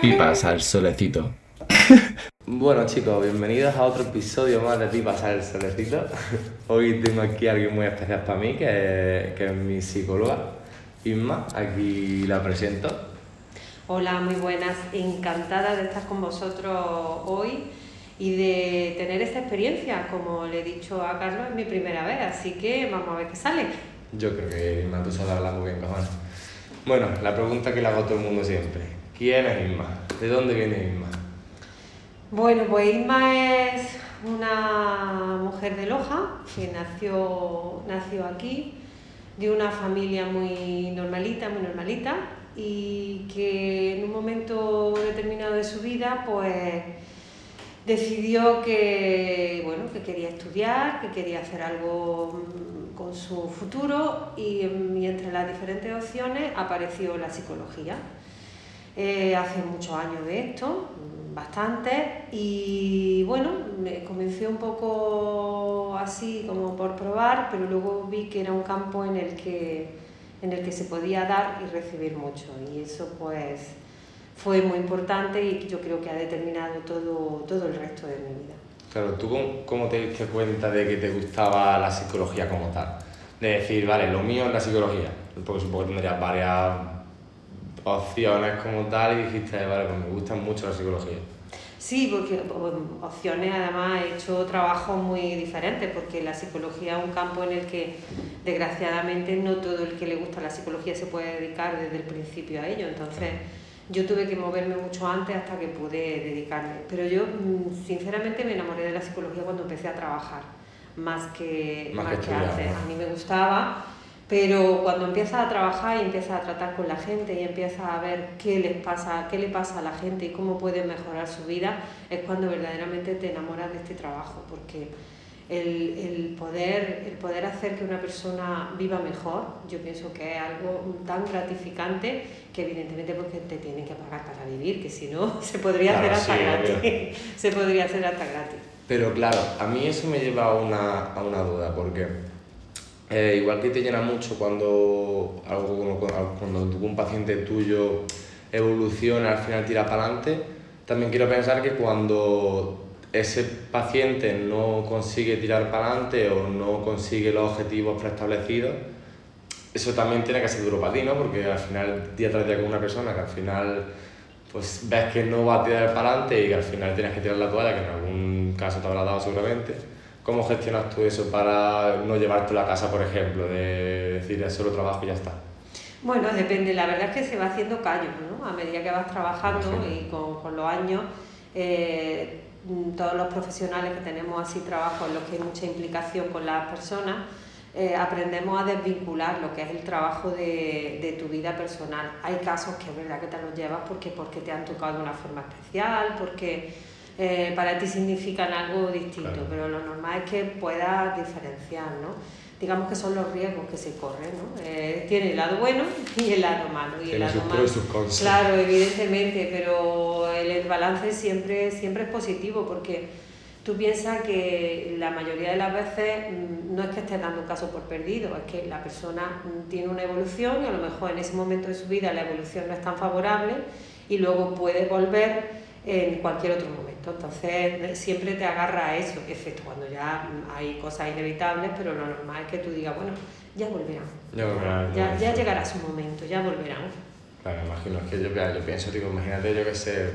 Pipas al solecito. Bueno chicos, bienvenidos a otro episodio más de Pipas al solecito. Hoy tengo aquí a alguien muy especial para mí, que es, que es mi psicóloga, Isma. Aquí la presento. Hola, muy buenas. Encantada de estar con vosotros hoy y de tener esta experiencia. Como le he dicho a Carlos, es mi primera vez, así que vamos a ver qué sale. Yo creo que Isma tú sabes hablar muy bien, cojones. Bueno, la pregunta que le hago todo el mundo siempre. ¿Quién es Isma? ¿De dónde viene Isma? Bueno, pues Isma es una mujer de Loja que nació, nació aquí, de una familia muy normalita, muy normalita, y que en un momento determinado de su vida, pues decidió que, bueno, que quería estudiar, que quería hacer algo mm, con su futuro y, entre las diferentes opciones apareció la psicología. Eh, hace muchos años de esto, bastante, y bueno, me comencé un poco así como por probar, pero luego vi que era un campo en el que, en el que se podía dar y recibir mucho, y eso pues fue muy importante y yo creo que ha determinado todo, todo el resto de mi vida. Claro, ¿tú cómo, cómo te diste cuenta de que te gustaba la psicología como tal? De decir, vale, lo mío es la psicología, porque supongo que tendrías varias opciones como tal y dijiste, vale, pues me gusta mucho la psicología. Sí, porque opciones además he hecho trabajos muy diferentes, porque la psicología es un campo en el que desgraciadamente no todo el que le gusta la psicología se puede dedicar desde el principio a ello. Entonces yo tuve que moverme mucho antes hasta que pude dedicarme. Pero yo mm, sinceramente me enamoré de la psicología cuando empecé a trabajar, más que, Más más que que, antes. A mí me gustaba, pero cuando empiezas a trabajar y empiezas a tratar con la gente y empiezas a ver qué les pasa, qué le pasa a la gente y cómo pueden mejorar su vida, es cuando verdaderamente te enamoras de este trabajo, porque el, el poder, el poder hacer que una persona viva mejor, yo pienso que es algo tan gratificante que evidentemente porque te tienen que pagar para vivir, que si no se podría Claro, hacer hasta sí, gratis. se podría hacer hasta gratis. Pero claro, a mí eso me lleva a una, a una duda, porque eh, igual que te llena mucho cuando, algo cuando un paciente tuyo evoluciona, al final tira para adelante, también quiero pensar que cuando ese paciente no consigue tirar para adelante o no consigue los objetivos preestablecidos, eso también tiene que ser duro para ti, ¿no? Porque al final, día tras día con una persona que al final pues ves que no va a tirar para adelante y que al final tienes que tirar la toalla, que en algún caso te habrá dado seguramente. ¿Cómo gestionas tú eso para no llevarte a casa, por ejemplo, de decir es solo trabajo y ya está? Bueno, depende, la verdad es que se va haciendo callo, ¿no? A medida que vas trabajando Imagino. y con, con los años, eh, todos los profesionales que tenemos así trabajos en los que hay mucha implicación con las personas, eh, aprendemos a desvincular lo que es el trabajo de, de tu vida personal. Hay casos que es verdad que te los llevas porque, porque te han tocado de una forma especial, porque eh, para ti significan algo distinto, Claro. pero lo normal es que puedas diferenciar, ¿no? Digamos que son los riesgos que se corren, ¿no? Eh, tiene el lado bueno y el lado malo. Y el lado malo- pros y. Claro, evidentemente, pero el, el balance siempre, siempre es positivo porque tú piensas que la mayoría de las veces mm, no es que estés dando un caso por perdido, es que la persona mm, tiene una evolución y a lo mejor en ese momento de su vida la evolución no es tan favorable y luego puede volver en cualquier otro momento. Entonces siempre te agarra a eso, excepto cuando ya hay cosas inevitables, pero lo normal es que tú digas, bueno, ya volverán. Ya volverán, Ya, ya llegará su momento, ya volverán. Claro, imagino, es que yo, yo pienso, digo, imagínate, yo que sé,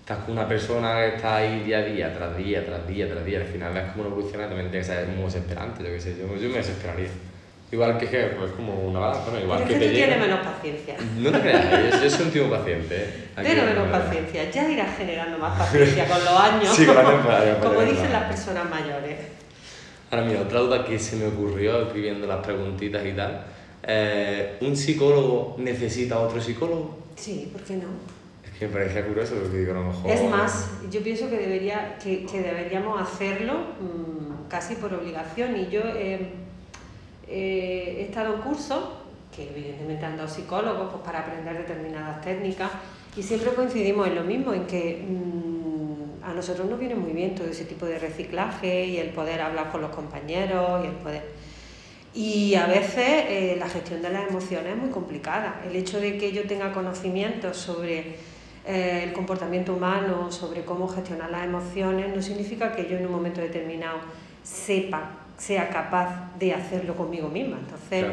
estás con una persona que está ahí día a día, tras día, tras día, tras día, al final ves cómo no evoluciona, también tiene que ser muy desesperante, yo que sé, yo, yo me desesperaría. Igual que que, pues como una balanza, ¿no? Igual Pero que es que te tú tienes llega- menos paciencia. No te creas, yo, soy un tipo paciente, ¿eh? No, menos no, no. paciencia, ya irás generando más paciencia con los años. Sí, con la temporada, Como dicen las personas mayores. Ahora mira, otra duda que se me ocurrió escribiendo las preguntitas y tal. eh, ¿Un psicólogo necesita otro psicólogo? Sí, ¿por qué no? Es que me parece curioso porque digo, a lo mejor... Es más, yo pienso que, debería, que, que deberíamos hacerlo mm, casi por obligación. Y yo eh, eh, he estado en cursos, que evidentemente han dado psicólogos pues, para aprender determinadas técnicas, y siempre coincidimos en lo mismo, en que mm, a nosotros nos viene muy bien todo ese tipo de reciclaje y el poder hablar con los compañeros y el poder... Y a veces eh, la gestión de las emociones es muy complicada. El hecho de que yo tenga conocimientos sobre eh, el comportamiento humano, sobre cómo gestionar las emociones, no significa que yo en un momento determinado sepa, sea capaz de hacerlo conmigo misma. Entonces,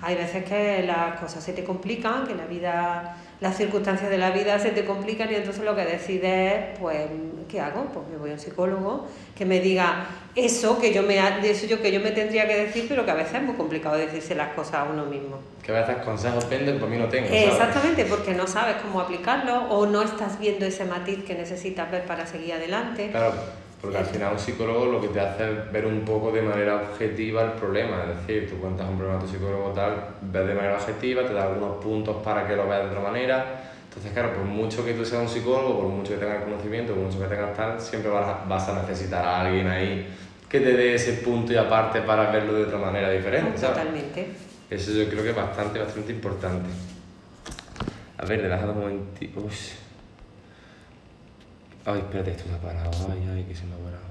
hay veces que las cosas se te complican, que la vida las circunstancias de la vida se te complican y entonces lo que decides es, pues, ¿qué hago? Pues me voy a un psicólogo que me diga eso que yo me, eso yo, que yo me tendría que decir, pero que a veces es muy complicado decirse las cosas a uno mismo. Que a veces consejos venden, por mí no tengo. Exactamente, porque no sabes cómo aplicarlo o no estás viendo ese matiz que necesitas ver para seguir adelante. Claro porque al final un psicólogo lo que te hace es ver un poco de manera objetiva el problema. Es decir, tú cuentas un problema a tu psicólogo tal, ves de manera objetiva, te da algunos puntos para que lo veas de otra manera. Entonces, claro, por mucho que tú seas un psicólogo, por mucho que tengas conocimiento, por mucho que tengas tal, siempre vas a, necesitar a alguien ahí que te dé ese punto y aparte para verlo de otra manera diferente. Totalmente. Eso yo creo que es bastante, bastante importante. A ver, déjame un momentito. Ay, espérate, esto se ha parado. Ay, ay, que se me ha parado.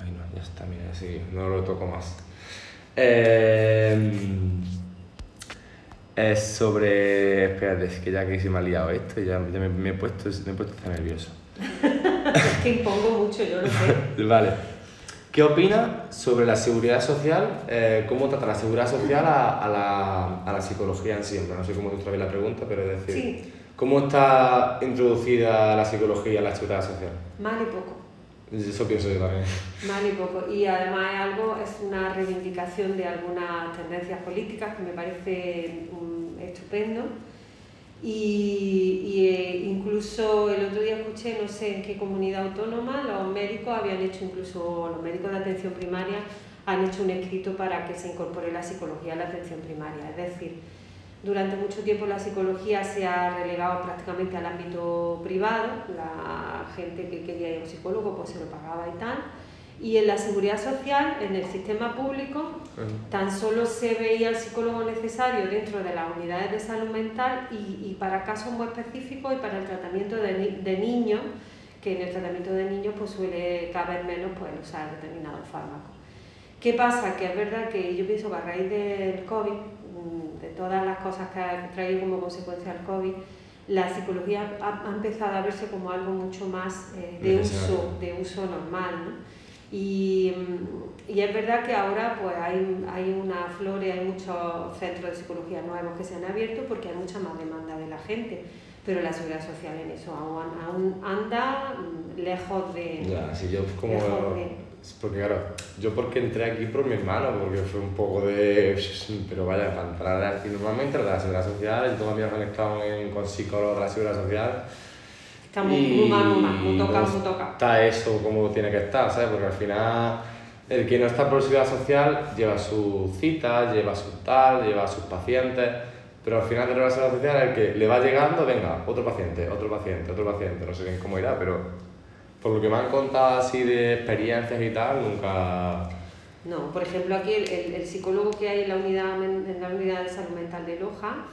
Ay, no, ya está, mira, sí, no lo toco más. Eh, es sobre. Espérate, es que ya que se me ha liado esto, ya, ya me, he puesto, me he puesto nervioso. es que impongo mucho, yo lo sé. vale. ¿Qué opinas sobre la seguridad social? Eh, ¿Cómo trata la seguridad social a, a, la, a la psicología en sí? No sé cómo otra vez la pregunta, pero es decir. Sí ¿Cómo está introducida la psicología en la seguridad social? Mal y poco. Eso pienso yo también. Mal y poco. Y además es algo, es una reivindicación de algunas tendencias políticas que me parece um, estupendo. Y, y eh, incluso el otro día escuché, no sé en qué comunidad autónoma, los médicos habían hecho, incluso los médicos de atención primaria, han hecho un escrito para que se incorpore la psicología a la atención primaria. Es decir, durante mucho tiempo la psicología se ha relegado prácticamente al ámbito privado, la gente que quería ir a un psicólogo pues se lo pagaba y tal. Y en la seguridad social, en el sistema público, tan solo se veía el psicólogo necesario dentro de las unidades de salud mental y, y para casos muy específicos y para el tratamiento de, de, niños, que en el tratamiento de niños pues suele caber menos pues, usar determinados fármacos. ¿Qué pasa? Que es verdad que yo pienso que a raíz del COVID de todas las cosas que ha traído como consecuencia el COVID, la psicología ha, empezado a verse como algo mucho más eh, de, uso, de uso normal. ¿no? Y, mm, y, es verdad que ahora pues, hay, hay una flora, hay muchos centros de psicología nuevos que se han abierto porque hay mucha más demanda de la gente, pero la seguridad social en eso aún, anda mm, lejos de... Ya, si yo como... Porque claro, yo porque entré aquí por mi hermano, porque fue un poco de... Pero vaya, para entrar aquí normalmente, la seguridad social, amigos han estado en, con psicólogos de la seguridad social. Está muy, mal, muy toca, muy toca. Está eso como tiene que estar, ¿sabes? Porque al final el que no está por seguridad social lleva su cita, lleva su tal, lleva sus pacientes, pero al final de la seguridad social el que le va llegando, venga, otro paciente, otro paciente, otro paciente, no sé bien cómo irá, pero por lo que me han contado así de experiencias y tal, nunca... No, por ejemplo, aquí el, el, psicólogo que hay en la unidad, en la unidad de salud mental de Loja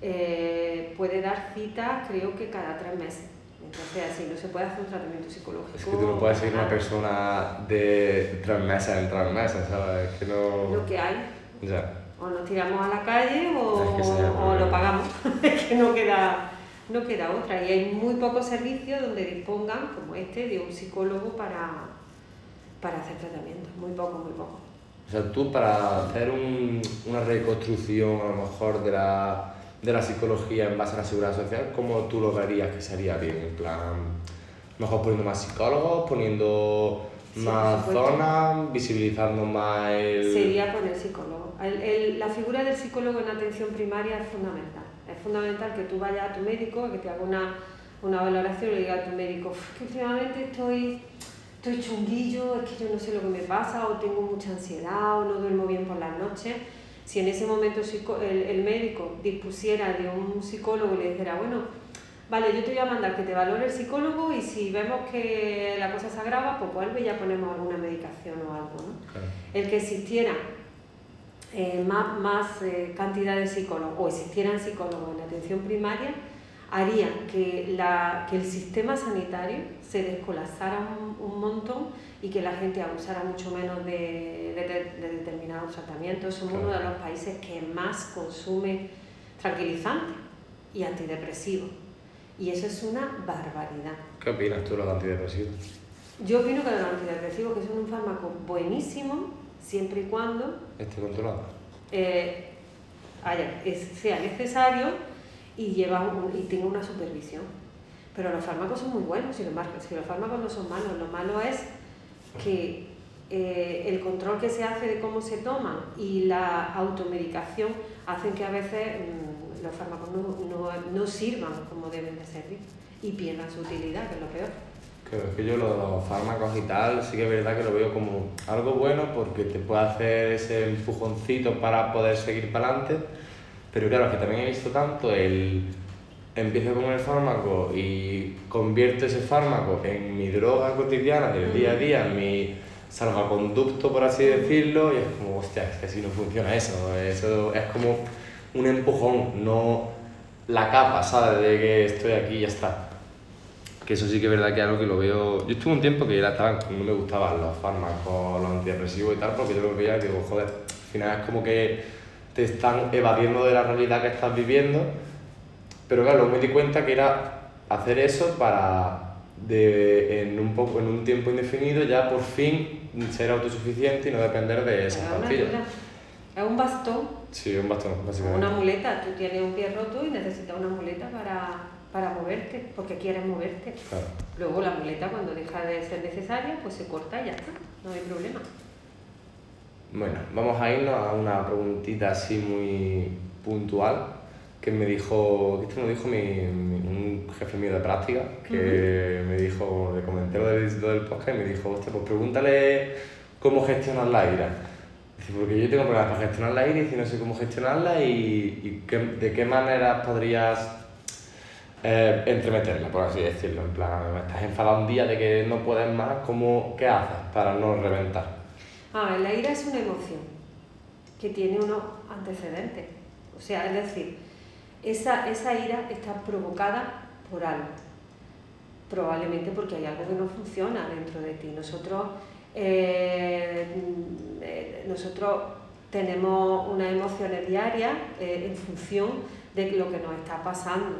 eh, puede dar citas creo que cada tres meses. Entonces, así no se puede hacer un tratamiento psicológico. Es que tú no puedes seguir una persona de tres meses en tres meses, ¿sabes? Es que no... Lo que hay. Ya. O nos tiramos a la calle o, o lo pagamos. es que no queda no queda otra. Y hay muy pocos servicios donde dispongan, como este, de un psicólogo para, para hacer tratamiento. Muy poco, muy poco. O sea, tú para hacer un, una reconstrucción a lo mejor de la, de la psicología en base a la seguridad social, ¿cómo tú lo verías que sería bien? En plan, mejor poniendo más psicólogos, poniendo más zonas, visibilizando más el... Sería poner psicólogo. El, la figura del psicólogo en atención primaria es fundamental es fundamental que tú vayas a tu médico, que te haga una, una valoración y le digas a tu médico, que últimamente estoy, estoy chunguillo, es que yo no sé lo que me pasa, o tengo mucha ansiedad, o no duermo bien por las noches. Si en ese momento el, el médico dispusiera de un psicólogo y le dijera, bueno, vale, yo te voy a mandar que te valore el psicólogo y si vemos que la cosa se agrava, pues vuelve y ya ponemos alguna medicación o algo. ¿no? El que existiera eh, más, más eh, cantidad de psicólogos o existieran psicólogos en la atención primaria, haría que, la, que el sistema sanitario se descolapsara un, un montón y que la gente abusara mucho menos de, de, de determinados tratamientos. Somos Claro. uno de los países que más consume tranquilizantes y antidepresivos. Y eso es una barbaridad. ¿Qué opinas tú de los antidepresivos? Yo opino que los antidepresivos que son un fármaco buenísimo siempre y cuando Esté controlado. eh, haya- es- sea necesario y, lleva un- y tenga una supervisión. Pero los fármacos son muy buenos, sin embargo, si los fármacos no son malos, lo malo es que eh, el control que se hace de cómo se toman y la automedicación hacen que a veces mm, los fármacos no, no, no sirvan como deben de servir y pierdan su utilidad, que es lo peor. Creo que yo lo de los fármacos y tal, sí que es verdad que lo veo como algo bueno porque te puede hacer ese empujoncito para poder seguir para adelante. Pero claro, es que también he visto tanto el empiezo con el fármaco y convierto ese fármaco en mi droga cotidiana del día a día, en mi salvaconducto, por así decirlo, y es como, hostia, es que así no funciona eso. Eso es como un empujón, no la capa, ¿sabes? De que estoy aquí y ya está. Que eso sí que es verdad que es algo que lo veo. Yo estuve un tiempo que ya estaba, no me gustaban los fármacos, los antidepresivos y tal, porque yo lo veía y digo, joder, al final es como que te están evadiendo de la realidad que estás viviendo. Pero claro, me di cuenta que era hacer eso para, de, en, un poco, en un tiempo indefinido, ya por fin ser autosuficiente y no depender de esas ayuda. Es un bastón Sí, un bastón, básicamente. Una muleta, tú tienes un pie roto y necesitas una muleta para, para moverte, porque quieres moverte. Claro. Luego la muleta cuando deja de ser necesaria, pues se corta y ya está, no hay problema. Bueno, vamos a irnos a una preguntita así muy puntual que me dijo, que esto me dijo mi, mi- un jefe mío de práctica, que me dijo, le comenté lo del, lo del podcast y me dijo, hostia, pues pregúntale cómo gestionar la ira. Dice, porque yo tengo problemas para gestionar la ira y no sé cómo gestionarla y, y qué- de qué manera podrías eh, entremeterla, por así decirlo. En plan, estás enfadado un día de que no puedes más, ¿cómo, ¿qué haces para no reventar? Ah, la ira es una emoción que tiene unos antecedentes. O sea, es decir, esa, esa ira está provocada por algo. Probablemente porque hay algo que no funciona dentro de ti. Nosotros, eh, eh, nosotros tenemos unas emociones diarias eh, en función de lo que nos está pasando.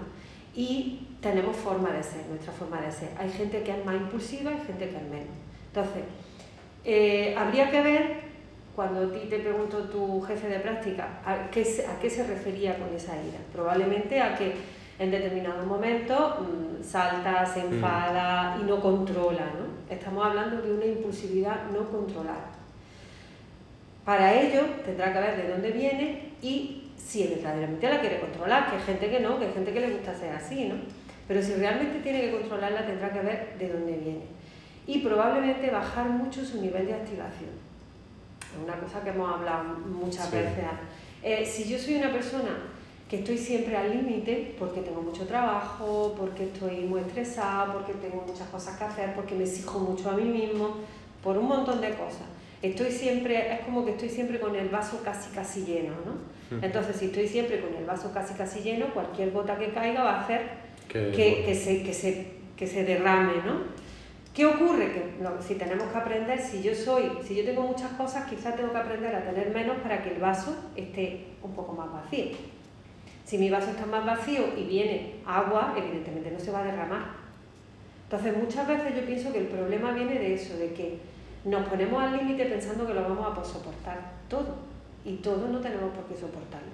Y tenemos forma de ser, nuestra forma de ser. Hay gente que es más impulsiva y gente que es menos. Entonces, eh, habría que ver, cuando a ti te preguntó tu jefe de práctica, a qué, se, a qué se refería con esa ira. Probablemente a que en determinados momentos mm, salta, se enfada y no controla. ¿no? Estamos hablando de una impulsividad no controlada. Para ello tendrá que ver de dónde viene y si verdaderamente la quiere controlar, que hay gente que no, que hay gente que le gusta ser así, ¿no? Pero si realmente tiene que controlarla tendrá que ver de dónde viene. Y probablemente bajar mucho su nivel de activación. Es una cosa que hemos hablado muchas Sí. veces. Eh, si yo soy una persona que estoy siempre al límite, porque tengo mucho trabajo, porque estoy muy estresada, porque tengo muchas cosas que hacer, porque me exijo mucho a mí mismo, por un montón de cosas. Estoy siempre, es como que estoy siempre con el vaso casi casi lleno, ¿no? Entonces, si estoy siempre con el vaso casi casi lleno, cualquier gota que caiga va a hacer Que- que, que se, que, se, que se derrame, ¿no? ¿Qué ocurre? Que no, si tenemos que aprender, si yo soy, si yo tengo muchas cosas, quizás tengo que aprender a tener menos para que el vaso esté un poco más vacío. Si mi vaso está más vacío y viene agua, evidentemente no se va a derramar. Entonces muchas veces yo pienso que el problema viene de eso, de que nos ponemos al límite pensando que lo vamos a soportar todo y todo no tenemos por qué soportarlo.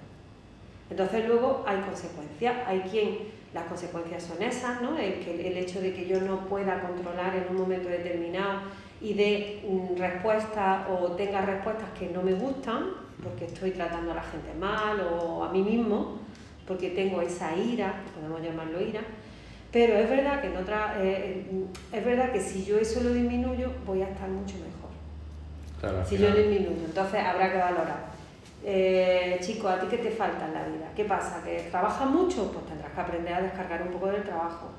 Entonces luego hay consecuencias, hay quien las consecuencias son esas, ¿no? el, el hecho de que yo no pueda controlar en un momento determinado y dé mm, respuestas o tenga respuestas que no me gustan, porque estoy tratando a la gente mal o a mí mismo, porque tengo esa ira, podemos llamarlo ira, pero es verdad que en otra, eh, es verdad que si yo eso lo disminuyo, voy a estar mucho mejor. Claro, Si yo final- disminuyo, entonces habrá que valorar. Eh, chico, ¿a ti qué te falta en la vida? ¿Qué pasa? ¿Que trabajas mucho? Pues tendrás que aprender a descargar un poco del trabajo.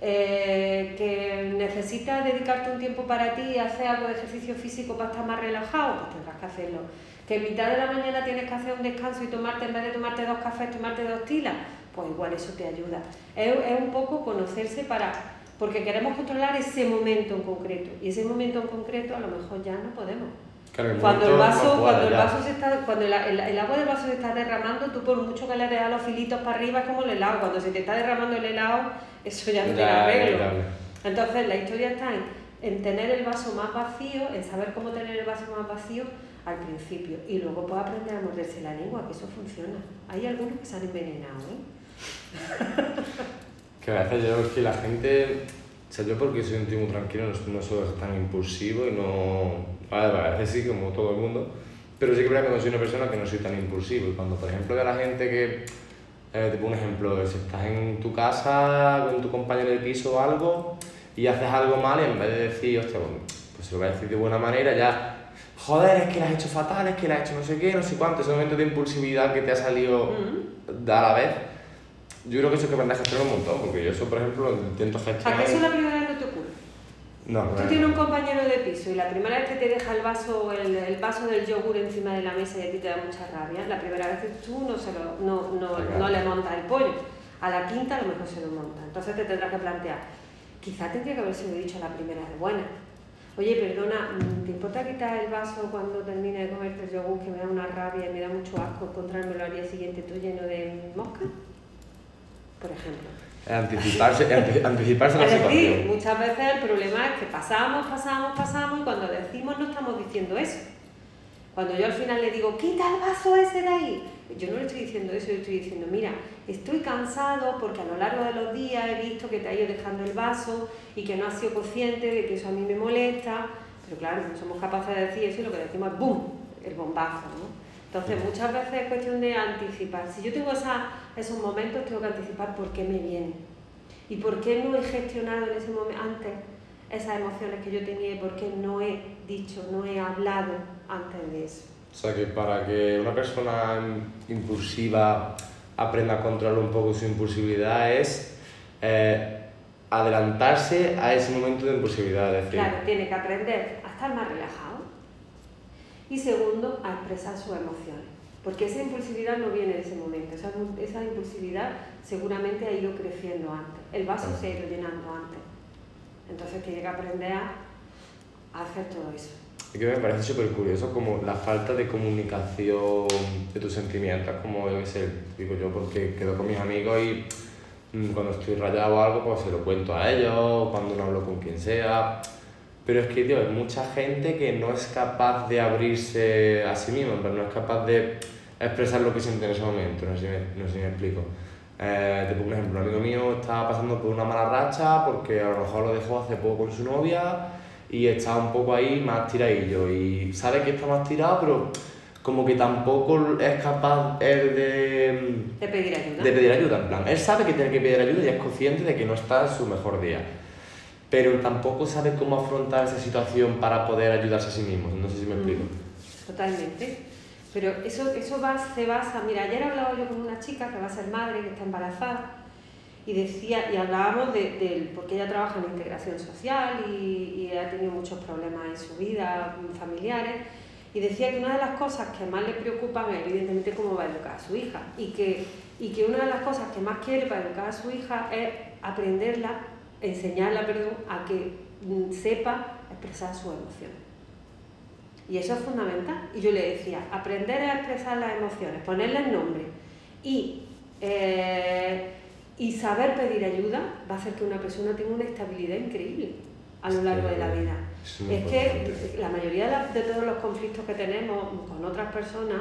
Eh, ¿Que necesitas dedicarte un tiempo para ti y hacer algo de ejercicio físico para estar más relajado? Pues tendrás que hacerlo. ¿Que en mitad de la mañana tienes que hacer un descanso y tomarte, en vez de tomarte dos cafés, tomarte dos tilas? Pues igual eso te ayuda. Es, es un poco conocerse para, porque queremos controlar ese momento en concreto, y ese momento en concreto a lo mejor ya no podemos. Claro, el Cuando el vaso, cuando el vaso se está, cuando el, el- el agua del vaso se está derramando, tú por mucho que le des a los filitos para arriba es como el helado. Cuando se te está derramando el helado, eso ya no tiene arreglo. Entonces la historia está en, en tener el vaso más vacío, en saber cómo tener el vaso más vacío al principio. Y luego puedes aprender a morderse la lengua, que eso funciona. Hay algunos que se han envenenado, ¿eh? Que a veces yo creo que la gente, o sea, yo porque soy un tío muy tranquilo, no, no soy tan impulsivo y no... A veces sí, como todo el mundo, pero sí que es verdad que no soy una persona que no soy tan impulsivo. Y cuando, por ejemplo, de la gente que, eh, te pongo un ejemplo, si estás en tu casa con tu compañero de piso o algo y haces algo mal y en vez de decir, hostia, bueno, pues se lo voy a decir de buena manera, ya, joder, es que lo has hecho fatal, es que lo has hecho no sé qué, no sé cuánto, ese momento de impulsividad que te ha salido a la vez, yo creo que eso que aprender a gestionar un montón, porque yo eso, por ejemplo, lo intento ¿A gestionar. que eso la primera vez no te ocurre? No, Tú no. tienes un compañero de piso y la primera vez que te deja el vaso, el, el vaso del yogur encima de la mesa y a ti te da mucha rabia, la primera vez que tú no, se lo, no, no, Claro. no le montas el pollo. A la quinta a lo mejor se lo monta. Entonces te tendrás que plantear, quizá tendría que haberse dicho la primera de buena. Oye, perdona, mm, ¿te importa quitar el vaso cuando termine de comerte el yogur que me da una rabia y me da mucho asco encontrármelo al día siguiente tú lleno de mosca? Por ejemplo. Anticiparse, anti- anticiparse a la Es decir, situación. muchas veces el problema es que pasamos, pasamos, pasamos y cuando decimos no estamos diciendo eso. Cuando yo al final le digo, quita el vaso ese de ahí, yo no le estoy diciendo eso, yo estoy diciendo, mira, estoy cansado porque a lo largo de los días he visto que te ha ido dejando el vaso y que no has sido consciente de que eso a mí me molesta, pero claro, no somos capaces de decir eso y lo que decimos es ¡boom! el bombazo, ¿no? Entonces muchas veces es cuestión de anticipar. Si yo tengo esa, esos momentos, tengo que anticipar por qué me viene. ¿Y por qué no he gestionado en ese momento antes esas emociones que yo tenía y por qué no he dicho, no he hablado antes de eso? O sea que para que una persona impulsiva aprenda a controlar un poco su impulsividad es eh, adelantarse a ese momento de impulsividad. Es decir, Claro, tiene que aprender a estar más relajado y segundo, a expresar sus emociones. Porque esa impulsividad no viene de ese momento, esa, esa impulsividad seguramente ha ido creciendo antes, el vaso se ha ido llenando antes. Entonces tiene que aprender a hacer todo eso. Y que me parece súper curioso como la falta de comunicación de tus sentimientos, como yo qué sé, digo yo porque quedo con mis amigos y mm, cuando estoy rayado o algo pues se lo cuento a ellos, cuando no hablo con quien sea, pero es que tío, hay mucha gente que no es capaz de abrirse a sí misma, pero no es capaz de expresar lo que siente en ese momento, no sé si me, no sé si me explico. Eh, te pongo un ejemplo, un amigo mío estaba pasando por una mala racha porque a lo mejor lo dejó hace poco con su novia y está un poco ahí más tiradillo y sabe que está más tirado pero como que tampoco es capaz él de, De pedir ayuda. de pedir ayuda, en plan, él sabe que tiene que pedir ayuda y es consciente de que no está en su mejor día pero tampoco sabe cómo afrontar esa situación para poder ayudarse a sí mismo, no sé si me explico. Mm, Totalmente. Pero eso, eso va, se basa. Mira, ayer hablaba yo con una chica que va a ser madre, que está embarazada, y decía, y hablábamos de, del- porque ella trabaja en integración social y, y ha tenido muchos problemas en su vida, mm, familiares, y decía que una de las cosas que más le preocupan es evidentemente cómo va a educar a su hija, y que, y que una de las cosas que más quiere para educar a su hija es aprenderla, enseñarla, perdón, a que mm, sepa expresar sus emociones. Y eso es fundamental. Y yo le decía, aprender a expresar las emociones, ponerles nombre y, eh, y saber pedir ayuda va a hacer que una persona tenga una estabilidad increíble a lo largo de la vida. es Es que la mayoría de, la- de todos los conflictos que tenemos con otras personas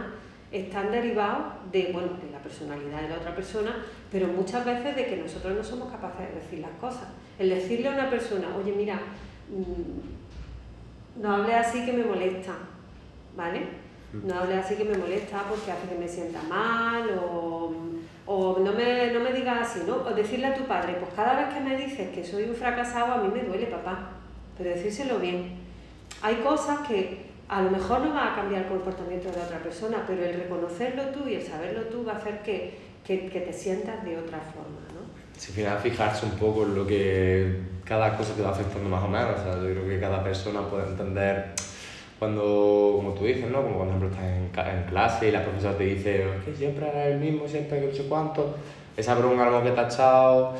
están derivados de, bueno, de la personalidad de la otra persona, pero muchas veces de que nosotros no somos capaces de decir las cosas. El decirle a una persona, oye, mira, mm, no hables así que me molesta, ¿vale? No hables así que me molesta porque hace que me sienta mal o, o no, me, no me digas así, ¿no? O decirle a tu padre, pues cada vez que me dices que soy un fracasado, a mí me duele, papá, pero decírselo bien. Hay cosas que a lo mejor no va a cambiar el comportamiento de la otra persona, pero el reconocerlo tú y el saberlo tú va a hacer que, que, que te sientas de otra forma, ¿no? Si al final fijarse un poco en lo que cada cosa te va afectando más o menos, o sea, yo creo que cada persona puede entender cuando, como tú dices, ¿no? Como por ejemplo estás en, en clase y la profesora te dice "Es que siempre eres el mismo, siempre que no sé cuánto, esa broma a lo mejor que te ha echado,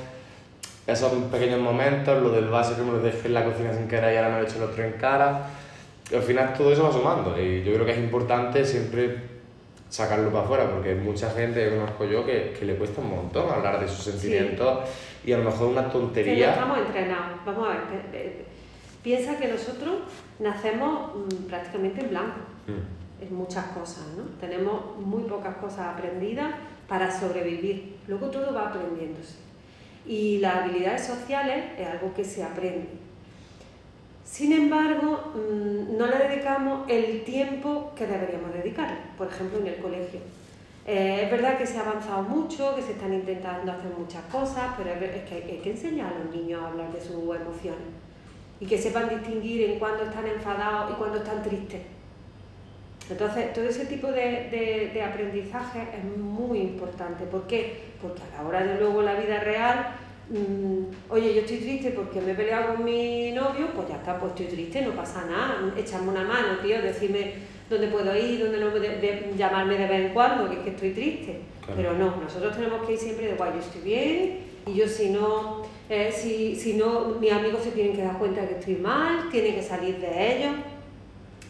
esos pequeños momentos, lo del vaso que me lo dejé en la cocina sin querer y ahora me lo he hecho el otro en cara. Al final todo eso va sumando y yo creo que es importante siempre sacarlo para afuera, porque mucha gente que conozco yo que, que le cuesta un montón hablar de sus sentimientos y a lo mejor una tontería. Que estamos entrenados. Vamos a ver, piensa que nosotros nacemos mm, prácticamente en blanco mm. en muchas cosas, ¿no? Tenemos muy pocas cosas aprendidas para sobrevivir. Luego todo va aprendiéndose. Y las habilidades sociales es algo que se aprende. Sin embargo, mm, no le dedicamos el tiempo que deberíamos dedicarle, por ejemplo, en el colegio. Eh, es verdad que se ha avanzado mucho, que se están intentando hacer muchas cosas, pero es, que hay, que enseñar a los niños a hablar de sus emociones y que sepan distinguir en cuándo están enfadados y cuándo están tristes. Entonces, todo ese tipo de, de aprendizaje es muy importante. ¿Por qué? Porque a la hora de luego la vida real Mm, oye, yo estoy triste porque me he peleado con mi novio, pues ya está, pues estoy triste, no pasa nada, echarme una mano, tío, decirme dónde puedo ir, dónde no, de, llamarme de vez en cuando, que es que estoy triste. Pero no, nosotros tenemos que ir siempre de, guay, yo estoy bien, y yo si no, eh, si, si no, mis amigos se tienen que dar cuenta de que estoy mal, tienen que salir de ellos.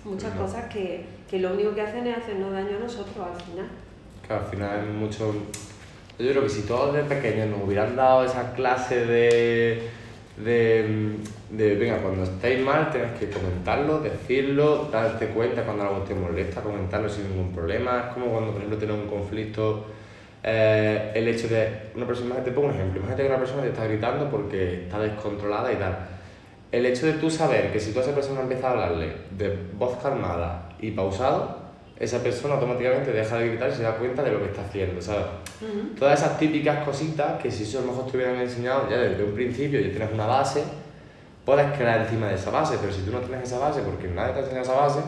Muchas cosas que, que lo único que hacen es hacernos daño a nosotros al final. Que al final es mucho yo creo que si todos desde pequeños nos hubieran dado esa clase de, de, de, venga, cuando estéis mal tenéis que comentarlo, decirlo, darte cuenta cuando algo te molesta, comentarlo sin ningún problema. Es como cuando, por ejemplo, tienes un conflicto, eh, el hecho de una persona, te pongo un ejemplo, imagínate que una persona te está gritando porque está descontrolada y tal. El hecho de tú saber que si tú a esa persona empiezas a hablarle de voz calmada y pausado, esa persona automáticamente deja de gritar y se da cuenta de lo que está haciendo, ¿sabes? Todas esas típicas cositas que si eso a lo mejor te hubieran enseñado ya desde un principio y tienes una base, puedes crear encima de esa base, pero si tú no tienes esa base porque nadie te ha enseñado esa base,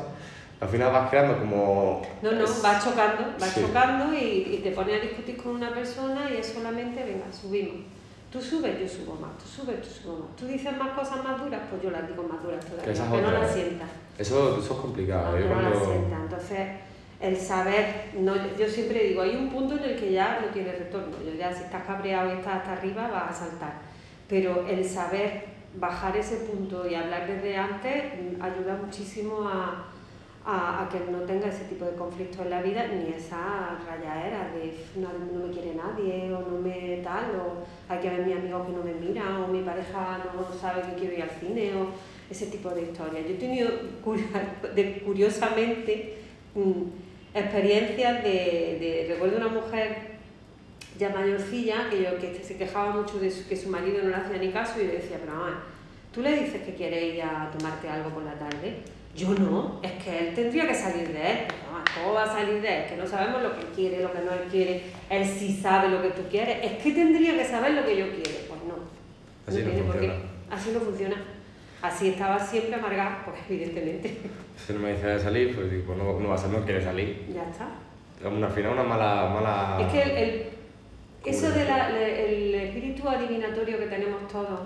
al final vas creando como... No, no, vas chocando, vas chocando y, y, te pones a discutir con una persona y es solamente, venga, subimos. Tú subes, yo subo más, tú subes, tú subo más. Tú dices más cosas más duras, pues yo las digo más duras todavía, que, no las sientas. Eso, eso es complicado. ¿eh? No, las sientas, entonces el saber, no, yo siempre digo, hay un punto en el que ya no tiene retorno, yo ya si estás cabreado y estás hasta arriba vas a saltar, pero el saber bajar ese punto y hablar desde antes mm, ayuda muchísimo a, a, a, que no tenga ese tipo de conflictos en la vida, ni esa rayaera de no, no, me quiere nadie, o no me tal, o hay que ver mi amigo que no me mira, o mi pareja no sabe que quiero ir al cine, o ese tipo de historias. Yo he tenido, curiosamente, mm, experiencias de, de, recuerdo una mujer ya mayorcilla que, yo, que se quejaba mucho de que su marido no le hacía ni caso y le decía, pero mamá, tú le dices que quiere ir a tomarte algo por la tarde. Yo no, es que él tendría que salir de él. Mamá, ¿cómo va a salir de él? Que no sabemos lo que quiere, lo que no él quiere. Él sí sabe lo que tú quieres. Es que tendría que saber lo que yo quiero. Pues no. Así no, funciona. Así no funciona. Así estaba siempre amargada, pues evidentemente. Si no me dice de salir, pues digo, no, no va a ser, no quiere salir. Ya está. Al final una mala... mala... Es que el, el eso del de espíritu adivinatorio que tenemos todos,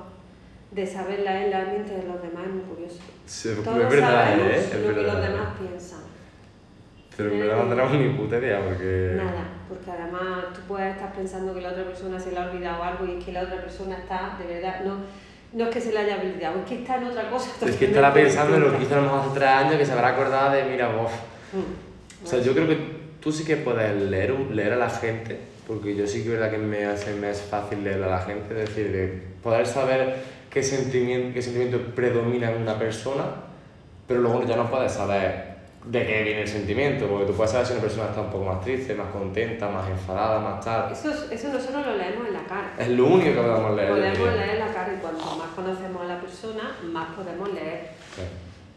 de saber la, la mente de los demás, es muy curioso. Sí, todos es verdad, sabemos ¿eh? es lo verdad. que los demás piensan. Pero en verdad no tenemos ni puta idea porque... Nada, porque además tú puedes estar pensando que la otra persona se le ha olvidado algo y es que la otra persona está, de verdad, no no es que se le haya olvidado, es que está en otra cosa. Es que estará pensando en lo que hizo a lo mejor hace tres años, que se habrá acordado de, mira, vos. Mm, o sea, yo creo que tú sí que puedes leer, leer a la gente, porque yo sí que es verdad que me, hace, me es fácil leer a la gente, es decir, de poder saber qué sentimiento, qué sentimiento predomina en una persona, pero luego ya no puedes saber de qué viene el sentimiento, porque tú puedes saber si una persona está un poco más triste, más contenta, más enfadada, más tal. Eso, eso nosotros lo leemos en la cara. Es lo único que podemos leer. Podemos leer en la cara y cuanto más conocemos a la persona, más podemos leer.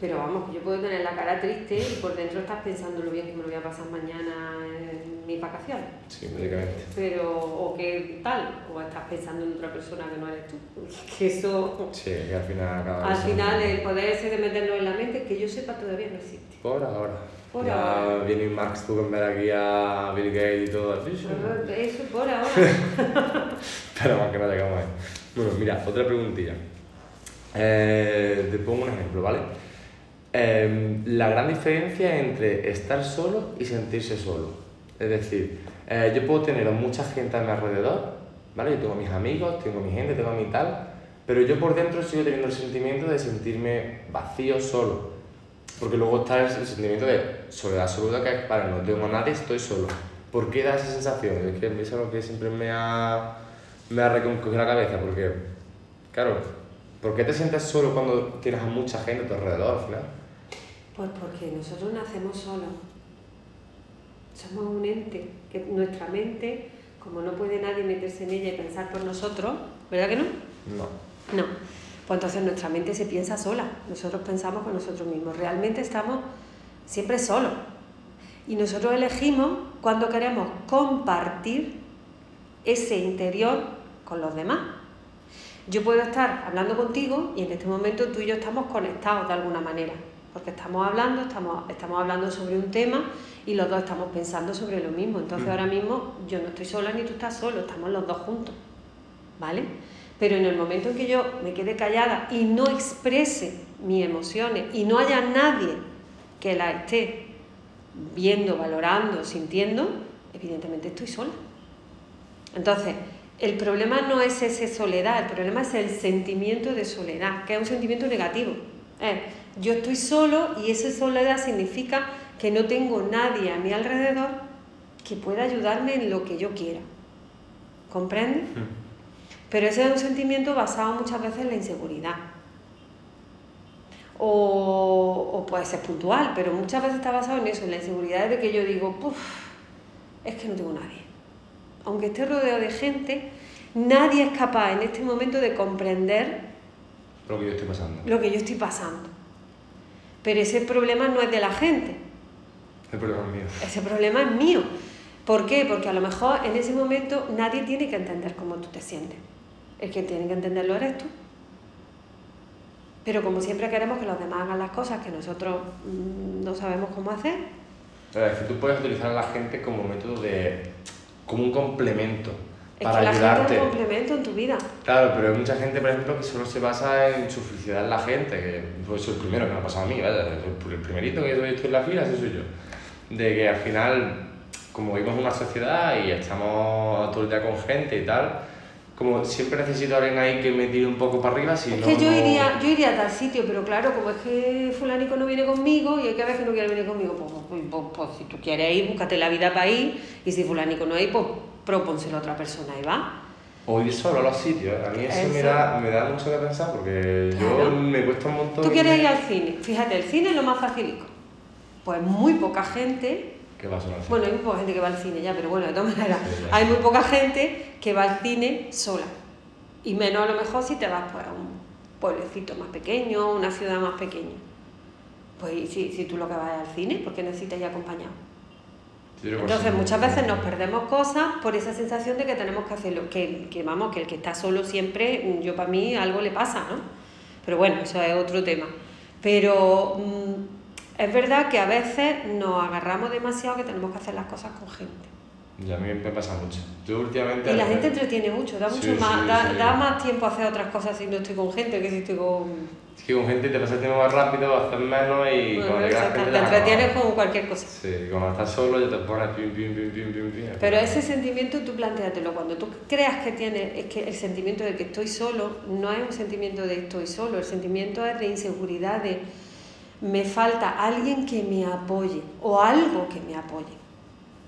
Pero vamos, yo puedo tener la cara triste y por dentro estás pensando lo bien que me lo voy a pasar mañana en mis vacaciones. Sí, médicamente. Pero, o qué tal, o estás pensando en otra persona que no eres tú. Que eso. Sí, que al final Al final, el poder ese de meterlo en la mente, que yo sepa, todavía no existe. Por ahora. Por ya ahora. viene Mark Zuckerberg aquí a Bill Gates y todo. Eso por ahora. Pero más que no llegamos ahí. Bueno, mira, otra preguntilla. Eh, te pongo un ejemplo, ¿vale? Eh, la gran diferencia entre estar solo y sentirse solo. Es decir, eh, yo puedo tener mucha gente a mi alrededor ¿vale? Yo tengo mis amigos, tengo mi gente, tengo mi tal, pero yo por dentro sigo teniendo el sentimiento de sentirme vacío solo. Porque luego está el, sentimiento de soledad absoluta, que es, para no tengo a nadie, estoy solo. ¿Por qué da esa sensación? Es que es lo que siempre me ha, me ha recogido la cabeza, porque, claro, ¿por qué te sientes solo cuando tienes a mucha gente a tu alrededor al final? Pues porque nosotros nacemos solos. Somos un ente, que nuestra mente, como no puede nadie meterse en ella y pensar por nosotros, ¿verdad que no? No. No. Pues entonces nuestra mente se piensa sola. Nosotros pensamos con nosotros mismos. Realmente estamos siempre solos. Y nosotros elegimos cuando queremos compartir ese interior con los demás. Yo puedo estar hablando contigo y en este momento tú y yo estamos conectados de alguna manera, porque estamos hablando, estamos, estamos hablando sobre un tema y los dos estamos pensando sobre lo mismo. Entonces Mm. ahora mismo yo no estoy sola ni tú estás solo, estamos los dos juntos. ¿Vale? Pero en el momento en que yo me quede callada y no exprese mis emociones y no haya nadie que la esté viendo, valorando, sintiendo, evidentemente estoy sola. Entonces, el problema no es esa soledad, el problema es el sentimiento de soledad, que es un sentimiento negativo. Es, yo estoy solo y esa soledad significa que no tengo nadie a mi alrededor que pueda ayudarme en lo que yo quiera. ¿Comprende? Pero ese es un sentimiento basado muchas veces en la inseguridad. O, o puede ser puntual, pero muchas veces está basado en eso, en la inseguridad de que yo digo, Puf, es que no tengo nadie. Aunque esté rodeado de gente, nadie es capaz en este momento de comprender Lo que yo estoy pasando. lo que yo estoy pasando. Pero ese problema no es de la gente, El problema es mío. ese problema es mío. ¿Por qué? Porque a lo mejor en ese momento nadie tiene que entender cómo tú te sientes. El que tiene que entenderlo eres tú. Pero como siempre queremos que los demás hagan las cosas que nosotros mm, no sabemos cómo hacer, es que tú puedes utilizar a la gente como método de. como un complemento es para que la ayudarte. gente es un complemento en tu vida. Claro, pero hay mucha gente, por ejemplo, que solo se basa en su felicidad en la gente, que fue eso el primero que me ha pasado a mí, ¿vale? El primerito que yo estoy en la fila, ese soy yo. De que al final, como vivimos en una sociedad y estamos todo el día con gente y tal, como siempre necesito a alguien ahí que me tire un poco para arriba, si es no... que yo iría, yo iría a tal sitio, pero claro, como es que fulanico no viene conmigo y hay que ver que no quiere venir conmigo, pues, pues, pues, pues, si tú quieres ir, búscate la vida para ir y si fulanico no hay, pues propónselo a otra persona y va. O ir solo a los sitios, a mí eso, Me, Eso. da, me da mucho que pensar porque Claro. yo me cuesta un montón... Tú quieres ir al cine, fíjate, el cine es lo más facilico. Pues muy poca gente ¿Qué va a sonar? Bueno, hay muy poca gente que va al cine ya, pero bueno, de todas maneras, Sí, hay muy poca gente que va al cine sola. Y menos a lo mejor si te vas pues, a un pueblecito más pequeño, una ciudad más pequeña. Pues si, si tú lo que vas al cine, ¿por qué necesitas ir acompañado? Sí, yo creo que Entonces muchas veces nos perdemos cosas por esa sensación de que tenemos que hacerlo, que, que vamos, que el que está solo siempre, yo para mí algo le pasa, ¿no? Pero bueno, eso es otro tema. Pero mm, es verdad que a veces nos agarramos demasiado que tenemos que hacer las cosas con gente. Y a mí me pasa mucho. Yo últimamente... Y la gente entretiene mucho, da, mucho Sí, más, sí, da, sí. da más tiempo a hacer otras cosas si no estoy con gente que si estoy con... Es que con gente te pasa el tiempo más rápido, haces menos y Bueno, cuando exacto, gente te entretienes con cualquier cosa. Sí, cuando estás solo ya te pones pim, pim, pim, pim, pim, pim. Pero ese sentimiento tú planteatelo, cuando tú creas que tienes, es que el sentimiento de que estoy solo no es un sentimiento de estoy solo, el sentimiento es de inseguridad, de me falta alguien que me apoye o algo que me apoye.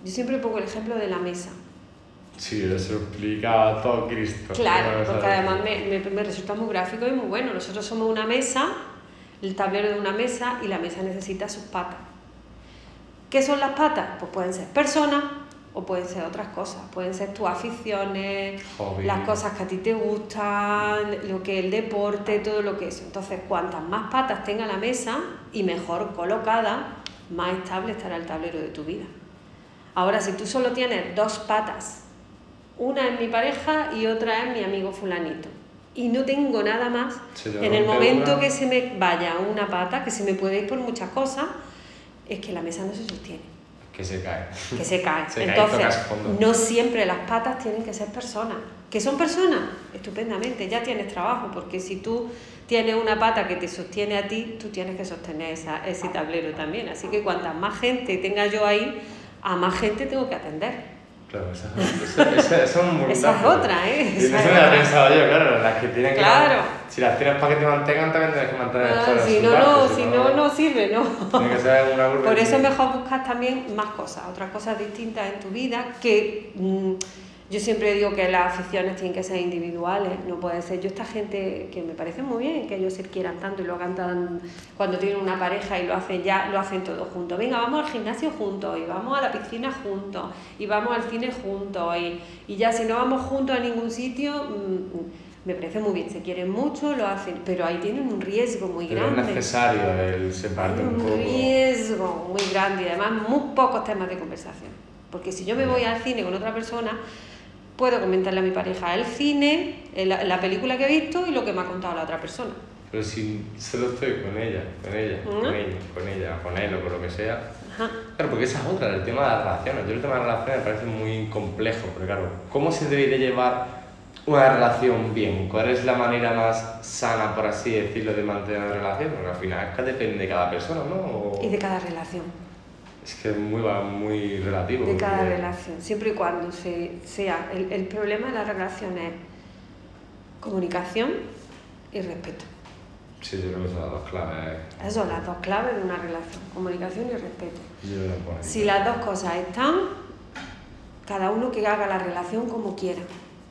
Yo siempre pongo el ejemplo de la mesa. Sí, eso explica a todo Cristo. Claro, porque además me, me, me resulta muy gráfico y muy bueno. Nosotros somos una mesa, el tablero de una mesa y la mesa necesita sus patas. ¿Qué son las patas? Pues pueden ser personas o pueden ser otras cosas. Pueden ser tus aficiones, Hobby. las cosas que a ti te gustan, lo que es el deporte, todo lo que es. Entonces, cuantas más patas tenga la mesa y mejor colocada, más estable estará el tablero de tu vida. Ahora, si tú solo tienes dos patas, una es mi pareja y otra es mi amigo fulanito, y no tengo nada más, en el momento una. que se me vaya una pata, que se me puede ir por muchas cosas, es que la mesa no se sostiene Que se cae. que se cae. Se Entonces, no siempre las patas tienen que ser personas. ¿Que son personas? Estupendamente, ya tienes trabajo, porque si tú tienes una pata que te sostiene a ti, tú tienes que sostener esa, ese tablero también. Así que cuantas más gente tenga yo ahí, a más gente tengo que atender. Claro, esa, esa, esa, esa es un Esa es montaje. otra, ¿eh? Y eso es me lo he otra. pensado yo, claro, las que tienen que... Claro. Si las tienes para que te mantengan, también tienes que mantener Ah, si no, no, si no, no sirve, ¿no? Tiene que ser una Por eso es mejor buscar también más cosas, otras cosas distintas en tu vida que mm, yo siempre digo que las aficiones tienen que ser individuales, no puede ser. Yo esta gente que me parece muy bien que ellos se quieran tanto y lo hagan tan cuando tienen una pareja y lo hacen ya, lo hacen todos juntos. Venga, vamos al gimnasio juntos y vamos a la piscina juntos y vamos al cine juntos y, y ya si no vamos juntos a ningún sitio mm, me parece muy bien, se quieren mucho, lo hacen, pero ahí tienen un riesgo muy Pero es grande. necesario el separarte un un poco. riesgo muy grande y además muy pocos temas de conversación. Porque si yo me voy al cine con otra persona, puedo comentarle a mi pareja el cine, la, la película que he visto y lo que me ha contado la otra persona. Pero si solo estoy con ella, con ella, ¿Mm? con ella, con ella, con él o con lo que sea. Ajá. Claro, porque esa es otra, el tema de las relaciones. Yo el tema de las relaciones me parece muy complejo, porque claro, ¿cómo se debe de llevar una relación bien? ¿Cuál es la manera más sana, por así decirlo, de mantener una relación? Porque al final es que depende de cada persona, ¿no? O- Y de cada relación. Es que es muy, va- muy relativo. De cada porque- relación. Siempre y cuando se, sea. El, el problema de la relación es comunicación y respeto. Sí, yo creo que son las dos claves. Esas son las dos claves de una relación. Comunicación y respeto. Si las dos cosas están, cada uno que haga la relación como quiera.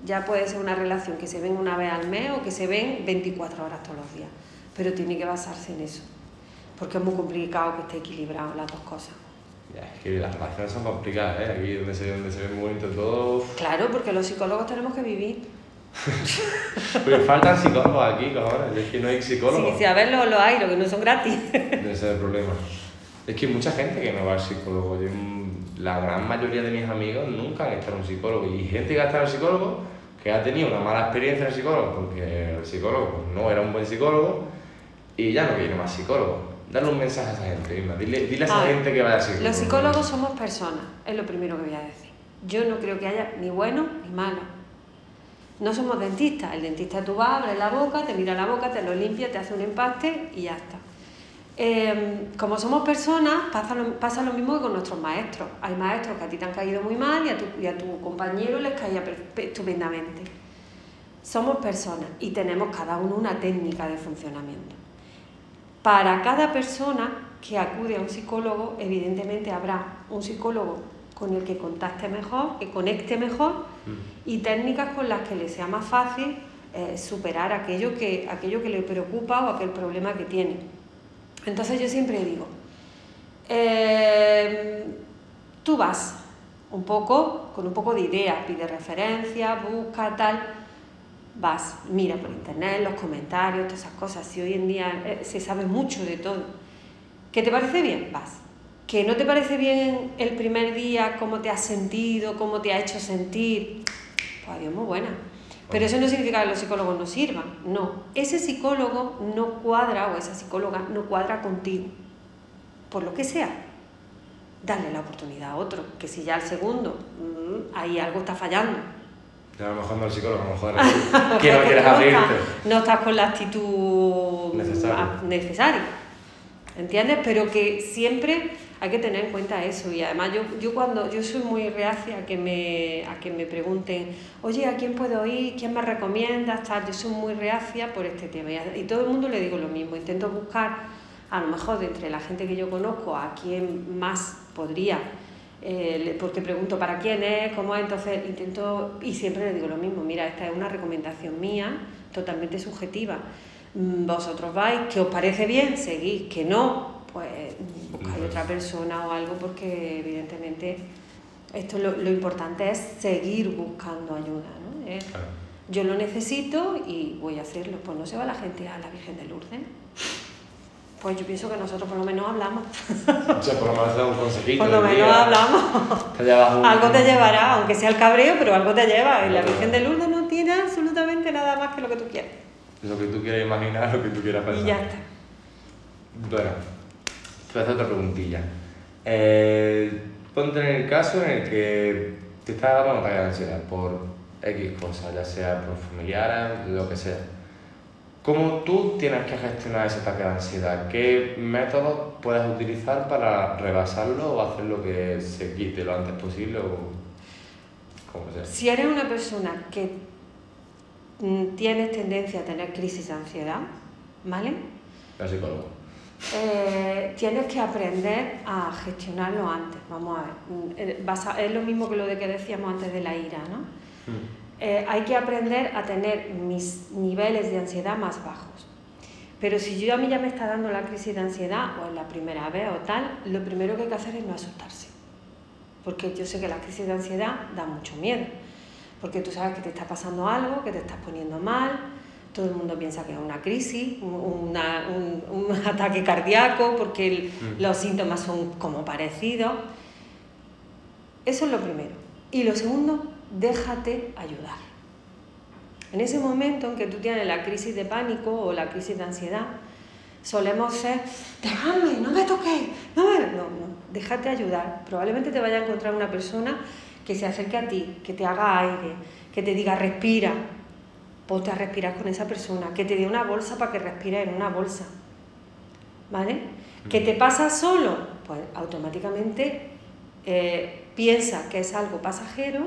Ya puede ser una relación que se ven una vez al mes o que se ven 24 horas todos los días. Pero tiene que basarse en eso. Porque es muy complicado que esté equilibrado las dos cosas. Es que las relaciones son complicadas, ¿eh? Aquí donde se, donde se ve muy bonito todo. Claro, porque los psicólogos tenemos que vivir. Pero faltan psicólogos aquí, cojones. Es que no hay psicólogos. Sí, sí, a ver, lo, lo hay, lo que no son gratis. Ese es el problema. Es que hay mucha gente que no va al psicólogo. Yo, la gran mayoría de mis amigos nunca han estado en un psicólogo. Y gente que ha estado en psicólogo que ha tenido una mala experiencia en el psicólogo porque el psicólogo pues, no era un buen psicólogo y ya no quiere más psicólogo. Darle un mensaje a esa gente, Irma. Dile, dile a esa A gente que vaya al psicólogo. Los psicólogos somos personas, es lo primero que voy a decir. Yo no creo que haya ni bueno ni malo. No somos dentistas. El dentista tú vas, abres la boca, te mira la boca, te lo limpia, te hace un empaste y ya está. Eh, como somos personas, pasa lo, pasa lo mismo que con nuestros maestros. Hay maestros que a ti te han caído muy mal y a tu, y a tu compañero les caía estupendamente. Somos personas y tenemos cada uno una técnica de funcionamiento. Para cada persona que acude a un psicólogo, evidentemente habrá un psicólogo con el que contacte mejor, que conecte mejor Mm. y técnicas con las que le sea más fácil eh, superar aquello que, aquello que le preocupa o aquel problema que tiene. Entonces yo siempre digo, eh, tú vas un poco, con un poco de idea, pide referencia, busca tal, vas, mira por internet, los comentarios, todas esas cosas, si hoy en día eh, se sabe mucho de todo. ¿Que te parece bien? Vas. ¿Que no te parece bien el primer día, cómo te has sentido, cómo te ha hecho sentir? Pues adiós, muy buena. Pero eso no significa que los psicólogos no sirvan, no. Ese psicólogo no cuadra o esa psicóloga no cuadra contigo, por lo que sea. Dale la oportunidad a otro, que si ya el segundo, mm, ahí algo está fallando. A lo mejor no el psicólogo, a lo mejor eres que no quieres abrirte. estás- no estás con la actitud Necesaria. ¿Entiendes? Pero que siempre hay que tener en cuenta eso. Y además yo, yo cuando yo soy muy reacia a que me, a que me pregunten, oye, ¿a quién puedo ir? ¿Quién me recomiendas? Tal. Yo soy muy reacia por este tema. Y todo el mundo le digo lo mismo. Intento buscar, a lo mejor de entre la gente que yo conozco, a quién más podría. Eh, porque pregunto para quién es, cómo es, entonces intento y siempre le digo lo mismo, mira, esta es una recomendación mía, totalmente subjetiva. Mm, Vosotros vais, que os parece bien, seguís, que no, pues buscáis otra persona o algo porque evidentemente esto lo, lo importante es seguir buscando ayuda, ¿no? Es, Claro. yo lo necesito y voy a hacerlo. Pues no se va la gente a la Virgen de Lourdes. Pues yo pienso que nosotros por lo menos hablamos. O sea, por lo menos un consejito. Por lo menos día. hablamos. Te un- Algo te llevará, aunque sea el cabreo, pero algo te lleva. Y la. Virgen de Lourdes no tiene absolutamente nada más que lo que tú quieres. Lo que tú quieras imaginar, lo que tú quieras pensar. Y ya está. Bueno, te voy a hacer otra preguntilla. Eh, ponte en el caso en el que te está dando un ataque de ansiedad por X cosas, ya sea por familiares, lo que sea. ¿Cómo tú tienes que gestionar ese ataque de ansiedad? ¿Qué métodos puedes utilizar para rebasarlo o hacer lo que se quite lo antes posible? O... como sea. Si eres una persona que mm, tienes tendencia a tener crisis de ansiedad, ¿vale? El psicólogo. Eh, tienes que aprender a gestionarlo antes. Vamos a ver. Mm, eh, vas a- es lo mismo que lo de que decíamos antes de la ira, ¿no? Mm. Eh, hay que aprender a tener mis niveles de ansiedad más bajos. Pero si yo a mí ya me está dando la crisis de ansiedad, o es la primera vez o tal, lo primero que hay que hacer es no asustarse. Porque yo sé que la crisis de ansiedad da mucho miedo. Porque tú sabes que te está pasando algo, que te estás poniendo mal, todo el mundo piensa que es una crisis, un- una- un, un ataque cardíaco, porque el- Mm. los síntomas son como parecidos. Eso es lo primero. Y lo segundo, déjate ayudar. En ese momento en que tú tienes la crisis de pánico o la crisis de ansiedad, solemos ser, dejadme, no me toquéis, no me... No, no, déjate ayudar. Probablemente te vaya a encontrar una persona que se acerque a ti, que te haga aire, que te diga respira, ponte a respirar con esa persona, que te dé una bolsa para que respires en una bolsa. ¿Vale? ¿Que te pasa solo? Pues automáticamente eh, piensa que es algo pasajero,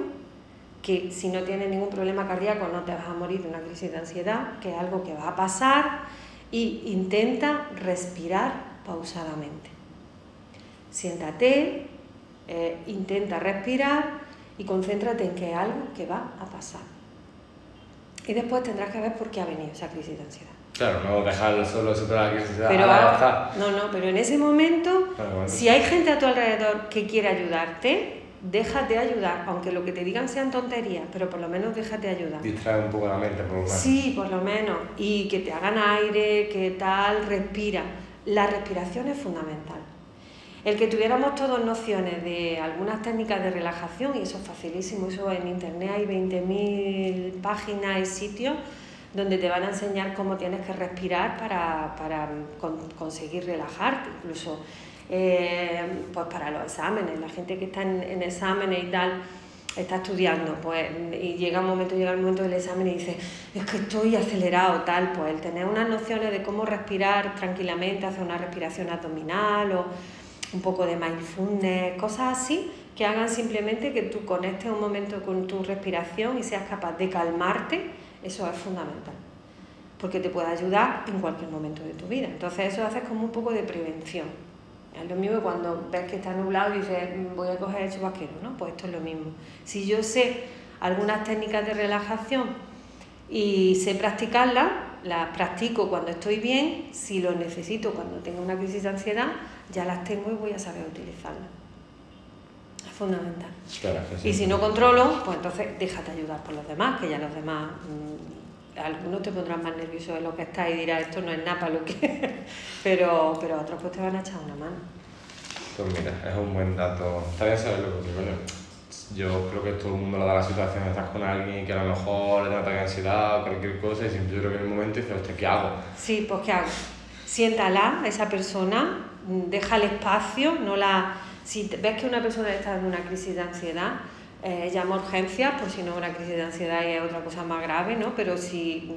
que si no tienes ningún problema cardíaco no te vas a morir de una crisis de ansiedad, que es algo que va a pasar y intenta respirar pausadamente. Siéntate, eh, intenta respirar y concéntrate en que es algo que va a pasar. Y después tendrás que ver por qué ha venido esa crisis de ansiedad. Claro, no dejarlo solo superar la crisis de Pero, "Ala, ya ahora- está". no, no, pero en ese momento, Claro, bueno. si hay gente a tu alrededor que quiere ayudarte, déjate ayudar, aunque lo que te digan sean tonterías, pero por lo menos déjate ayudar. Distrae un poco la mente, por lo menos. Sí, por lo menos. Y que te hagan aire, que tal, respira. La respiración es fundamental. El que tuviéramos todos nociones de algunas técnicas de relajación, y eso es facilísimo, eso en internet hay 20.000 páginas y sitios donde te van a enseñar cómo tienes que respirar para, para con- conseguir relajarte, incluso eh, pues para los exámenes, la gente que está en, en exámenes y tal, está estudiando, pues, y llega un momento, llega el momento del examen y dice, es que estoy acelerado, tal, pues el tener unas nociones de cómo respirar tranquilamente, hacer una respiración abdominal o un poco de mindfulness, cosas así, que hagan simplemente que tú conectes un momento con tu respiración y seas capaz de calmarte, eso es fundamental, porque te puede ayudar en cualquier momento de tu vida. Entonces eso haces como un poco de prevención. Es lo mismo que cuando ves que está nublado y dices, "Mm, voy a coger el chubasquero, ¿no? Pues esto es lo mismo. Si yo sé algunas técnicas de relajación y sé practicarlas, las practico cuando estoy bien, si lo necesito cuando tengo una crisis de ansiedad, ya las tengo y voy a saber utilizarlas. Es fundamental. Claro, que sí. Y si no controlo, pues entonces déjate ayudar por los demás, que ya los demás, mm, algunos te pondrán más nervioso de lo que estás y dirás, esto no es nada para lo que... pero, pero otros pues te van a echar una mano. Pues mira, es un buen dato. Está bien saberlo porque, bueno, yo creo que todo el mundo le da la situación de estar con alguien que a lo mejor le da ataque de ansiedad o cualquier cosa y siempre yo creo que en el momento dices, ¿qué hago? Sí, pues ¿qué hago? Siéntala a esa persona, mm, déjale espacio, no la... Si ves que una persona está en una crisis de ansiedad, eh, llama urgencias, por si no es una crisis de ansiedad y es otra cosa más grave, ¿no? Pero si,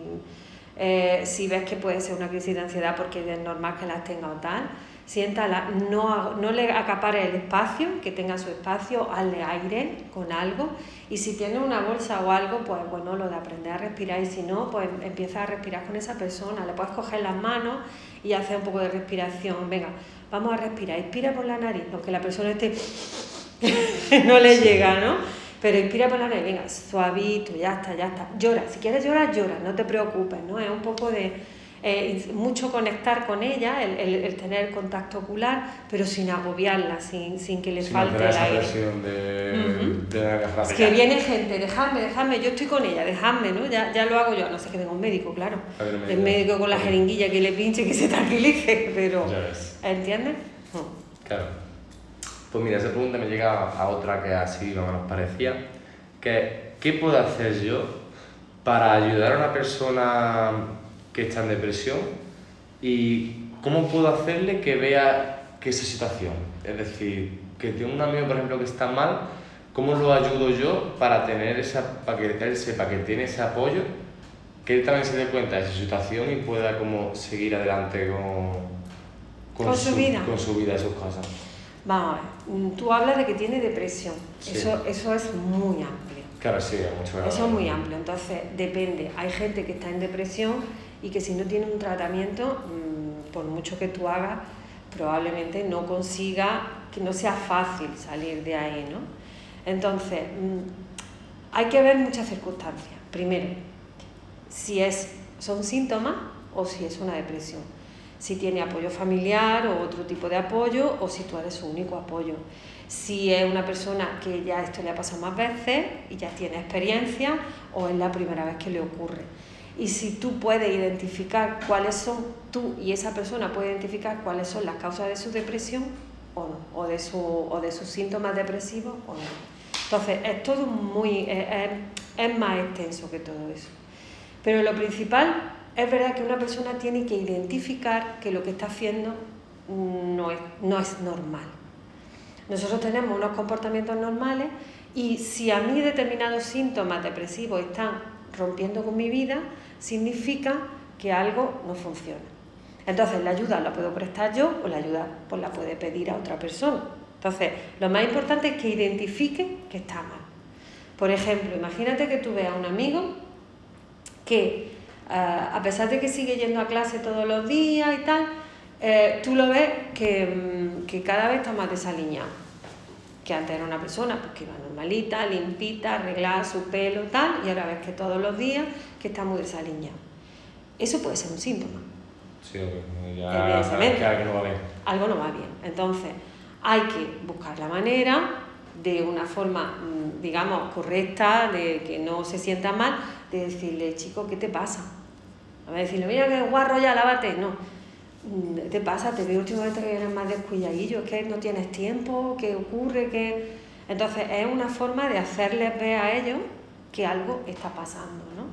eh, si ves que puede ser una crisis de ansiedad porque es normal que las tenga o tal, siéntala, no, no le acapare el espacio, que tenga su espacio, hazle aire con algo. Y si tiene una bolsa o algo, pues bueno, lo de aprender a respirar. Y si no, pues empieza a respirar con esa persona, le puedes coger las manos y hacer un poco de respiración, venga, vamos a respirar, inspira por la nariz, aunque la persona esté, no le llega, ¿no? Pero inspira por la nariz, venga, suavito, ya está, ya está. Llora, si quieres llorar, llora, no te preocupes, ¿no? Es un poco de eh, mucho conectar con ella, el, el- el tener contacto ocular, pero sin agobiarla, sin, sin que le Sin falte el esa aire. de, Ujú. de la Es que viene gente, dejadme, dejadme, yo estoy con ella, dejadme, ¿no? Ya, ya lo hago yo, no sé que venga un médico, claro. Ver, El médico. con la jeringuilla que le pinche, que se tranquilice, pero... ¿Entiendes? Claro. Pues mira, esa pregunta me llega a otra que así que nos parecía, que ¿qué puedo hacer yo para ayudar a una persona que está en depresión y cómo puedo hacerle que vea que esa situación, es decir, que tengo un amigo, por ejemplo, que está mal, ¿cómo lo ayudo yo para tener esa, para que él sepa que tiene ese apoyo, que él también se dé cuenta de su situación y pueda como seguir adelante con, Con su vida. con su vida y sus cosas? Vamos a ver, tú hablas de que tiene depresión, Sí. eso, eso es muy amplio. Claro, sí, es mucho Eso es muy amplio, entonces depende. Hay gente que está en depresión y que si no tiene un tratamiento, mm, por mucho que tú hagas, probablemente no consiga, que no sea fácil salir de ahí, ¿no? Entonces, mm, hay que ver muchas circunstancias. Primero, si es, son síntomas o si es una depresión. Si tiene apoyo familiar o otro tipo de apoyo o si tú eres su único apoyo. Si es una persona que ya esto le ha pasado más veces y ya tiene experiencia o es la primera vez que le ocurre. Y si tú puedes identificar cuáles son, tú y esa persona puede identificar cuáles son las causas de su depresión o no, o de, su, o de sus síntomas depresivos o no. Entonces, es todo muy, es, más extenso que todo eso. Pero lo principal es verdad que una persona tiene que identificar que lo que está haciendo no es, no es normal. Nosotros tenemos unos comportamientos normales y si a mí determinados síntomas depresivos están rompiendo con mi vida, significa que algo no funciona. Entonces, la ayuda la puedo prestar yo o la ayuda pues, la puede pedir a otra persona. Entonces, lo más importante es que identifique que está mal. Por ejemplo, imagínate que tú veas a un amigo que, a pesar de que sigue yendo a clase todos los días y tal, eh, tú lo ves que, mm, que, cada vez está más desaliñado. Que antes era una persona pues, que iba normalita, limpita, arreglada su pelo, tal, y ahora ves que todos los días que está muy desaliñado. Eso puede ser un síntoma. Sí, ya sabes que algo no va bien. Algo no va bien. Entonces, hay que buscar la manera de una forma, mm, digamos, correcta, de que no se sienta mal, de decirle, chico, ¿qué te pasa? A ver, decirle, mira que guarro ya, lávate. No, mm, ¿qué te pasa? Te veo últimamente que eres más descuidadillo, es que no tienes tiempo, ¿qué ocurre? que Entonces, es una forma de hacerles ver a ellos que algo está pasando, ¿no?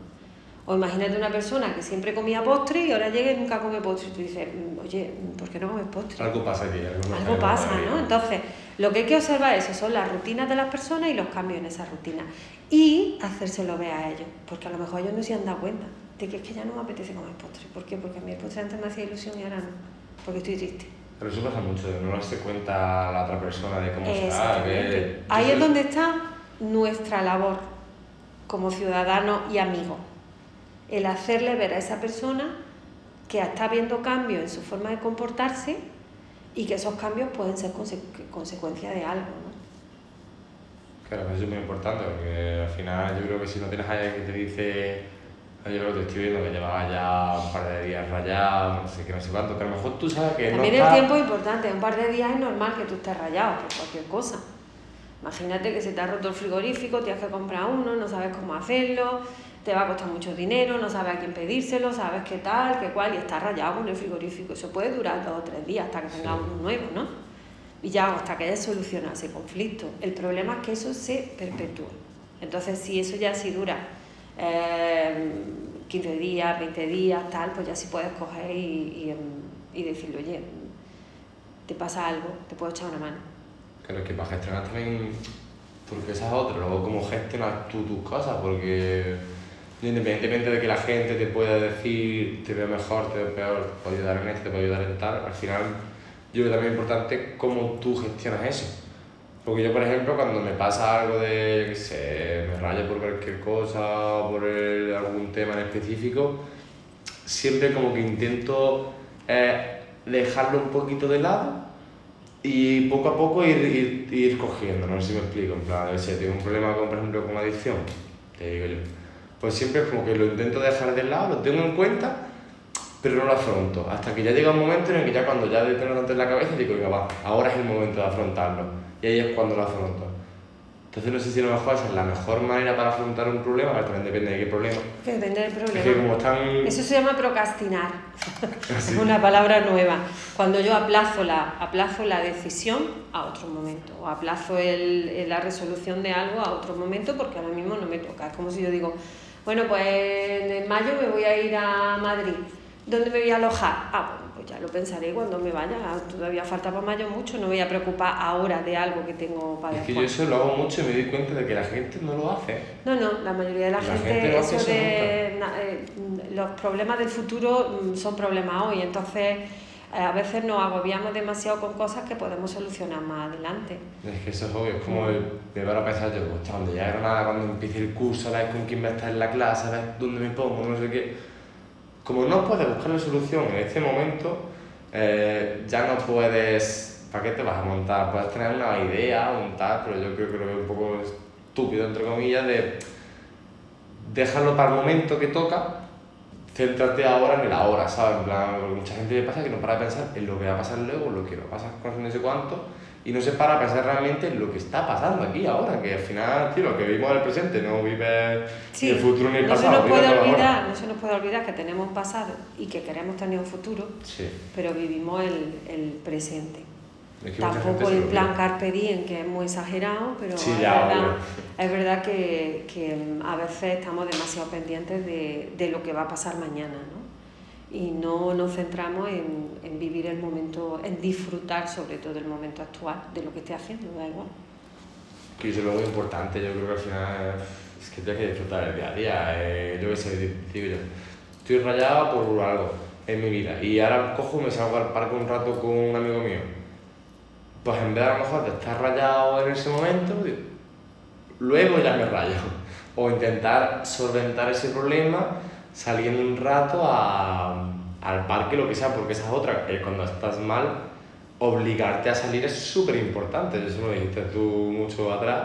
O imagínate una persona que siempre comía postre y ahora llega y nunca come postre. Y tú dices, mm, oye, ¿por qué no comes postre? Algo pasa aquí. Algo, algo pasa, ¿no? Entonces, lo que hay que observar eso son las rutinas de las personas y los cambios en esas rutinas. Y hacérselo ver a ellos, porque a lo mejor ellos no se han dado cuenta de que es que ya no me apetece comer postre. ¿Por qué? Porque a mí el postre antes me hacía ilusión y ahora no, porque estoy triste. Pero eso pasa mucho, de no darse cuenta a la otra persona de cómo está. Ahí es donde está nuestra labor como ciudadano y amigo el hacerle ver a esa persona que está viendo cambios en su forma de comportarse y que esos cambios pueden ser consecuencia de algo. ¿no? Claro, eso es muy importante porque al final yo creo que si no tienes a alguien que te dice, yo lo que te estoy viendo que llevaba ya un par de días rayado, no sé qué, no sé cuánto, que a lo mejor tú sabes que También el tiempo es importante, un par de días es normal que tú estés rayado por cualquier cosa. Imagínate que se te ha roto el frigorífico, tienes que comprar uno, no sabes cómo hacerlo, te va a costar mucho dinero, no sabes a quién pedírselo, sabes qué tal, qué cual, y está rayado con el frigorífico. Eso puede durar dos o tres días hasta que tengas uno nuevo, ¿no? Y ya hasta que haya solucionado ese conflicto. El problema es que eso se perpetúa. Entonces, si eso ya sí dura eh, 15 días, 20 días, tal, pues ya sí puedes coger y, y, decirle, oye, te pasa algo, te puedo echar una mano. Claro, es que para gestionar también, porque esa es otra, luego cómo gestionas tú tus cosas, porque independientemente de que la gente te pueda decir te veo mejor, te veo peor, te puedo ayudar en esto, te puedo ayudar en tal, al final yo creo que también es importante cómo tú gestionas eso. Porque yo, por ejemplo, cuando me pasa algo de, que sé, me rayo por cualquier cosa, por algún tema en específico, siempre como que intento eh, dejarlo un poquito de lado y poco a poco ir, ir, ir cogiendo, no sé si me explico, en plan, si tengo un problema con, por ejemplo, con adicción, te digo yo pues siempre es como que lo intento dejar de lado, lo tengo en cuenta, pero no lo afronto. Hasta que ya llega un momento en el que ya cuando ya tengo tanto en la cabeza digo, venga, va, ahora es el momento de afrontarlo. Y ahí es cuando lo afronto. Entonces no sé si a lo mejor esa es la mejor manera para afrontar un problema, pero también depende de qué problema. Depende del problema. Es que como están... Eso se llama procrastinar. Es una palabra nueva. Cuando yo aplazo la, aplazo la decisión a otro momento, o aplazo el, la resolución de algo a otro momento porque ahora mismo no me toca. Es como si yo digo, bueno, pues en mayo me voy a ir a Madrid. ¿Dónde me voy a alojar? Ah, bueno, pues ya lo pensaré cuando me vaya. Todavía falta para mayo mucho, no me voy a preocupar ahora de algo que tengo para Es que yo eso lo hago mucho y me doy cuenta de que la gente no lo hace. No, no, la mayoría de la, gente, eso de eh, los problemas del futuro mm, son problemas hoy. Entonces, eh, a veces nos agobiamos demasiado con cosas que podemos solucionar más adelante. Es que eso es obvio, es como el, me van a pensar yo, hostia, cuando ya Granada, cuando empiece el curso, a ver con quién va a estar en la clase, a ver dónde me pongo, no sé qué. Como no puedes buscar solución en este momento, eh, ya no puedes, ¿para qué te vas a montar? Puedes tener una idea, un tal, pero yo creo que lo veo un poco estúpido, entre comillas, de dejarlo para el momento que toca céntrate ahora en el ahora, ¿sabes? En plan, mucha gente le pasa que no para pensar en lo que va a pasar luego, lo que va a pasar con no sé cuánto, y no se para a pensar realmente en lo que está pasando aquí ahora, que al final, tío, lo que vivimos en el presente, no vive ni el futuro ni el no pasado. Se nos puede olvidar, no se nos puede olvidar que tenemos un pasado y que queremos tener un futuro, Sí. pero vivimos el, el presente. Es que Tampoco lo plan carpe diem, que es muy exagerado, pero Sí, es, ya, verdad, es verdad que, que a veces estamos demasiado pendientes de, de lo que va a pasar mañana, ¿no? Y no nos centramos en, en vivir el momento, en disfrutar sobre todo el momento actual de lo que esté haciendo, da igual. Que es lo muy importante, yo creo que al final es que tienes que disfrutar el día a día. Eh, yo qué sé, digo yo, estoy rayado por algo en mi vida y ahora cojo y me salgo al parque un rato con un amigo mío. Pues en vez a lo mejor de estar rayado en ese momento, luego ya me rayo. O intentar solventar ese problema saliendo un rato a, al parque, lo que sea, porque esa es otra, que cuando estás mal, obligarte a salir es súper importante, eso lo dijiste tú mucho atrás,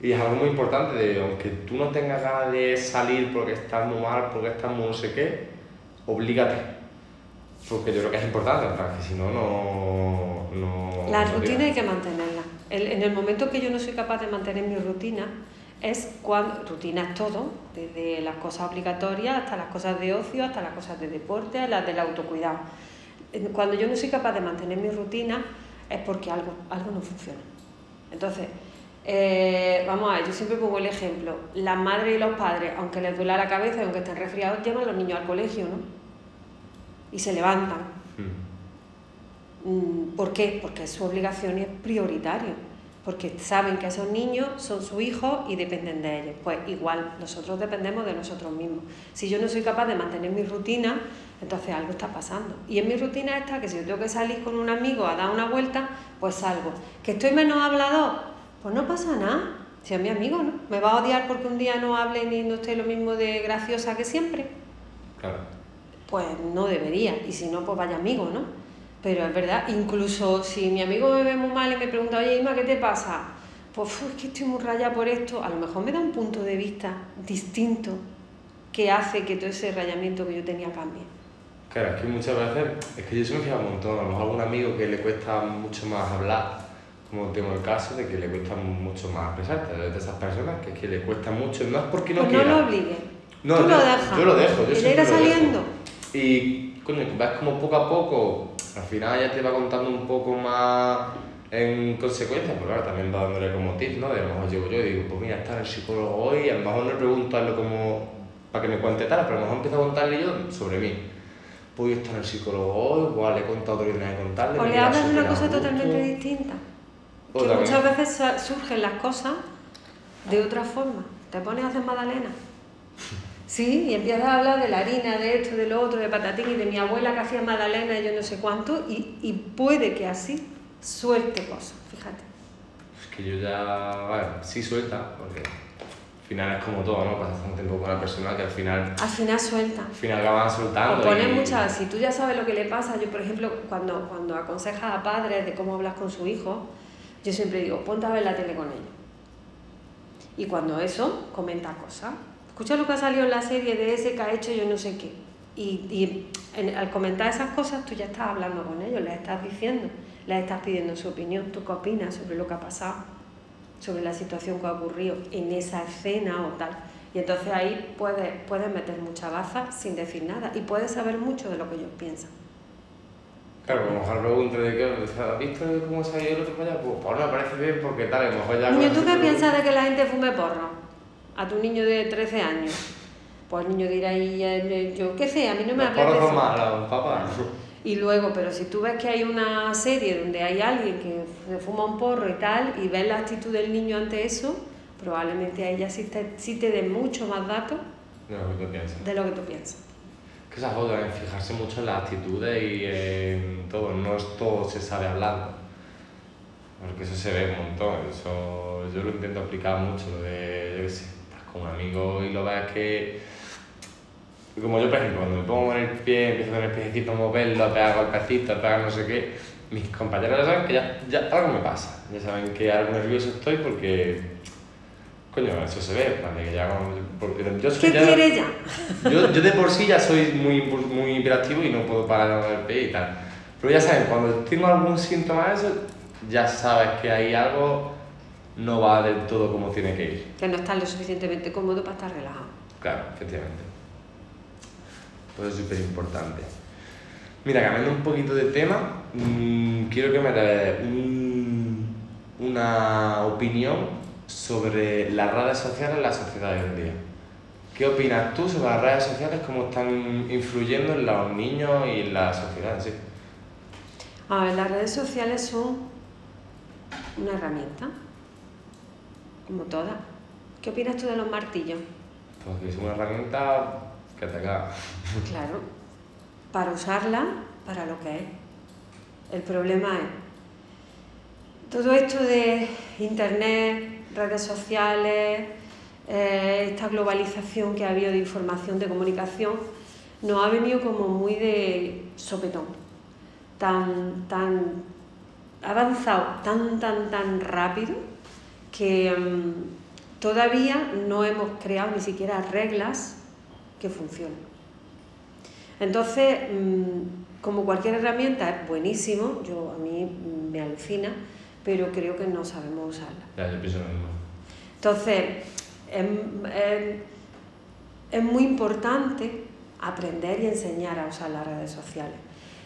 y es algo muy importante, de, aunque tú no tengas ganas de salir porque estás muy mal, porque estás muy no sé qué, oblígate, porque yo creo que es importante, en que si no, no... no La no rutina hay que mantenerla. El- en el momento que yo no soy capaz de mantener mi rutina, es cuando. Rutina es todo, desde las cosas obligatorias hasta las cosas de ocio, hasta las cosas de deporte, las del autocuidado. Cuando yo no soy capaz de mantener mi rutina, es porque algo, algo no funciona. Entonces, eh, vamos a ver, yo siempre pongo el ejemplo: las madres y los padres, aunque les duela la cabeza y aunque estén resfriados, llevan a los niños al colegio, ¿no? Y se levantan. Mm. Mm, ¿Por qué? Porque su obligación es prioritario, porque saben que esos niños son sus hijos y dependen de ellos. Pues igual, nosotros dependemos de nosotros mismos. Si yo no soy capaz de mantener mi rutina, entonces algo está pasando. Y en mi rutina está que si yo tengo que salir con un amigo a dar una vuelta, pues salgo. ¿Que estoy menos hablador? Pues no pasa nada. Si es mi amigo, ¿no? ¿Me va a odiar porque un día no hable ni no esté lo mismo de graciosa que siempre? Claro. pues no debería, y si no, pues vaya amigo, ¿no? Pero es verdad, incluso si mi amigo me ve muy mal y me pregunta, oye Isma, ¿qué te pasa? Pues "Uf, es que estoy muy rayada por esto, a lo mejor me da un punto de vista distinto que hace que todo ese rayamiento que yo tenía cambie. Claro, es que muchas veces, es que yo se me fija un montón, a lo mejor algún amigo que le cuesta mucho más hablar, como tengo el caso de que le cuesta mucho más expresarte, de esas personas que, es que le cuesta mucho, no es porque no pues no quiera. lo obligues, No, tú yo- lo dejas. yo lo dejo, yo y le irá lo dejo. saliendo. Y, coño, ves como poco a poco, al final ya te va contando un poco más en consecuencia, porque claro, también va dándole como tips, ¿no? De a lo mejor llego yo y digo, pues mira, está el psicólogo hoy, a lo mejor no le pregunto como para que me cuente tal, pero a lo mejor empiezo a contarle yo sobre mí. Pues yo estar el psicólogo hoy, igual le he contado todo lo que tenía que contarle. O le hablas de una cosa gusto. totalmente distinta. O Que también- muchas veces surgen las cosas de otra forma. Te pones a hacer magdalena. Sí, y empiezas a hablar de la harina, de esto, de lo otro, de patatín y de mi abuela que hacía magdalena y yo no sé cuánto, y, y puede que así suelte cosas, fíjate. Es que yo ya, bueno, sí suelta, porque al final es como todo, ¿no? Pasas tanto tiempo con una persona que al final, Al final suelta. al final acaban soltando. O pones y- muchas, si tú ya sabes lo que le pasa, yo por ejemplo, cuando, cuando aconsejas a padres de cómo hablas con su hijo, yo siempre digo, ponte a ver la tele con ellos. Y cuando eso, comenta cosas. Escucha lo que ha salido en la serie de ese que ha hecho yo no sé qué. Y, y en- al comentar esas cosas tú ya estás hablando con ellos, les estás diciendo, les estás pidiendo su opinión, tú qué opinas sobre lo que ha pasado, sobre la situación que ha ocurrido en esa escena o tal. Y entonces ahí puedes, puedes meter mucha baza sin decir nada y puedes saber mucho de lo que ellos piensan. Claro, a lo mejor pregunta de que, ¿has visto cómo se ha ido el otro para allá? Pues, pues no me parece bien porque tal, a lo mejor ya... Niño, ¿tú qué piensas de que la gente fume porro? A tu niño de 13 años. Pues el niño dirá, "Y, eh, yo qué sé, a mí no me apetece. son malos, papá. Y luego, pero si tú ves que hay una serie donde hay alguien que se fuma un porro y tal, y ves la actitud del niño ante eso, probablemente a ella sí te, sí te dé mucho más datos No, ¿qué tú piensas? de lo que tú piensas. que se joda en fijarse mucho en las actitudes y en todo, no es todo se sabe hablando. Porque eso se ve un montón, eso yo lo intento aplicar mucho, lo de, yo qué sé, un amigo y lo ves que... Como yo, por ejemplo, cuando me pongo en el pie, empiezo con el piecito a moverlo, a pegar golpecitos, a pegar no sé qué, mis compañeros ya saben que ya, ya algo me pasa, ya saben que algo nervioso estoy porque Coño, eso se ve, ¿vale? Que ya porque yo ¿Qué ya, quiere ya? Yo, yo de por sí ya soy muy, muy hiperactivo y no puedo parar de mover el pie y tal. Pero ya saben, cuando tengo algún síntoma de eso, ya sabes que ahí algo no va del todo como tiene que ir. Que no estás lo suficientemente cómodo para estar relajado. Claro, efectivamente. Pues es súper importante. Mira, cambiando un poquito de tema, mmm, quiero que me des un, una opinión sobre las redes sociales en la sociedad de hoy en día. ¿Qué opinas tú sobre las redes sociales, cómo están influyendo en los niños y en la sociedad en sí? A ver, las redes sociales son una herramienta, como todas. ¿Qué opinas tú de los martillos? Pues es una herramienta que te caga. Claro, para usarla para lo que es. El problema es todo esto de internet, redes sociales, eh, esta globalización que ha habido de información, de comunicación, nos ha venido como muy de sopetón, tan, tan avanzado, tan, tan, tan rápido, que mm, todavía no hemos creado ni siquiera reglas que funcionen. Entonces, mm, como cualquier herramienta es buenísimo, yo a mí me alucina, pero creo que no sabemos usarla. Ya, yo pienso lo mismo. Entonces, es, es, es, muy importante aprender y enseñar a usar las redes sociales.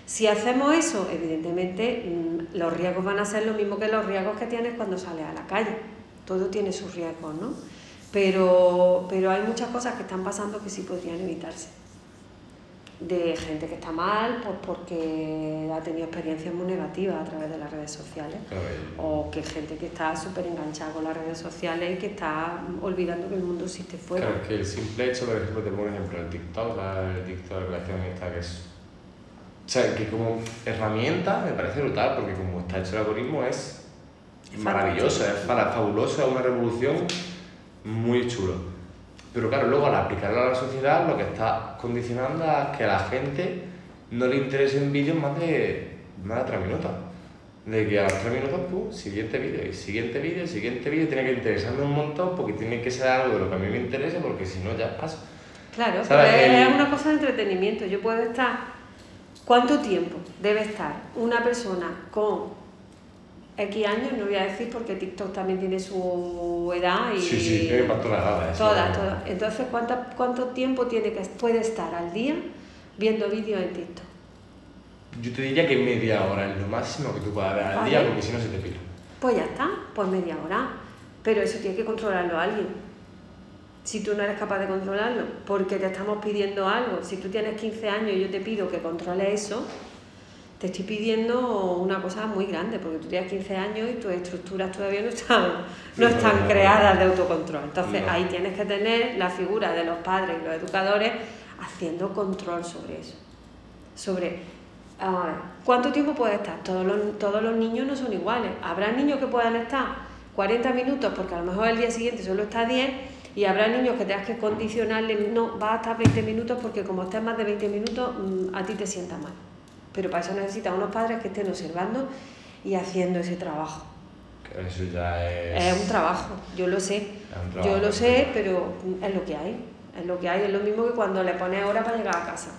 Si hacemos eso, evidentemente mm, los riesgos van a ser lo mismo que los riesgos que tienes cuando sales a la calle. Todo tiene sus riesgos, ¿no? Pero, pero hay muchas cosas que están pasando que sí podrían evitarse de gente que está mal pues porque ha tenido experiencias muy negativas a través de las redes sociales o que gente que está súper enganchada con las redes sociales y que está olvidando que el mundo existe fuera. Claro, es que el simple hecho, por ejemplo, te pongo un ejemplo, el TikTok, la, el TikTok, la relación esta que es... O sea, que como herramienta me parece brutal porque como está hecho el algoritmo es maravilloso, es fabuloso, es una revolución muy chulo pero claro, luego al aplicarlo a la sociedad lo que está condicionando es que a la gente no le interesen vídeos más de, más de 3 minutos. De que a los 3 minutos, pues, siguiente vídeo, y siguiente vídeo, siguiente vídeo, tiene que interesarme un montón porque tiene que ser algo de lo que a mí me interesa porque si no ya paso. Claro, pero es una cosa de entretenimiento. Yo puedo estar... ¿Cuánto tiempo debe estar una persona con X años, no voy a decir porque TikTok también tiene su edad y... Sí, sí, tiene para todas las edades. Todas, todas. Entonces, ¿cuánto tiempo tiene que, puede estar al día viendo vídeos en TikTok? Yo te diría que media hora es lo máximo que tú puedas ver al día porque si no se te pira. Pues ya está, pues media hora. Pero eso tiene que controlarlo alguien. Si tú no eres capaz de controlarlo, porque te estamos pidiendo algo, si tú tienes 15 años y yo te pido que controle eso, te estoy pidiendo una cosa muy grande, porque tú tienes 15 años y tus estructuras todavía no están, no están creadas de autocontrol. Entonces ahí tienes que tener la figura de los padres y los educadores haciendo control sobre eso. Sobre, ¿cuánto tiempo puede estar? Todos los, todos los niños no son iguales. Habrá niños que puedan estar 40 minutos porque a lo mejor el día siguiente solo está 10 y habrá niños que tengas que condicionarle, no, va a estar 20 minutos porque como estés más de 20 minutos mm, a ti te sienta mal. Pero para eso necesitan unos padres que estén observando y haciendo ese trabajo. Eso ya es... Es un trabajo, yo lo sé. yo lo sé, pero es lo que hay. Es lo que hay, es lo mismo que cuando le pones hora para llegar a casa.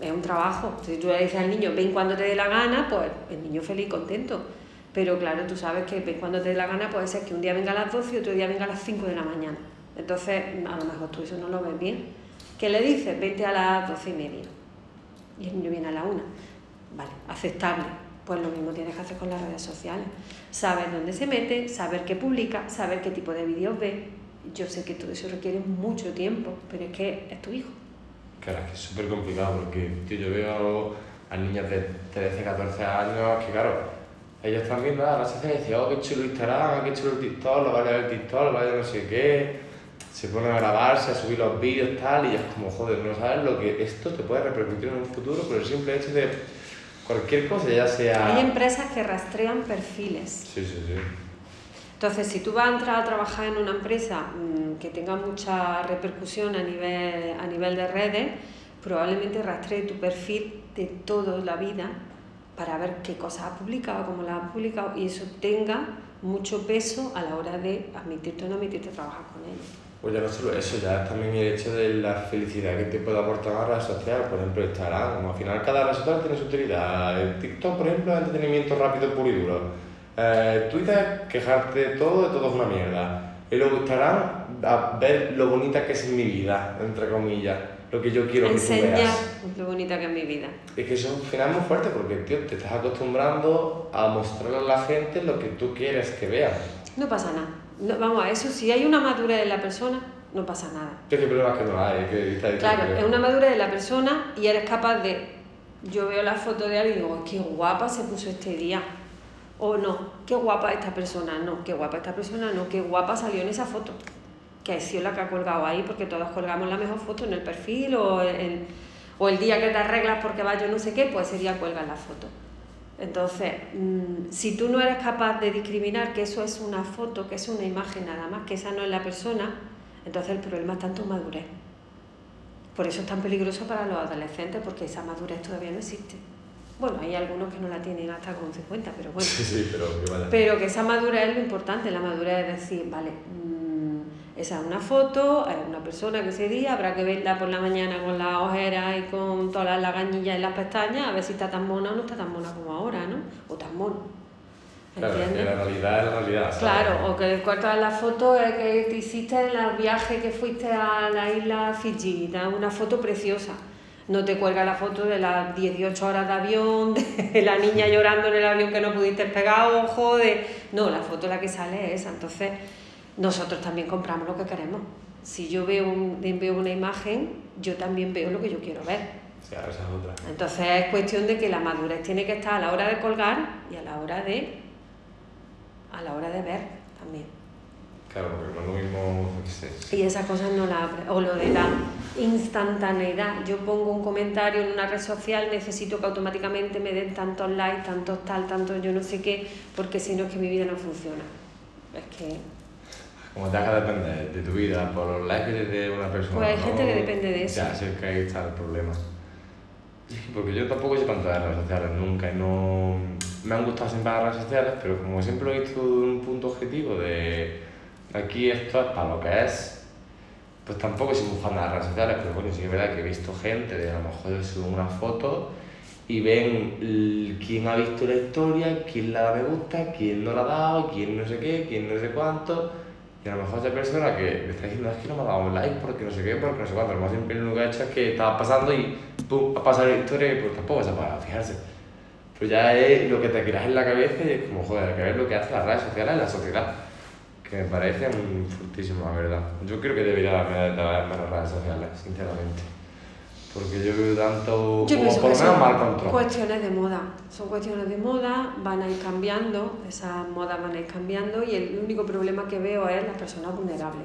Es un trabajo. Si tú le dices al niño, ven cuando te dé la gana, pues el niño feliz y contento. Pero claro, tú sabes que ven cuando te dé la gana puede ser que un día venga a las 12 y otro día venga a las 5 de la mañana. Entonces, a lo mejor tú eso no lo ves bien. ¿Qué le dices? Vente a las 12 y media y el niño viene a la una. Vale, aceptable. Pues lo mismo tienes que hacer con las redes sociales. Saber dónde se mete, saber qué publica, saber qué tipo de vídeos ve. Yo sé que todo eso requiere mucho tiempo, pero es que es tu hijo. Claro, es que es súper complicado porque yo veo a niños de 13, 14 años que, claro, ellos están viendo a las redes y dicen, oh, qué chulo Instagram, qué chulo TikTok, lo vale el TikTok, lo vale no sé qué. Se ponen a grabarse, a subir los vídeos tal, y es como, joder, no sabes lo que esto te puede repercutir en un futuro por el simple hecho de cualquier cosa, ya sea... Hay empresas que rastrean perfiles. Sí, sí, sí. Entonces, si tú vas a entrar a trabajar en una empresa mm, que tenga mucha repercusión a nivel, a nivel de redes, probablemente rastree tu perfil de toda la vida para ver qué cosas ha publicado, cómo las ha publicado, y eso tenga mucho peso a la hora de admitirte o no admitirte a trabajar con ellos. Pues ya no solo eso, ya es también el hecho de la felicidad que te puede aportar una red social, por ejemplo Instagram, como al final cada red social tiene su utilidad. El TikTok, por ejemplo, es entretenimiento rápido, puro y duro. Eh, Twitter, quejarte de todo, de todo es una mierda. Y luego Instagram, a ver lo bonita que es mi vida, entre comillas, lo que yo quiero que tú veas. lo bonita que es mi vida. Es que eso al final es muy fuerte porque, tío, te estás acostumbrando a mostrarle a la gente lo que tú quieres que vea. No pasa nada. No, vamos a eso, si hay una madurez en la persona, no pasa nada. ¿Qué problema es que no hay? Que está claro, es una madurez de la persona y eres capaz de... Yo veo la foto de alguien y digo, qué guapa se puso este día o no, qué guapa esta persona, no, qué guapa esta persona, no, qué guapa salió en esa foto. Que ha sido la que ha colgado ahí, porque todos colgamos la mejor foto en el perfil o el, o el día que te arreglas porque va yo no sé qué, pues ese día cuelgas la foto. Entonces, mm, si tú no eres capaz de discriminar que eso es una foto, que es una imagen nada más, que esa no es la persona, entonces el problema está en tu madurez. Por eso es tan peligroso para los adolescentes, porque esa madurez todavía no existe. Bueno, hay algunos que no la tienen hasta con 50, pero bueno. Sí, sí, pero que vaya. Pero que esa madurez es lo importante, la madurez es decir, vale, esa es una foto, es una persona que ese día habrá que verla por la mañana con las ojeras y con todas las lagañillas y las pestañas, a ver si está tan mona o no está tan mona como ahora, ¿no? O tan mono. Claro, que la realidad es la realidad. ¿sabes? Claro, o que el cuarto de la foto es que te hiciste en el viaje que fuiste a la isla Fiji, una foto preciosa no te cuelga la foto de las 18 horas de avión, de la niña llorando en el avión que no pudiste pegar ojo, de... No, la foto la que sale es esa. Entonces, nosotros también compramos lo que queremos. Si yo veo, un, veo una imagen, yo también veo lo que yo quiero ver. Otra. Entonces es cuestión de que la madurez tiene que estar a la hora de colgar y a la hora de, a la hora de ver también. Claro, porque no es lo mismo. Y esas cosas no las. O lo de la instantaneidad. Yo pongo un comentario en una red social, necesito que automáticamente me den tantos likes, tantos tal, tantos yo no sé qué, porque si no es que mi vida no funciona. Es que. Como te haga depender de tu vida por los likes de una persona. Pues hay gente que depende de eso. Ya, sí, es que ahí está el problema. Porque yo tampoco sé tanto de redes sociales nunca y no. Me han gustado siempre las redes sociales, pero como siempre lo he visto de un punto objetivo de aquí esto es para lo que es, pues tampoco soy muy fan de las redes sociales, pero bueno, sí que es verdad que he visto gente de a lo mejor suben una foto y ven quién ha visto la historia, quién la da me gusta, quién no la ha dado, quién no sé qué, quién no sé cuánto. Y a lo mejor esa persona que me está diciendo es que no me ha dado un like porque no sé qué, porque no sé cuánto. Lo más siempre lo que ha hecho es que estaba pasando y pum, ha pasado la historia y pues tampoco se puede fijarse. Pues ya es lo que te creas en la cabeza y es como, joder, hay que ver lo que hace las redes sociales en la sociedad que me parece muy fortísimo, la verdad. Yo creo que debería haber menos redes sociales, sinceramente. Porque yo veo tanto, yo como por lo menos mal control. Cuestiones de moda, son cuestiones de moda, van a ir cambiando, esas modas van a ir cambiando y el único problema que veo es las personas vulnerables.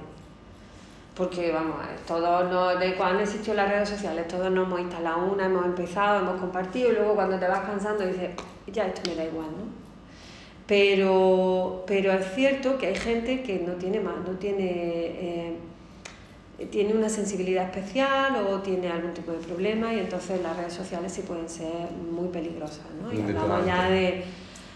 Porque vamos, todos no, de cuando existió las redes sociales, todos nos hemos instalado una, hemos empezado, hemos compartido y luego cuando te vas cansando dices, ya esto me da igual, ¿no? Pero, pero es cierto que hay gente que no tiene más, no tiene, eh, tiene una sensibilidad especial o tiene algún tipo de problema y entonces las redes sociales sí pueden ser muy peligrosas. ¿no? Y hablamos ya de,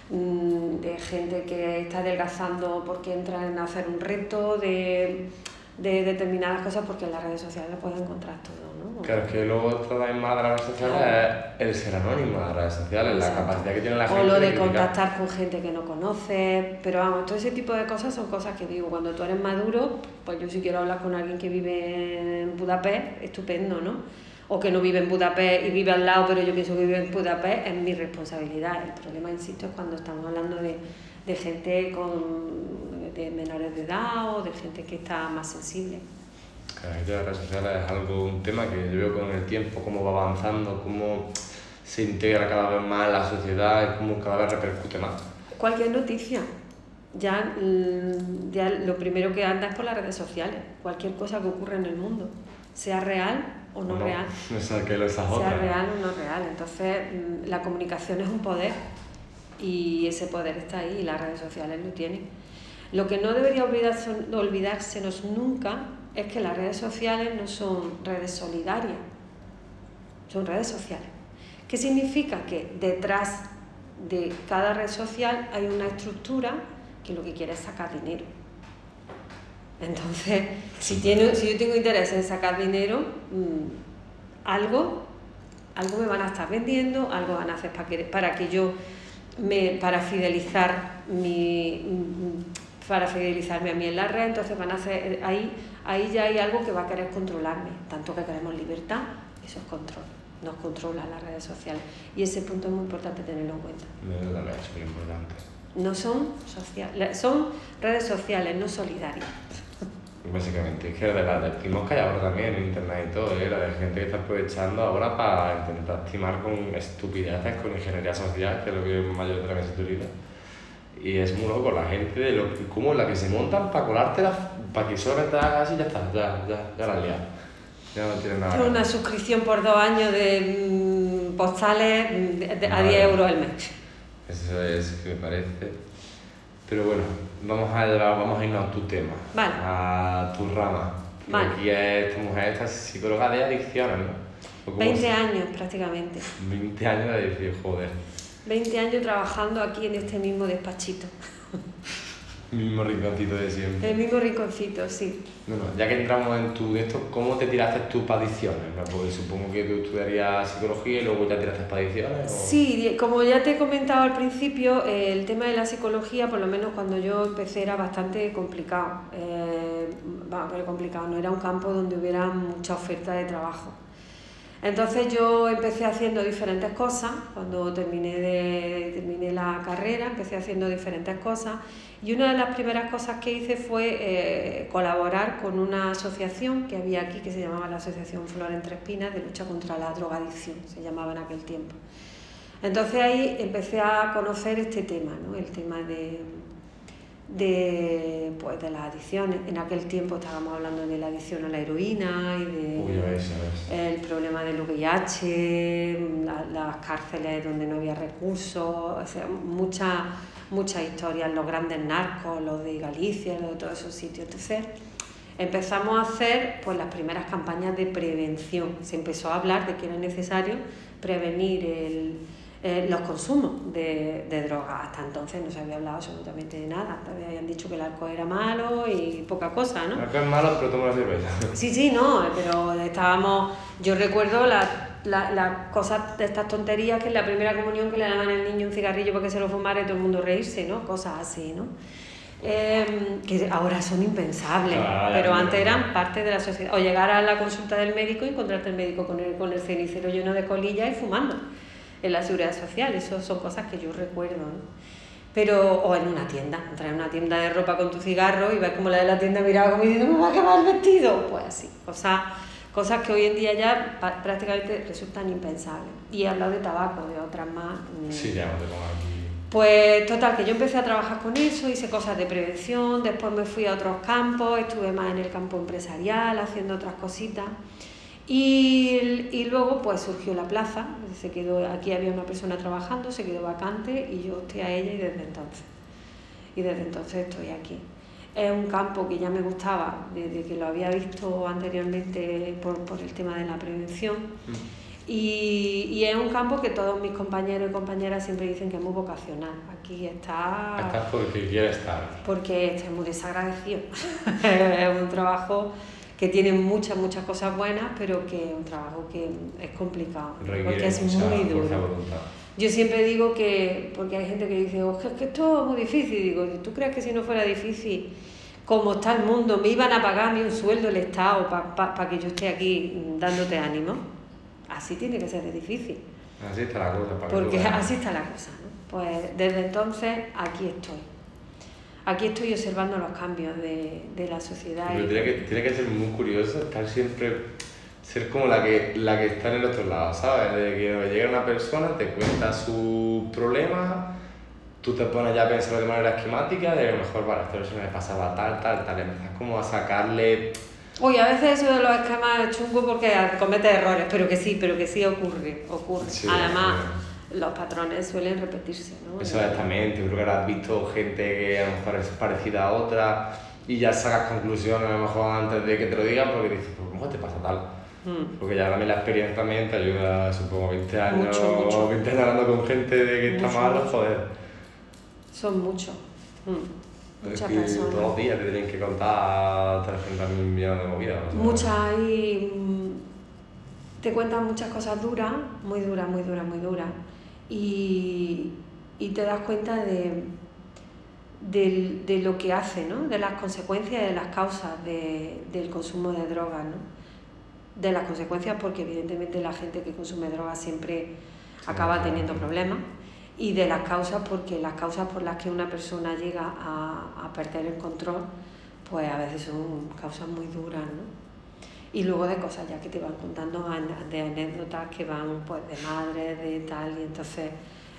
mm, de gente que está adelgazando porque entra en hacer un reto, de, de determinadas cosas porque en las redes sociales pueden encontrar todo. Claro, es que luego otra vez más de las redes sociales es el ser anónimo de las redes sociales, la capacidad que tiene la gente. O lo de, contactar con gente que no conoces, pero vamos, todo ese tipo de cosas son cosas que digo, cuando tú eres maduro, pues yo si quiero hablar con alguien que vive en Budapest, estupendo, ¿no? O que no vive en Budapest y vive al lado, pero yo pienso que vive en Budapest, es mi responsabilidad. El problema, insisto, es cuando estamos hablando de, de gente con, de menores de edad o de gente que está más sensible. La de las redes sociales es algo, un tema que yo veo con el tiempo, cómo va avanzando, cómo se integra cada vez más la sociedad y cómo cada vez repercute más. Cualquier noticia. ya, mm, ya lo primero que anda es por las redes sociales, cualquier cosa que ocurra en el mundo, sea real o no, real. O sea, que lo sea real o no real. Entonces, mm, la comunicación es un poder y ese poder está ahí y las redes sociales lo tienen. Lo que no debería olvidarse, olvidársenos nunca es que las redes sociales no son redes solidarias, son redes sociales. ¿Qué significa? Que detrás de cada red social hay una estructura que lo que quiere es sacar dinero. Entonces, si, tiene, si yo tengo interés en sacar dinero, mm, algo, algo me van a estar vendiendo, algo van a hacer para que, para que yo, me, para fidelizar mi, mm, para fidelizarme a mí en la red, entonces van a hacer, ahí, ahí ya hay algo que va a querer controlarme, tanto que queremos libertad, eso es control nos controla las redes sociales. Y ese punto es muy importante tenerlo en cuenta. es importante. No son, sociales, son redes sociales, no solidarias. Básicamente, es que de la decimos que hay ahora también en internet y todo, ¿eh? la de gente que está aprovechando ahora para intentar estimar con estupideces, con ingeniería social, que es lo que mayor de la vida Y es muy loco la gente de lo como la que se montan para colártela, para que solamente hagas y ya está, ya, ya, ya la has Ya no tiene nada. Una suscripción por dos años de mm, postales mm, a 10 euros al mes. Eso es que me parece. Pero bueno, vamos a, vamos a irnos a tu tema, a tu rama. Vale. Aquí es esta mujer, esta psicóloga de adicciones, ¿no? 20 años prácticamente. 20 años de adicción, joder. 20 años trabajando aquí en este mismo despachito. El mismo rinconcito de siempre. El mismo rinconcito, sí. Bueno, ya que entramos en tu esto, ¿cómo te tiraste tus padicciones? Porque supongo que tú estudiarías psicología y luego ya tiraste padicciones. Sí, como ya te he comentado al principio, el tema de la psicología, por lo menos cuando yo empecé, era bastante complicado. Eh, complicado, no era un campo donde hubiera mucha oferta de trabajo. Entonces yo empecé haciendo diferentes cosas, cuando terminé, de, terminé la carrera, empecé haciendo diferentes cosas y una de las primeras cosas que hice fue eh, colaborar con una asociación que había aquí que se llamaba la Asociación Flor Entre Espinas de lucha contra la drogadicción, se llamaba en aquel tiempo. Entonces ahí empecé a conocer este tema, ¿no? el tema de, de, pues, de las adicciones. En aquel tiempo estábamos hablando de la adicción a la heroína y de el problema del VIH, las cárceles donde no había recursos, o sea, muchas muchas historias, los grandes narcos, los de Galicia, los de todos esos sitios. Entonces empezamos a hacer pues, las primeras campañas de prevención. Se empezó a hablar de que era necesario prevenir el, eh, los consumos de, de drogas. Hasta entonces no se había hablado absolutamente de nada. Todavía habían dicho que el alcohol era malo y poca cosa, ¿no? El alcohol es malo, pero toma la cerveza. Sí, sí, no, pero estábamos... Yo recuerdo la las la cosas de estas tonterías que en la primera comunión que le daban al niño un cigarrillo para que se lo fumara y todo el mundo reírse, ¿no? Cosas así, ¿no? Em, que ahora son impensables, pero antes eran parte de la sociedad. O llegar a la consulta del médico y encontrarte el médico con el, con el cenicero lleno de colillas y fumando en la seguridad social. Eso son cosas que yo recuerdo, ¿no? Pero, o en una tienda, entrar en una tienda de ropa con tu cigarro y ver como la de la tienda miraba como diciendo, ¿me va a quemar el vestido? Pues así, cosas cosas que hoy en día ya prácticamente resultan impensables. Y he hablado de tabaco, de otras más. Sí, ya no te. Pues total, que yo empecé a trabajar con eso, hice cosas de prevención, después me fui a otros campos, estuve más en el campo empresarial, haciendo otras cositas. Y, y, luego pues surgió la plaza, se quedó, aquí había una persona trabajando, se quedó vacante y yo estoy a ella y desde entonces. Y desde entonces estoy aquí. Es un campo que ya me gustaba, desde que lo había visto anteriormente por, por el tema de la prevención. Mm. Y, y, es un campo que todos mis compañeros y compañeras siempre dicen que es muy vocacional. Aquí está... Estás porque quiere estar. Porque es muy desagradecido. es un trabajo que tiene muchas, muchas cosas buenas, pero que es un trabajo que es complicado. porque es muy duro. Yo siempre digo que, porque hay gente que dice, oh, es que esto es muy difícil, digo, ¿tú crees que si no fuera difícil, como está el mundo, me iban a pagar a mí un sueldo el Estado para que yo esté aquí dándote ánimo? Así tiene que ser de difícil. Así está la cosa. Para porque así está la cosa. ¿no? Pues desde entonces aquí estoy. Aquí estoy observando los cambios de, de la sociedad. Pero tiene, que, tiene que ser muy curioso estar siempre ser como la que, la que está en el otro lado, ¿sabes? De que llega una persona, te cuenta su problema, tú te pones ya a pensar de manera esquemática, de a lo mejor, vale, esto se me pasaba tal, tal, tal, empiezas como a sacarle... Uy, a veces eso de los esquemas es chungo porque comete errores, pero que sí, pero que sí ocurre, ocurre. Sí, Además, sí. Los patrones suelen repetirse, ¿no? Exactamente, yo creo que ahora has visto gente que a lo mejor es parecida a otra y ya sacas conclusiones a lo mejor antes de que te lo digan porque dices, pues ¿cómo te pasa tal? Mm. Porque ya también la experiencia también te ayuda, supongo, 20 años, Mucho, mucho. 20 años hablando con gente de que está mal, joder. Son muchos. Mm. Muchas personas. todos los días te tienen que contar 300.000 millones de movidas. o sea, Muchas y mm, te cuentan muchas cosas duras, muy duras, muy duras, muy duras. Y, y te das cuenta de, del- de lo que hace, ¿no? de las consecuencias y de las causas de- del consumo de drogas. ¿no? De las consecuencias porque evidentemente la gente que consume drogas siempre acaba teniendo problemas. Y de las causas porque las causas por las que una persona llega a, a perder el control, pues a veces son causas muy duras, ¿no? Y luego de cosas ya que te van contando, an- de anécdotas que van pues de madres, de tal, y entonces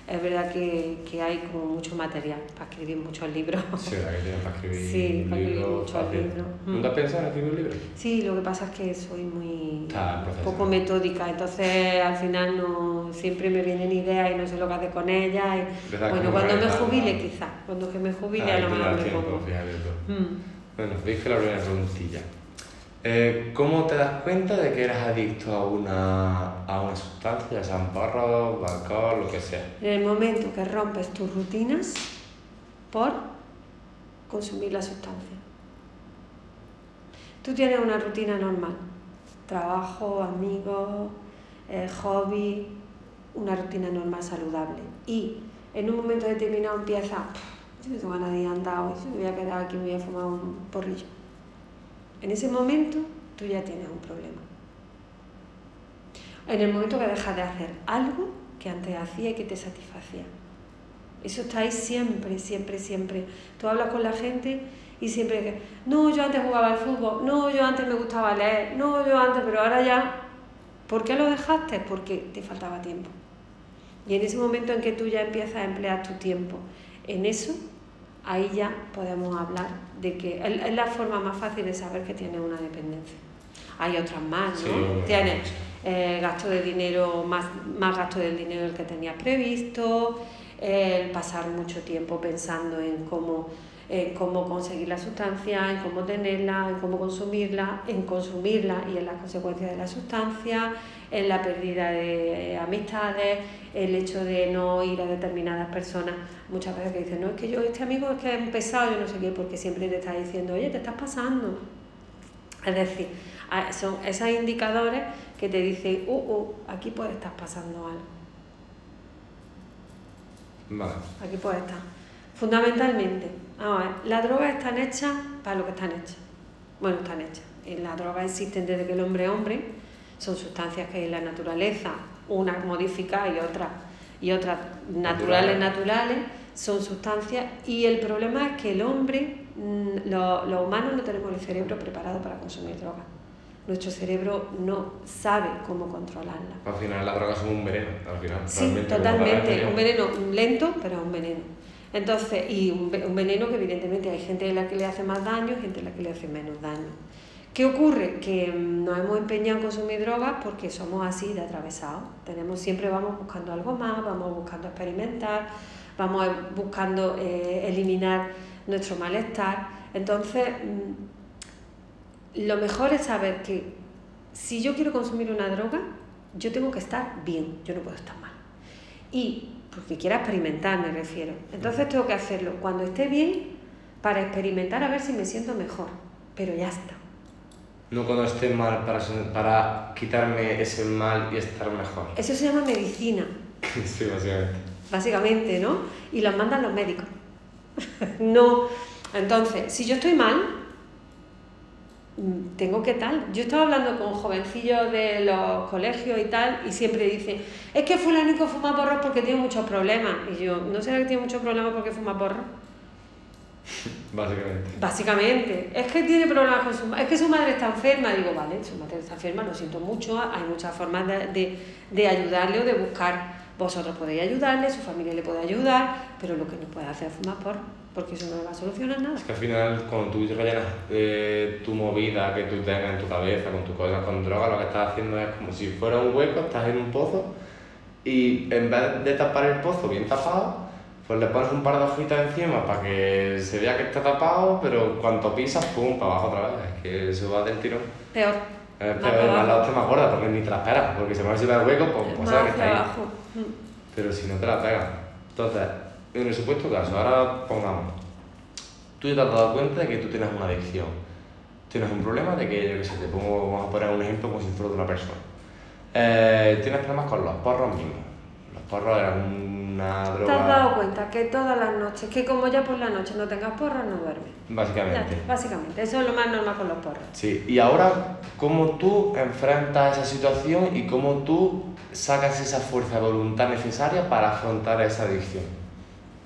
es verdad que, que hay como mucho material para escribir muchos libros. Sí, ¿verdad que tienes para escribir Sí, para escribir muchos libros. Mm. ¿Nunca has pensado en escribir un libro? Sí, lo que pasa es que soy muy poco metódica, entonces al final no siempre me vienen ideas y no sé lo que hacer con ellas. y- bueno, no cuando me jubile quizás, cuando que me jubile a lo mejor me pongo. Mm. Bueno, veis que la primera preguntilla. Eh, ¿Cómo te das cuenta de que eres adicto a una, a una sustancia, ya sean porros, alcohol, lo que sea? En el momento que rompes tus rutinas por consumir la sustancia. Tú tienes una rutina normal, trabajo, amigos, eh, hobby, una rutina normal saludable. Y en un momento determinado empieza, yo no tengo ganas de andar hoy, yo me voy a quedar aquí, me voy a fumar un porrillo. En ese momento tú ya tienes un problema. En el momento que dejas de hacer algo que antes hacía y que te satisfacía. Eso está ahí siempre, siempre, siempre. Tú hablas con la gente y siempre que, no, yo antes jugaba al fútbol, no, yo antes me gustaba leer, no, yo antes, pero ahora ya. ¿Por qué lo dejaste? Porque te faltaba tiempo. Y en ese momento en que tú ya empiezas a emplear tu tiempo en eso, ahí ya podemos hablar de que es la forma más fácil de saber que tienes una dependencia. Hay otras más, ¿no? Sí, tienes eh, gasto de dinero, más, más gasto del dinero del que tenías previsto, el pasar mucho tiempo pensando en cómo, en cómo conseguir la sustancia, en cómo tenerla, en cómo consumirla, en consumirla y en las consecuencias de la sustancia, en la pérdida de amistades, el hecho de no ir a determinadas personas. Muchas veces que dicen, no, es que yo, este amigo es que es pesado, yo no sé qué, porque siempre te está diciendo, oye, te estás pasando. Es decir, a- son esos indicadores que te dicen, uh, uh, aquí puede estar pasando algo, Vale. aquí puede estar. Fundamentalmente, vamos a ver, las drogas están hechas para lo que están hechas. Bueno, están hechas. Y las drogas existen desde que el hombre es hombre, son sustancias que hay en la naturaleza, unas modificadas y otras, y otras naturales, Naturales. naturales, son sustancias. Y el problema es que el hombre, mm, lo- los humanos no tenemos el cerebro preparado para consumir drogas. Nuestro cerebro no sabe cómo controlarla. Al final las drogas son un veneno, al final. Sí, totalmente. Un veneno lento, pero es un veneno. Entonces, y un, ve- un veneno que evidentemente hay gente a la que le hace más daño gente a la que le hace menos daño. ¿Qué ocurre? Que mm, nos hemos empeñado en consumir drogas porque somos así de atravesados. Tenemos, siempre vamos buscando algo más, vamos buscando experimentar, vamos eh, buscando eh, eliminar nuestro malestar. Entonces, mm, lo mejor es saber que si yo quiero consumir una droga, yo tengo que estar bien, yo no puedo estar mal. Y porque quiera experimentar, me refiero. Entonces tengo que hacerlo cuando esté bien para experimentar a ver si me siento mejor. Pero ya está. No cuando esté mal para, para quitarme ese mal y estar mejor. Eso se llama medicina, sí, básicamente. básicamente, ¿no? Y los mandan los médicos. no. Entonces, si yo estoy mal, tengo que tal. Yo estaba hablando con jovencillos de los colegios y tal, y siempre dicen, es que fulanico fuma porros porque tiene muchos problemas. Y yo, ¿no será que tiene muchos problemas porque fuma porros? Básicamente. Básicamente, es que tiene problemas con su ma- es que su madre está enferma, digo, vale, su madre está enferma, lo siento mucho, hay muchas formas de, de, de ayudarle o de buscar Vosotros podéis ayudarle, su familia le puede ayudar, pero lo que no puede hacer es fumar porro, porque eso no le va a solucionar nada. Es que al final, cuando tú rellenas eh, tu movida que tú tengas en tu cabeza, con tus cosas, con droga, lo que estás haciendo es como si fuera un hueco, estás en un pozo, y en vez de tapar el pozo bien tapado, pues le pones un par de hojitas encima para que se vea que está tapado, pero cuando pisas, pum, para abajo otra vez. Es que eso va del tirón. Peor. Más peor, para más la hostia más gorda, porque ni te la esperas, porque si pones el hueco, pues, pues Más sabes que está ahí. Pero si no te la pegas. Entonces, en el supuesto caso, ahora pongamos, tú ya te has dado cuenta de que tú tienes una adicción. Tienes un problema de que, yo qué sé, te pongo, vamos a poner un ejemplo como si fuera de una persona. Eh, tienes problemas con los porros mismos. Los porros eran una ¿Te has dado cuenta que todas las noches, que como ya por la noche no tengas porros, no duermes? Básicamente. básicamente. Eso es lo más normal con los porros. Sí, y ahora, ¿cómo tú enfrentas esa situación y cómo tú sacas esa fuerza de voluntad necesaria para afrontar esa adicción?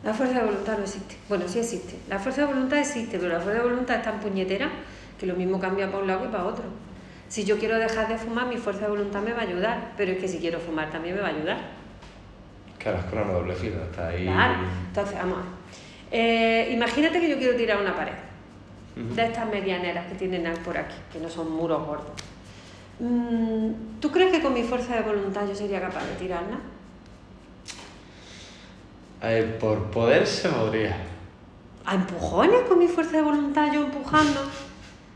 La fuerza de voluntad no existe. Bueno, sí existe. La fuerza de voluntad existe, pero la fuerza de voluntad es tan puñetera que lo mismo cambia para un lado que para otro. Si yo quiero dejar de fumar, mi fuerza de voluntad me va a ayudar, pero es que si quiero fumar también me va a ayudar. Claro, es con una doble fila, está ahí. Claro. Entonces, vamos a ver. Eh, imagínate que yo quiero tirar una pared Ujú. de estas medianeras que tienen por aquí, que no son muros gordos. Mm, ¿Tú crees que con mi fuerza de voluntad yo sería capaz de tirarla? Eh, por poder se podría. ¿A empujones con mi fuerza de voluntad yo empujando?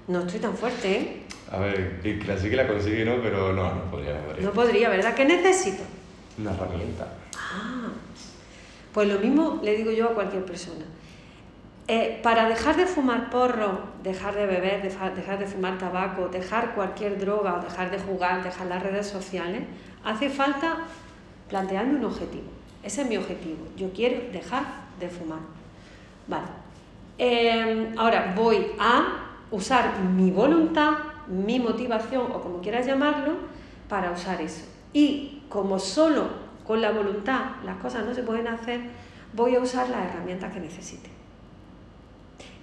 No estoy tan fuerte, ¿eh? A ver, y que la sí que la consigue, ¿no? Pero no, no podría, no podría. No podría, ¿verdad? ¿Qué necesito? Una herramienta. Ah, pues lo mismo le digo yo a cualquier persona. Eh, para dejar de fumar porro, dejar de beber, deja- dejar de fumar tabaco, dejar cualquier droga dejar de jugar, dejar las redes sociales, hace falta plantearme un objetivo. Ese es mi objetivo. Yo quiero dejar de fumar. Vale. Eh, ahora voy a usar mi voluntad, mi motivación o como quieras llamarlo, para usar eso. Y como solo con la voluntad las cosas no se pueden hacer, voy a usar las herramientas que necesite.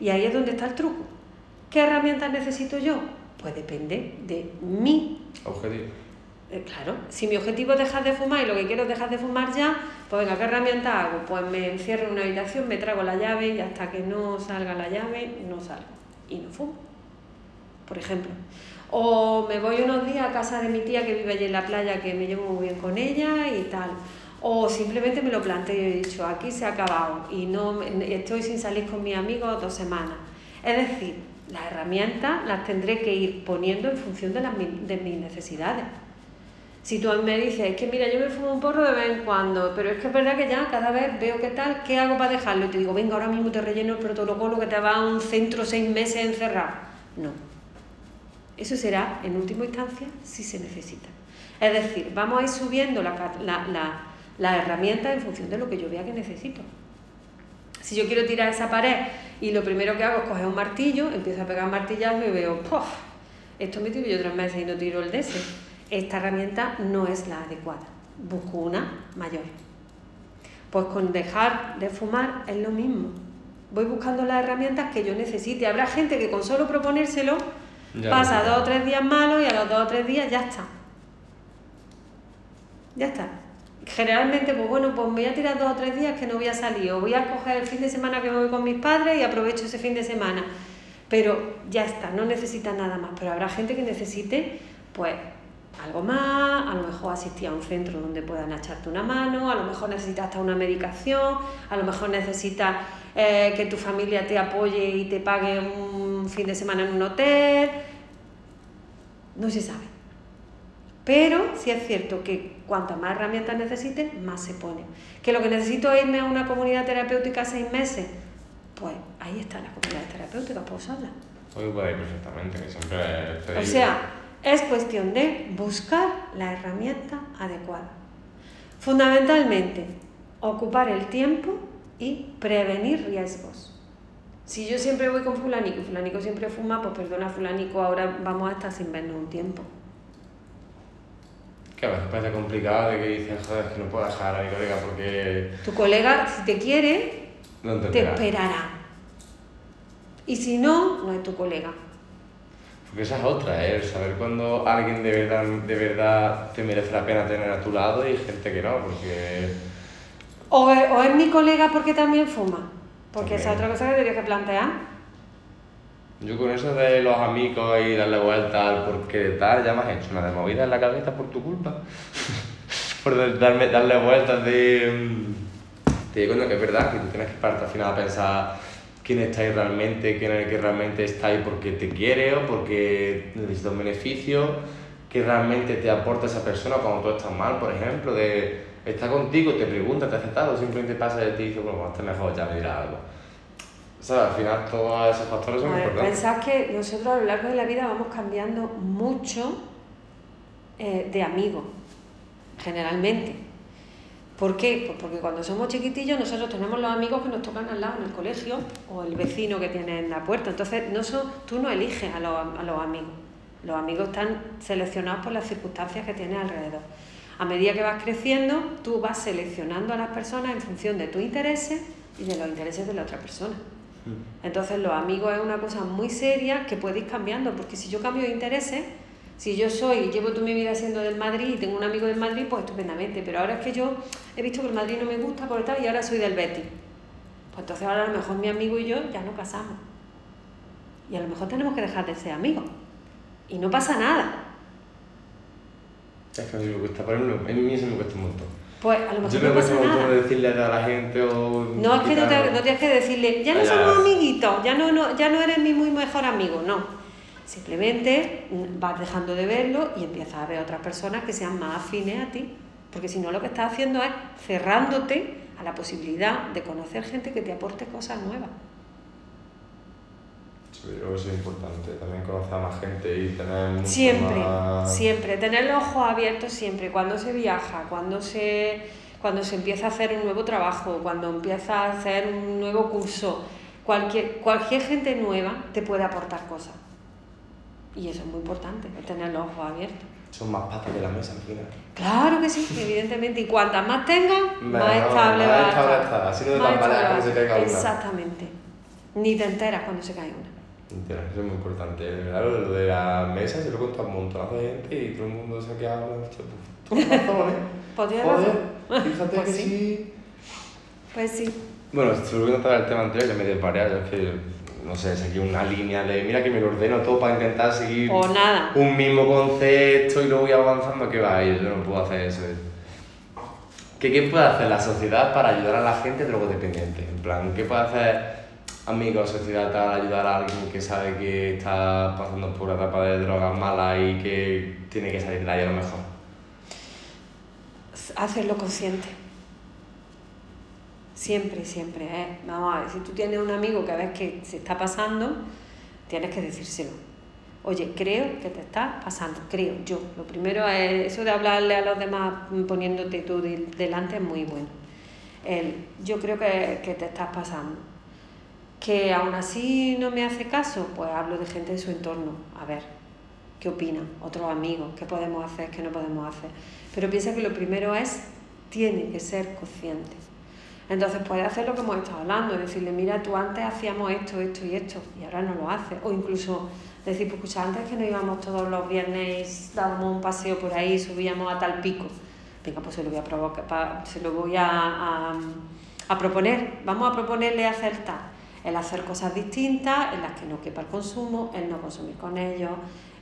Y ahí es donde está el truco. ¿Qué herramientas necesito yo? Pues depende de mi Objetivo. eh, claro, si mi objetivo es dejar de fumar y lo que quiero es dejar de fumar ya, pues venga, ¿qué herramienta hago? Pues me encierro en una habitación, me trago la llave y hasta que no salga la llave, no salgo. Y no fumo, por ejemplo. O me voy unos días a casa de mi tía que vive allí en la playa, que me llevo muy bien con ella y tal. O simplemente me lo planteo y he dicho, aquí se ha acabado y no estoy sin salir con mis amigos dos semanas. Es decir, las herramientas las tendré que ir poniendo en función de, las, de mis necesidades. Si tú me dices, es que mira, yo me fumo un porro de vez en cuando, pero es que es verdad que ya cada vez veo qué tal, ¿qué hago para dejarlo? Y te digo, venga, ahora mismo te relleno el protocolo que te va a un centro seis meses encerrado. No. Eso será, en última instancia, si se necesita. Es decir, vamos a ir subiendo la, ca- la, la, las herramientas en función de lo que yo vea que necesito. Si yo quiero tirar esa pared y lo primero que hago es coger un martillo, empiezo a pegar martillazos y veo, ¡puf! Esto me tiro yo tres meses y no tiro el de ese. Esta herramienta no es la adecuada. Busco una mayor. Pues con dejar de fumar es lo mismo. Voy buscando las herramientas que yo necesite. Habrá gente que con solo proponérselo Ya pasa dos o tres días malos y a los dos o tres días ya está. Ya está. Generalmente, pues bueno, pues me voy a tirar dos o tres días que no voy a salir, o voy a coger el fin de semana que voy con mis padres y aprovecho ese fin de semana. Pero ya está, no necesita nada más. Pero habrá gente que necesite, pues, algo más, a lo mejor asistir a un centro donde puedan echarte una mano, a lo mejor necesitas hasta una medicación, a lo mejor necesitas eh, que tu familia te apoye y te pague un fin de semana en un hotel. No se sabe. Pero sí es cierto que cuantas más herramientas necesites, más se pone. Que lo que necesito es irme a una comunidad terapéutica seis meses, pues ahí están las comunidades terapéuticas, puedo usarlas. Puede ir perfectamente, que siempre O sea, es cuestión de buscar la herramienta adecuada. Fundamentalmente, ocupar el tiempo y prevenir riesgos. Si yo siempre voy con fulanico y fulanico siempre fuma, pues perdona fulanico, ahora vamos a estar sin vernos un tiempo. Que a veces parece complicado de que dices, joder, es que no puedo dejar a mi colega porque Tu colega, si te quiere, no te te esperará. Y si no, no es tu colega. Porque esa es otra, ¿eh? El saber cuando alguien de verdad, de verdad te merece la pena tener a tu lado y gente que no, porque... O o es mi colega porque también fuma. Porque esa es También. otra cosa que tendría que plantear. Yo con eso de los amigos y darle vuelta al porqué tal, ya me has hecho una de movida en la cabeza por tu culpa. por darme, darle vueltas de... Te digo cuenta que es verdad que tú tienes que partir al final a pensar quién está ahí realmente, quién es el que realmente está ahí porque te quiere o porque necesita un beneficio, que realmente te aporta esa persona cuando tú estás mal, por ejemplo, de está contigo, te pregunta, te hace tal, o simplemente pasa de ti y dice, bueno, cuando estés mejor ya me dirá algo. ¿Sabes? Al final todos esos factores son A ver, importantes. pensad que nosotros a lo largo de la vida vamos cambiando mucho eh, de amigos, generalmente. ¿Por qué? Pues porque cuando somos chiquitillos nosotros tenemos los amigos que nos tocan al lado en el colegio o el vecino que tiene en la puerta. Entonces no son, tú no eliges a los, a los amigos. Los amigos están seleccionados por las circunstancias que tienes alrededor. A medida que vas creciendo, tú vas seleccionando a las personas en función de tus intereses y de los intereses de la otra persona. Entonces los amigos es una cosa muy seria que puede ir cambiando, porque si yo cambio de intereses, si yo soy, llevo toda mi vida siendo del Madrid y tengo un amigo del Madrid, pues estupendamente, pero ahora es que yo he visto que el Madrid no me gusta por tal y ahora soy del Betis. Pues entonces ahora a lo mejor mi amigo y yo ya no casamos. Y a lo mejor tenemos que dejar de ser amigos. Y no pasa nada. Es que a mí me cuesta, por ejemplo, a mí eso me cuesta un montón. Pues a lo mejor Yo me no cuesta pasa un montón nada. decirle a la gente o... No, es que no, te, no tienes que decirle, ya no somos amiguitos, ya no, no, ya no eres mi muy mejor amigo, no. Simplemente vas dejando de verlo y empiezas a ver otras personas que sean más afines a ti. Porque si no, lo que estás haciendo es cerrándote a la posibilidad de conocer gente que te aporte cosas nuevas. Sí, yo creo que eso es importante, también conocer a más gente y tener mucho Siempre, más... siempre, tener los ojos abiertos siempre, cuando se viaja, cuando se, cuando se empieza a hacer un nuevo trabajo, cuando empieza a hacer un nuevo curso, cualquier, cualquier gente nueva te puede aportar cosas. Y eso es muy importante, tener los ojos abiertos. Son más patas de la mesa al final. Claro que sí, evidentemente, y cuantas más tengan, más estable más va a estable estar. está, así no te Más tambaleas estable cuando se caiga una. Exactamente. Ni te enteras cuando se cae una. Entiendo, eso es muy importante. Verdad, lo de la mesa se lo contado a un montón de gente y todo el mundo se ha quedado... pues, Tienes razón, ¿eh? Pues tienes fíjate Pues que sí. sí. Pues sí. Bueno, si volviendo a tratar el tema anterior, que me desvariado, yo es que, no sé, seguí una línea de, mira que me lo ordeno todo para intentar seguir O nada. un mismo concepto y luego voy avanzando, que va, yo no puedo hacer eso. ¿Qué, ¿Qué puede hacer la sociedad para ayudar a la gente drogodependiente? En plan, ¿qué puede hacer amigos, sociedad, para ayudar a alguien que sabe que está pasando por una etapa de drogas malas y que tiene que salir de ahí a lo mejor? hacerlo consciente. Siempre, siempre. ¿eh? Vamos a ver, si tú tienes un amigo que ves que se está pasando, tienes que decírselo. Oye, creo que te está pasando, creo yo. Lo primero es eso de hablarle a los demás poniéndote tú de- delante es muy bueno. El, yo creo que, que te estás pasando. Que aún así no me hace caso, pues hablo de gente de su entorno. A ver, ¿qué opinan? Otros amigos, ¿qué podemos hacer, qué no podemos hacer? Pero piensa que lo primero es, tiene que ser consciente. Entonces puede hacer lo que hemos estado hablando, decirle, mira, tú antes hacíamos esto, esto y esto, y ahora no lo haces. O incluso decir, pues escucha, antes que nos íbamos todos los viernes, dábamos un paseo por ahí, subíamos a tal pico. Venga, pues se lo voy a, provocar, se lo voy a, a, a proponer. Vamos a proponerle hacer tal. El hacer cosas distintas, en las que no quepa el consumo, el no consumir con ellos,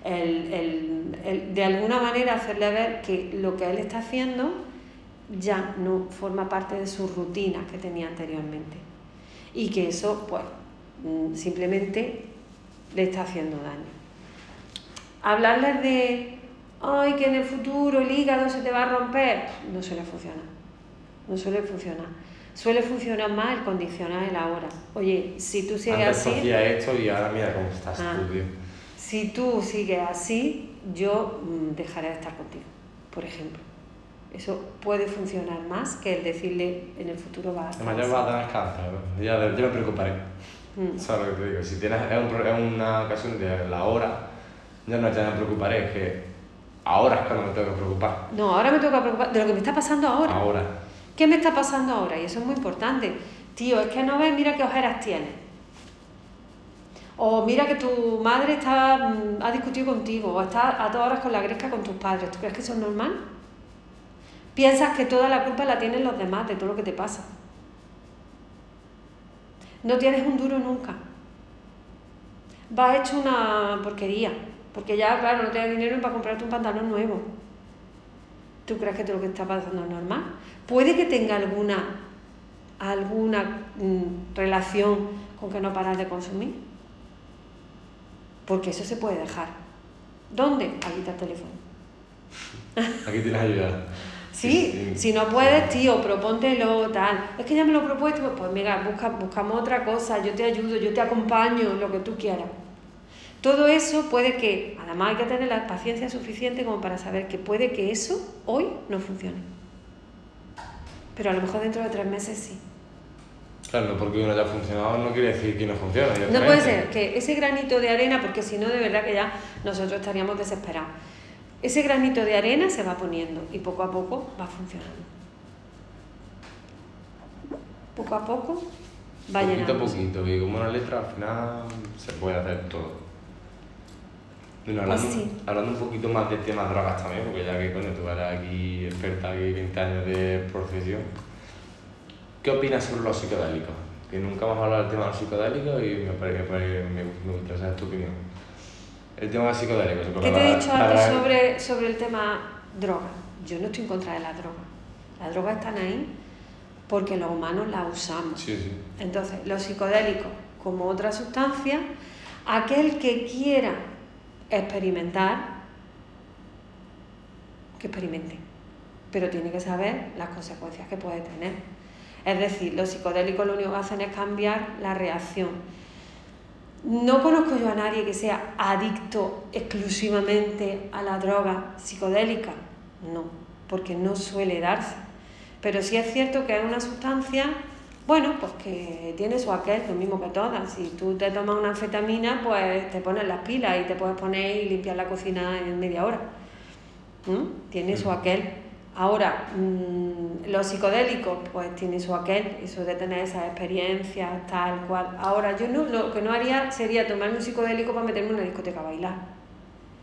el, el- el de alguna manera hacerle ver que lo que él está haciendo ya no forma parte de sus rutinas que tenía anteriormente. Y que eso, pues, mm, simplemente le está haciendo daño. Hablarles de, ay, que en el futuro el hígado se te va a romper, no suele funcionar. No suele funcionar. Suele funcionar más el condicionar el ahora. Oye, si tú sigues Antes así, hacía esto y ahora mira cómo estás Ah. tú, tío. si tú sigues así, yo mm, dejaré de estar contigo, por ejemplo. Eso puede funcionar más que el decirle en el futuro va a estar Además, ya vas a tener cáncer, ¿no? ya, ya me preocuparé. Mm. ¿Sabes lo que te digo? Si tienes, es, un es una ocasión de la hora, ya no ya me preocuparé, es que ahora es cuando me tengo que preocupar. No, ahora me tengo que preocupar de lo que me está pasando ahora. Ahora. ¿Qué me está pasando ahora? Y eso es muy importante. Tío, es que no ves, mira qué ojeras tienes. O mira que tu madre está, mm, ha discutido contigo, o está a todas horas con la gresca con tus padres. ¿Tú crees que eso es normal? Piensas que toda la culpa la tienen los demás de todo lo que te pasa. No tienes un duro nunca. Vas hecho una porquería, porque ya, claro, no tienes dinero para comprarte un pantalón nuevo. ¿Tú crees que todo lo que está pasando es normal? Puede que tenga alguna, alguna mm, relación con que no paras de consumir porque eso se puede dejar. ¿Dónde? Aquí está el teléfono. Aquí tienes ayuda. Sí, si no puedes, tío, propóntelo, tal. Es que ya me lo he propuesto, pues mira, busca, buscamos otra cosa, yo te ayudo, yo te acompaño, lo que tú quieras. Todo eso puede que, además hay que tener la paciencia suficiente como para saber que puede que eso hoy no funcione. Pero a lo mejor dentro de tres meses sí. Claro, porque uno haya funcionado no quiere decir que no funcione. No puede ser que ese granito de arena, porque si no, de verdad que ya nosotros estaríamos desesperados. Ese granito de arena se va poniendo y poco a poco va funcionando. Poco a poco va llenando. Poquito a poquito, y como una letra al final se puede hacer todo. Bueno, hablando, pues hablando un poquito más de temas drogas también, porque ya que coño, tú eres aquí experta aquí 20 años de profesión ¿Qué opinas sobre los psicodélicos? Que nunca hemos hablado del tema de los psicodélicos y me, parece, me, me, gusta saber tu opinión. El tema de psicodélicos. ¿Qué te he dicho antes sobre, sobre el tema droga? Yo no estoy en contra de la droga. Las drogas están ahí porque los humanos las usamos. Sí, sí. Entonces, los psicodélicos, como otra sustancia, aquel que quiera experimentar, que experimente. Pero tiene que saber las consecuencias que puede tener. Es decir, los psicodélicos lo único que hacen es cambiar la reacción. No conozco yo a nadie que sea adicto exclusivamente a la droga psicodélica, no, porque no suele darse. Pero sí es cierto que es una sustancia, bueno, pues que tiene su aquel, lo mismo que todas. Si tú te tomas una anfetamina, pues te pones las pilas y te puedes poner y limpiar la cocina en media hora. ¿Mm? Tiene su aquel. Ahora, mmm, los psicodélicos, pues tiene su aquel, eso de tener esas experiencias, tal cual. Ahora, yo no, lo que no haría sería tomarme un psicodélico para meterme en una discoteca a bailar.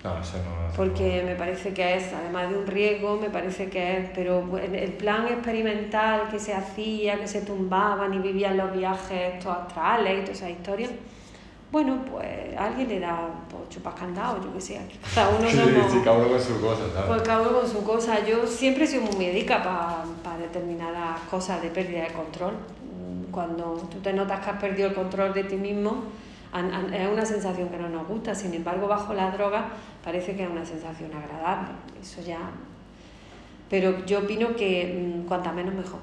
No, eso no, Porque me parece que es, además de un riesgo, me parece que es, pero el plan experimental que se hacía, que se tumbaban y vivían los viajes estos astrales y todas esas historias, bueno, pues alguien le da pues, chupas candado, yo qué sé, cada uno sí, sí, cada uno con su cosa, ¿sabes? Pues cada uno con su cosa. Yo siempre he sido muy médica para determinadas cosas de pérdida de control. Cuando tú te notas que has perdido el control de ti mismo, es una sensación que no nos gusta. Sin embargo, bajo la droga parece que es una sensación agradable. Eso ya... Pero yo opino que mm, cuanta menos mejor.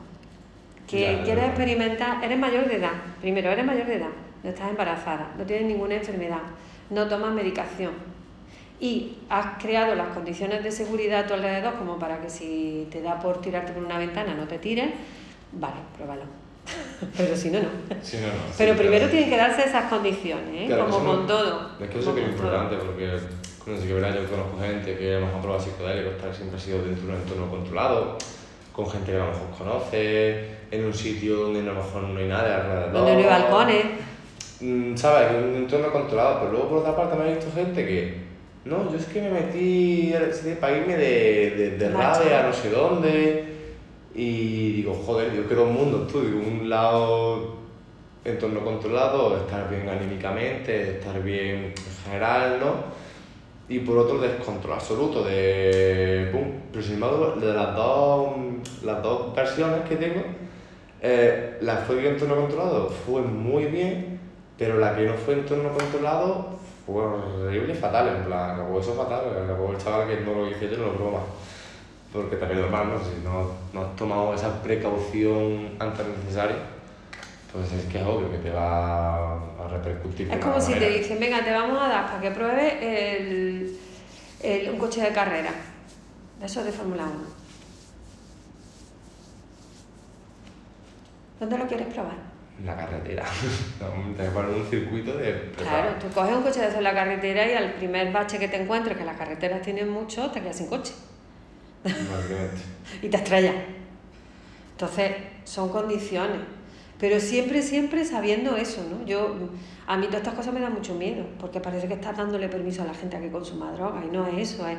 Que quieres experimentar, eres mayor de edad. Primero, eres mayor de edad no estás embarazada, no tienes ninguna enfermedad, no tomas medicación y has creado las condiciones de seguridad a tu alrededor como para que si te da por tirarte por una ventana no te tires, vale, pruébalo. Pero si no, no. Pero primero tienen que darse esas condiciones, ¿eh? como con todo. Es que eso es importante porque no sé, que verdad, yo conozco gente que a lo mejor prueba psicodélicos, siempre ha sido dentro de un entorno controlado, con gente que a lo mejor conoce, en un sitio donde a lo mejor no hay nada alrededor. Donde no hay balcones. Mm, ¿sabes? Un entorno controlado, pero luego por otra parte me he visto gente que, no, yo es que me metí para irme de, de, rabia a no sé dónde, y digo, joder, yo quiero un mundo, tú, digo, un lado entorno controlado, estar bien anímicamente, estar bien en general, ¿no? Y por otro, descontrol absoluto, de pum. Pero sin embargo, de las dos, las dos versiones que tengo, eh, la fue de entorno controlado fue muy bien, pero la que no fue en entorno controlado fue horrible fatal, en plan, acabó eso fatal, acabó el chaval que no lo hice yo, no lo más. Porque también es normal, ¿no? Si no, no has tomado esa precaución antes necesaria, pues es que es obvio que te va a repercutir. Es como si te dicen, venga, te vamos a dar para que pruebes el, el, un coche de carrera, eso de Fórmula 1. ¿Dónde lo quieres probar? la carretera. te poner un circuito de... Claro, tú coges un coche de en la carretera y al primer bache que te encuentres, que las carreteras tienen mucho, te quedas sin coche. Y te estrellas. Entonces, son condiciones. Pero siempre, siempre sabiendo eso, ¿no? Yo, a mí todas estas cosas me dan mucho miedo, porque parece que estás dándole permiso a la gente a que consuma droga, y no es eso, es...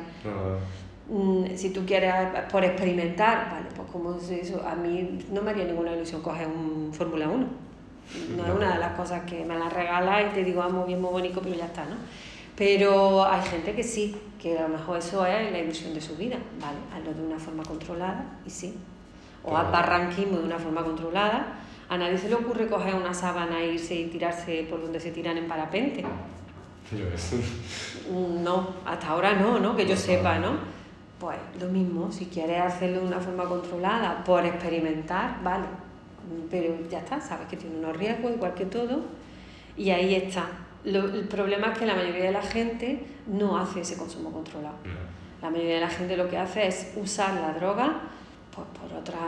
Mm, si tú quieres por experimentar, vale, pues como eso, a mí no me haría ninguna ilusión coger un Fórmula 1. No, es una de las cosas que me la regalas y te digo, ah, muy bien, muy bonito, pero ya está, ¿no? Pero hay gente que sí, que a lo mejor eso es la ilusión de su vida, ¿vale? Hazlo de una forma controlada y sí. O haz barranquismo de una forma controlada. A nadie se le ocurre coger una sábana e irse y tirarse por donde se tiran en parapente. No, hasta ahora no, ¿no? Que yo sepa, ¿no? Pues lo mismo, si quieres hacerlo de una forma controlada, por experimentar, vale, pero ya está, sabes que tiene unos riesgos igual que todo y ahí está. El problema es que la mayoría de la gente no hace ese consumo controlado. La mayoría de la gente lo que hace es usar la droga pues, por otra,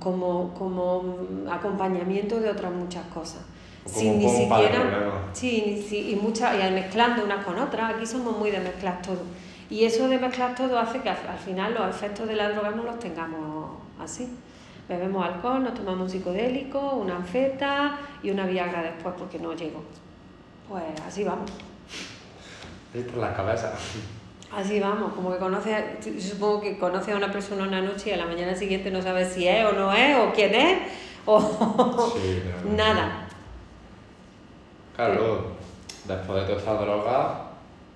como, como acompañamiento de otras muchas cosas. sin ni siquiera. Sí, sí, y, muchas, y mezclando unas con otras. Aquí somos muy de mezclar todo. Y eso de mezclar todo hace que al final los efectos de la droga no los tengamos así. Bebemos alcohol, nos tomamos un psicodélico, una anfeta y una viagra después porque no llego. Pues así vamos. por la cabeza. Así vamos, como que conoce, supongo que conoce a una persona una noche y a la mañana siguiente no sabe si es o no es, o quién es, o nada. Claro, después de toda esta droga,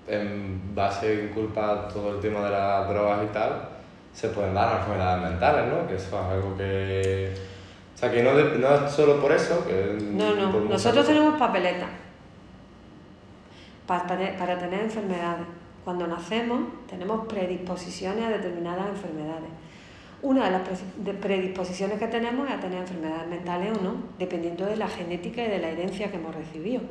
en base en culpa todo el tema de las drogas y tal, se pueden dar enfermedades mentales, ¿no? Que eso es algo que... O sea, que no, no es solo por eso, que... No, no, nosotros tenemos papeleta para, para tener enfermedades. Cuando nacemos tenemos predisposiciones a determinadas enfermedades. Una de las predisposiciones que tenemos es a tener enfermedades mentales o no, dependiendo de la genética y de la herencia que hemos recibido.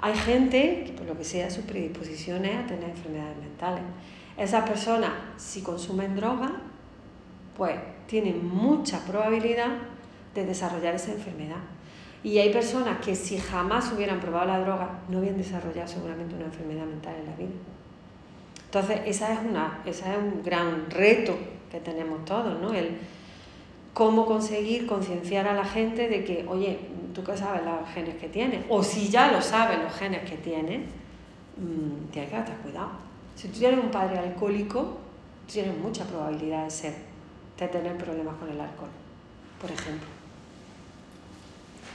Hay gente que por lo que sea sus predisposiciones a tener enfermedades mentales. Esas personas, si consumen droga, pues tienen mucha probabilidad de desarrollar esa enfermedad. Y hay personas que si jamás hubieran probado la droga, no habían desarrollado seguramente una enfermedad mental en la vida. Entonces, esa es, una, esa es un gran reto que tenemos todos, ¿no? El cómo conseguir concienciar a la gente de que, oye, tú que sabes los genes que tienes, o si ya lo sabes los genes que tienes, mm, tienes que tener cuidado. Si tú tienes un padre alcohólico, tienes mucha probabilidad de, ser, de tener problemas con el alcohol, por ejemplo.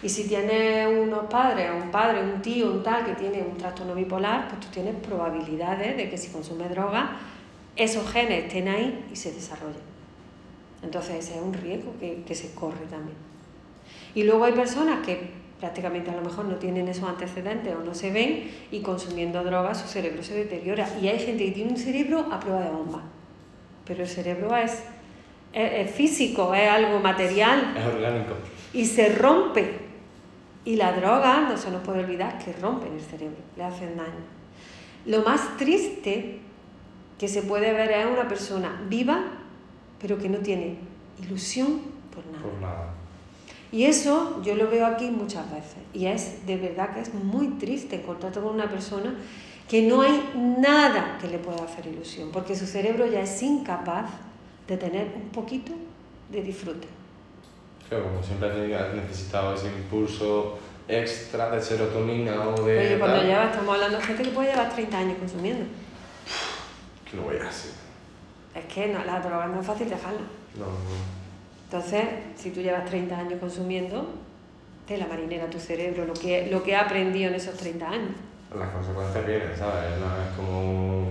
Y si tienes unos padres, un padre, un tío, un tal que tiene un trastorno bipolar, pues tú tienes probabilidades de que si consume droga, esos genes estén ahí y se desarrollen. Entonces ese es un riesgo que, que se corre también. Y luego hay personas que prácticamente a lo mejor no tienen esos antecedentes o no se ven y consumiendo drogas su cerebro se deteriora. Y hay gente que tiene un cerebro a prueba de bomba, pero el cerebro es, es, físico, es algo material. Es orgánico. Y se rompe. Y la droga, no se nos puede olvidar, que rompen el cerebro, le hacen daño. Lo más triste que se puede ver es una persona viva, pero que no tiene ilusión por nada. Por nada. Y eso yo lo veo aquí muchas veces. Y es de verdad que es muy triste encontrarte con una persona que no hay nada que le pueda hacer ilusión, porque su cerebro ya es incapaz de tener un poquito de disfrute. Claro, como siempre has necesitado ese impulso extra de serotonina o de... Oye, cuando lleva, estamos hablando de gente que puede llevar 30 años consumiendo. Que no voy a hacer. Es que no, la droga no es fácil dejarla. No, no. Entonces, si tú llevas 30 años consumiendo, te la marinera tu cerebro, lo que, lo que ha aprendido en esos 30 años. Las consecuencias vienen, ¿sabes? No es como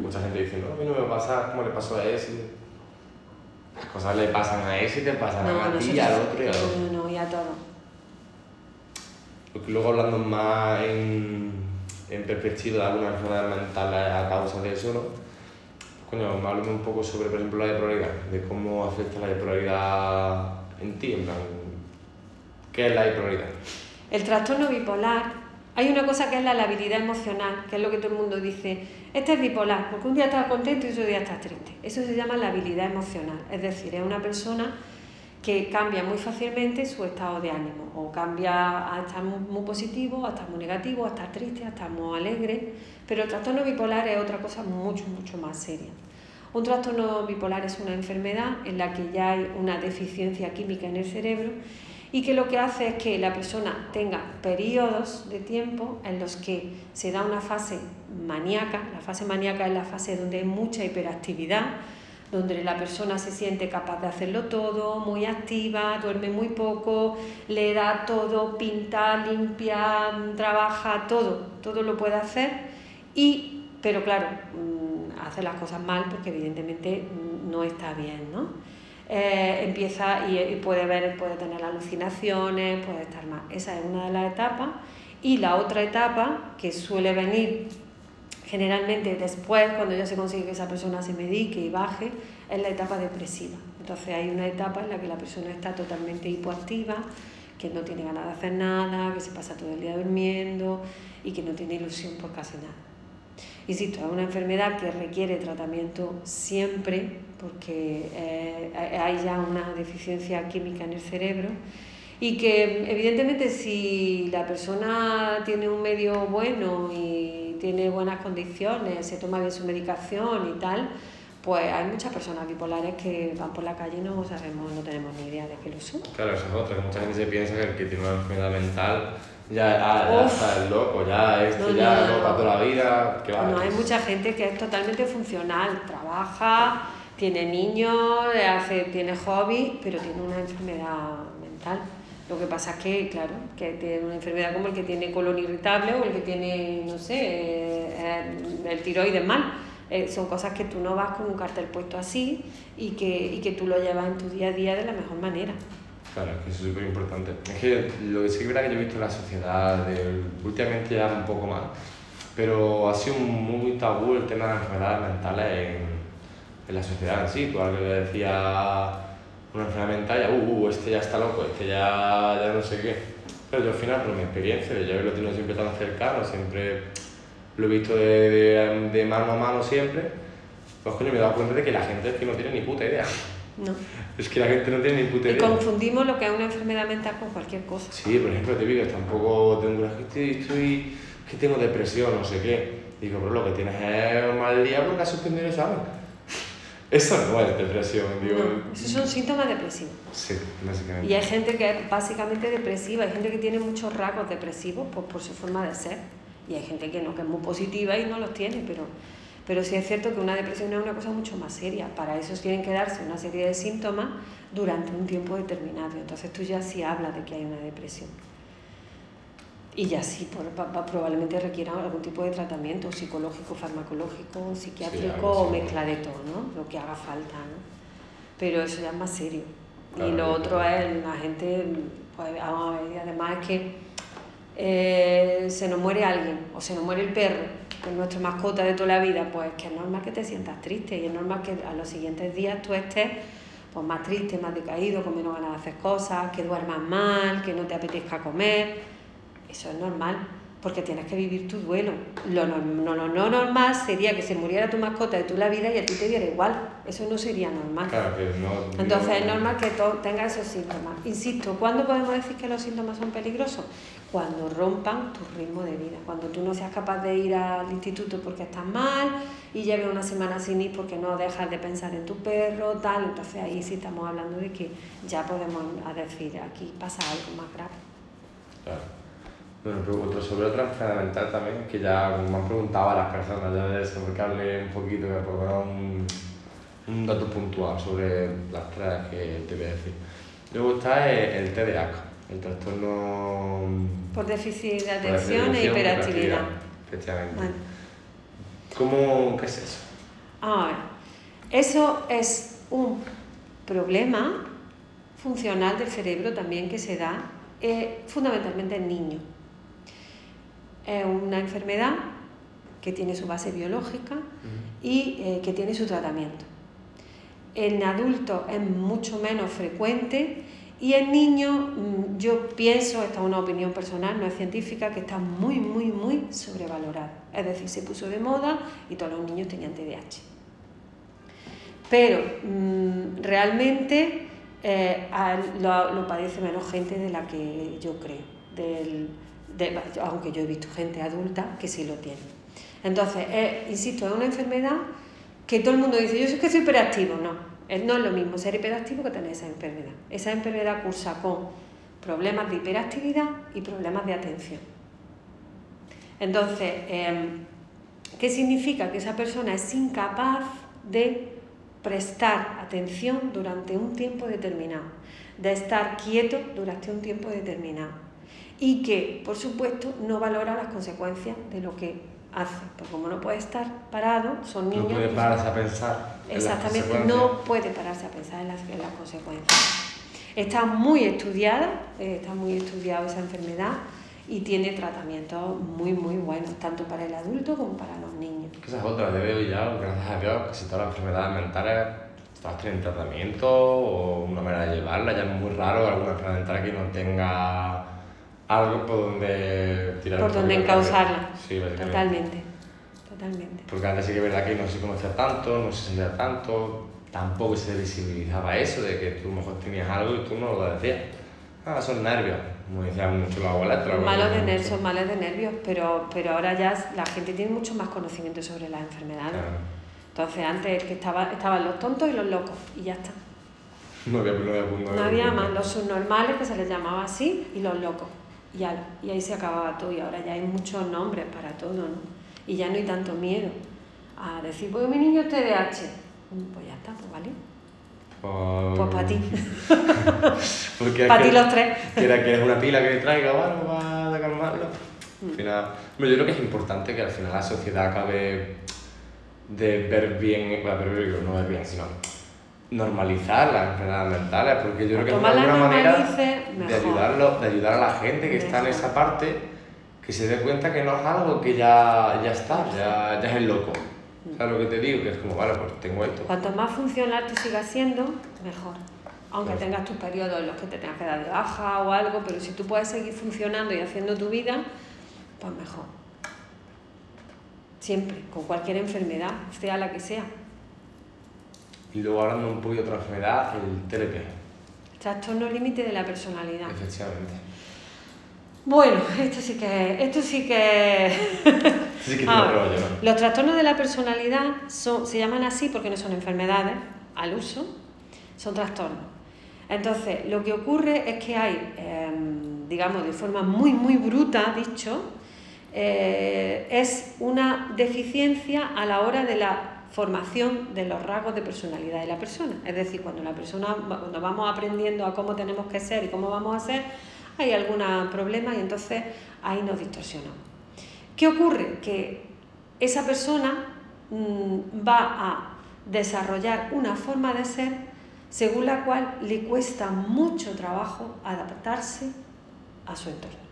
mucha gente diciendo, no, a mí no me pasa como le pasó a ese. Las cosas le pasan a ese y te pasan a ti, al otro y al otro. No, no, y a todo. Luego hablando más en, en perspectiva de algunas enfermedades mentales a causa de eso, ¿no? coño, háblame un poco sobre, por ejemplo, la bipolaridad, de cómo afecta la bipolaridad en ti, en plan, ¿qué es la bipolaridad? El trastorno bipolar, hay una cosa que es la labilidad emocional, que es lo que todo el mundo dice, este es bipolar, porque un día estás contento y otro día estás triste. Eso se llama la habilidad emocional, es decir, es una persona que cambia muy fácilmente su estado de ánimo, o cambia a estar muy, positivo, a estar muy negativo, a estar triste, a estar muy alegre, pero el trastorno bipolar es otra cosa mucho, mucho más seria. Un trastorno bipolar es una enfermedad en la que ya hay una deficiencia química en el cerebro y que lo que hace es que la persona tenga periodos de tiempo en los que se da una fase maníaca, la fase maníaca es la fase donde hay mucha hiperactividad, donde la persona se siente capaz de hacerlo todo, muy activa, duerme muy poco, le da todo, pinta, limpia, trabaja, todo, todo lo puede hacer, y, pero claro, mm, hace las cosas mal porque evidentemente no está bien, ¿no? Eh, empieza y, puede ver, puede tener alucinaciones, puede estar más. Esa es una de las etapas. Y la otra etapa, que suele venir generalmente después, cuando ya se consigue que esa persona se medique y baje, es la etapa depresiva. Entonces hay una etapa en la que la persona está totalmente hipoactiva, que no tiene ganas de hacer nada, que se pasa todo el día durmiendo y que no tiene ilusión por casi nada. Insisto, es una enfermedad que requiere tratamiento siempre porque eh, hay ya una deficiencia química en el cerebro y que evidentemente si la persona tiene un medio bueno y tiene buenas condiciones, se toma bien su medicación y tal, pues hay muchas personas bipolares que van por la calle y no sabemos, no tenemos ni idea de que lo son. Claro, eso es otra, que mucha gente se piensa que el que tiene una enfermedad mental ya, ah, ya está el loco, ya esto ya no, loco toda la vida. no, hay mucha gente que es totalmente funcional, trabaja, tiene niños, hace, tiene hobby, pero tiene una enfermedad mental. Lo que pasa es que, claro, que tiene una enfermedad como el que tiene colon irritable o el que tiene, no sé, eh, el tiroides mal. Eh, son cosas que tú no vas con un cartel puesto así y que, y que tú lo llevas en tu día a día de la mejor manera. Claro, que eso es súper importante. Es que lo que sí que es verdad que yo he visto en la sociedad, últimamente ya un poco más, pero ha sido muy tabú el tema de las enfermedades mentales en, en la sociedad en sí. Algo que decía una enfermedad mental, ya, uh, uh, este ya está loco, este ya, ya no sé qué. Pero yo al final, por mi experiencia, yo lo tengo siempre tan cercano, siempre lo he visto de, de, de mano a mano siempre, pues coño, me he dado cuenta de que la gente es que no tiene ni puta idea. No. Es que la gente no tiene ni puta idea. Y confundimos lo que es una enfermedad mental con cualquier cosa. Sí, por ejemplo, te digo, tampoco tengo estoy, estoy, que tengo depresión, no sé qué. Digo, pero lo que tienes es un mal día porque has suspendido el examen. Eso no es depresión, digo. No, esos son síntomas depresivos. Sí, básicamente. Y hay gente que es básicamente depresiva, hay gente que tiene muchos rasgos depresivos por, por su forma de ser. Y hay gente que no, que es muy positiva y no los tiene, pero pero sí es cierto que una depresión es una cosa mucho más seria. Para eso tienen que darse una serie de síntomas durante un tiempo determinado. Entonces tú ya sí hablas de que hay una depresión. Y ya sí, probablemente requiera algún tipo de tratamiento psicológico, farmacológico, psiquiátrico o mezcla de todo, ¿no? Lo que haga falta, ¿no? Pero eso ya es más serio. y lo otro es la gente, pues, además es que eh, se nos muere alguien o se nos muere el perro con nuestra mascota de toda la vida, pues que es normal que te sientas triste y es normal que a los siguientes días tú estés pues, más triste, más decaído, con menos ganas de hacer cosas, que duermas mal, que no te apetezca comer. Eso es normal porque tienes que vivir tu duelo. Lo no, no, no, normal sería que se muriera tu mascota de toda la vida y a ti te diera igual. Eso no sería normal. Claro, que no, Entonces es normal que tengas esos síntomas. Insisto, ¿cuándo podemos decir que los síntomas son peligrosos? Cuando rompan tu ritmo de vida, cuando tú no seas capaz de ir al instituto porque estás mal y lleves una semana sin ir porque no dejas de pensar en tu perro, tal. Entonces ahí sí estamos hablando de que ya podemos decir, aquí pasa algo más grave. Claro. Bueno, pero sobre otra enfermedad mental también, que ya me han preguntado a las personas ya de eso, porque hablé un poquito, que por un, un dato puntual sobre las tres que te voy a decir. Luego está el, TDAH, el trastorno... Por déficit de atención e hiperactividad. Efectivamente. Bueno. ¿Cómo, ¿Qué es eso? A ver, eso es un problema funcional del cerebro también que se da eh, fundamentalmente en niños es una enfermedad que tiene su base biológica y eh, que tiene su tratamiento. En adultos es mucho menos frecuente y en niños mm, yo pienso, esta es una opinión personal, no es científica, que está muy, muy, muy sobrevalorada. Es decir, se puso de moda y todos los niños tenían TDAH. Pero mm, realmente eh, lo, lo, padece menos gente de la que yo creo. Del, aunque yo he visto gente adulta que sí lo tiene. Entonces, insisto, es una enfermedad que todo el mundo dice, yo soy que soy hiperactivo, no, no es lo mismo ser hiperactivo que tener esa enfermedad. Esa enfermedad cursa con problemas de hiperactividad y problemas de atención. Entonces, em, ¿qué significa? Que esa persona es incapaz de prestar atención durante un tiempo determinado, de estar quieto durante un tiempo determinado y que, por supuesto, no valora las consecuencias de lo que hace. Porque como no puede estar parado, son niños... No puede pararse a pensar. Exactamente, no puede pararse a pensar en las, en las consecuencias. Está muy estudiada, eh, está muy estudiada esa enfermedad y tiene tratamientos muy, muy buenos, tanto para el adulto como para los niños. Esa es otra, veo ya, gracias a Dios, que si todas las enfermedades mentales todas tienen tratamiento o una manera de llevarla, ya es muy raro alguna enfermedad mental que no tenga algo por donde tirar Por donde encauzarla. Sí, Totalmente, totalmente. Porque antes sí que es verdad que no se conocía tanto, no se sentía tanto, tampoco se visibilizaba eso de que tú a lo mejor tenías algo y tú no lo decías. Ah, son nervios, como decían mucho los abuelos. Malos de nervios, son males de nervios, pero, pero ahora ya la gente tiene mucho más conocimiento sobre las enfermedades. Entonces antes que estaba, estaban los tontos y los locos y ya está. No había, no había, no había más, los subnormales que se les llamaba así y los locos. Y, y ahí se acababa todo y ahora ya hay muchos nombres para todo, ¿no? Y ya no hay tanto miedo a decir, pues mi niño es TDAH pues ya está, pues vale. Pues, para ti. para ti los tres. ¿Quieres que es una pila que traiga o algo para calmarlo? Al mm. final, yo creo que es importante que al final la sociedad acabe de ver bien, bueno, ver, no ver bien, sino normalizar las enfermedades mentales, porque yo creo que es una manera de, ayudarlo, de ayudar a la gente que está en esa parte, que se dé cuenta que no es algo que ya, ya está, ya, ya es el loco. ¿Sabes lo que te digo? Que es como, vale, pues tengo esto. Cuanto más funcional tú sigas siendo, mejor. Aunque tengas tus periodos en los que te tengas que dar de baja o algo, pero si tú puedes seguir funcionando y haciendo tu vida, pues mejor. Siempre, con cualquier enfermedad, sea la que sea. Y luego hablando un poquito de otra enfermedad, el TLP. Trastorno límite de la personalidad. Efectivamente. Bueno, esto sí que esto sí que sí que tiene rollo, Los trastornos de la personalidad son, se llaman así porque no son enfermedades al uso, son trastornos. Entonces, lo que ocurre es que hay, em, digamos, de forma muy, muy bruta, dicho, eh, es una deficiencia a la hora de la formación de los rasgos de personalidad de la persona. Es decir, cuando la persona, cuando vamos aprendiendo a cómo tenemos que ser y cómo vamos a ser, hay algún problema y entonces ahí nos distorsionamos. ¿Qué ocurre? Que esa persona mm, va a desarrollar una forma de ser según la cual le cuesta mucho trabajo adaptarse a su entorno.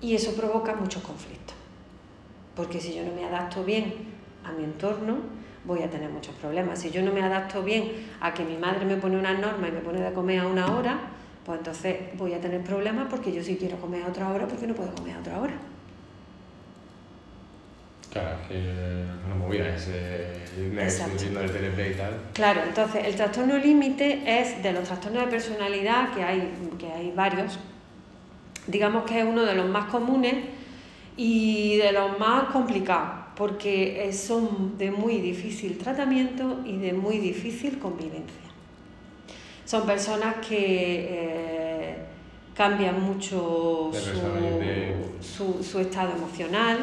Y eso provoca muchos conflictos. Porque si yo no me adapto bien a mi entorno, voy a tener muchos problemas. Si yo no me adapto bien a que mi madre me pone una norma y me pone de comer a una hora, pues entonces voy a tener problemas porque yo sí quiero comer a otra hora porque no puedo comer a otra hora. Claro, que una movida ese viendo el TLP y tal. Claro, entonces el trastorno límite es de los trastornos de personalidad, que hay, que hay varios, digamos que es uno de los más comunes y de los más complicados porque son de muy difícil tratamiento y de muy difícil convivencia. Son personas que eh, cambian mucho su, estado emocional,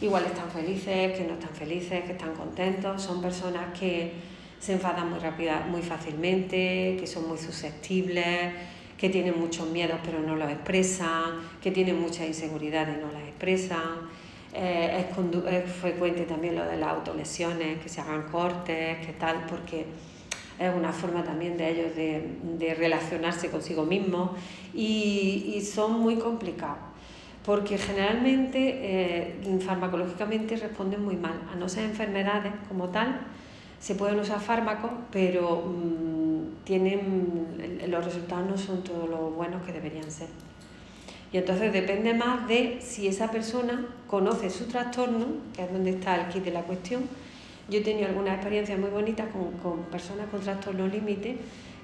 igual están felices, que no están felices, que están contentos, son personas que se enfadan muy rápida, muy fácilmente, que son muy susceptibles, que tienen muchos miedos pero no los expresan, que tienen muchas inseguridades y no las expresan eh, es, frecuente también lo de las autolesiones, que se hagan cortes, que tal, porque es una forma también de ellos de, relacionarse consigo mismos y, son muy complicados porque generalmente eh, farmacológicamente responden muy mal, a no ser enfermedades como tal, se pueden usar fármacos, pero mm, tienen, los resultados no son todos los buenos que deberían ser. Y entonces depende más de si esa persona conoce su trastorno, que es donde está el kit de la cuestión. Yo he tenido algunas experiencias muy bonitas con, con personas con trastorno límite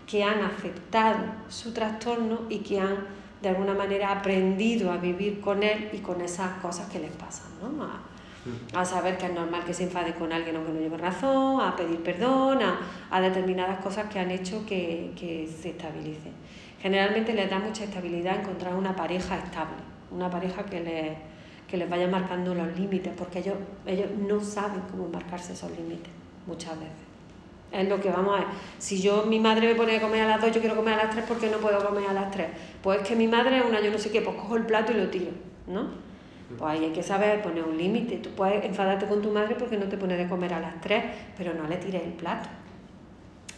que han aceptado su trastorno y que han de alguna manera aprendido a vivir con él y con esas cosas que les pasan. ¿no? Saber que es normal que se enfade con alguien aunque no lleve razón, a pedir perdón, a, a determinadas cosas que han hecho que, que se estabilice. Generalmente les da mucha estabilidad encontrar una pareja estable, una pareja que les, que les vaya marcando los límites, porque ellos, ellos no saben cómo marcarse esos límites muchas veces. Es lo que vamos a ver. Si yo, mi madre me pone a comer a las dos, yo quiero comer a las tres porque no puedo comer a las tres. Pues es que mi madre es una, yo no sé qué, pues cojo el plato y lo tiro, ¿no? Pues ahí hay que saber poner un límite. Tú puedes enfadarte con tu madre porque no te pone de comer a las tres, pero no le tires el plato.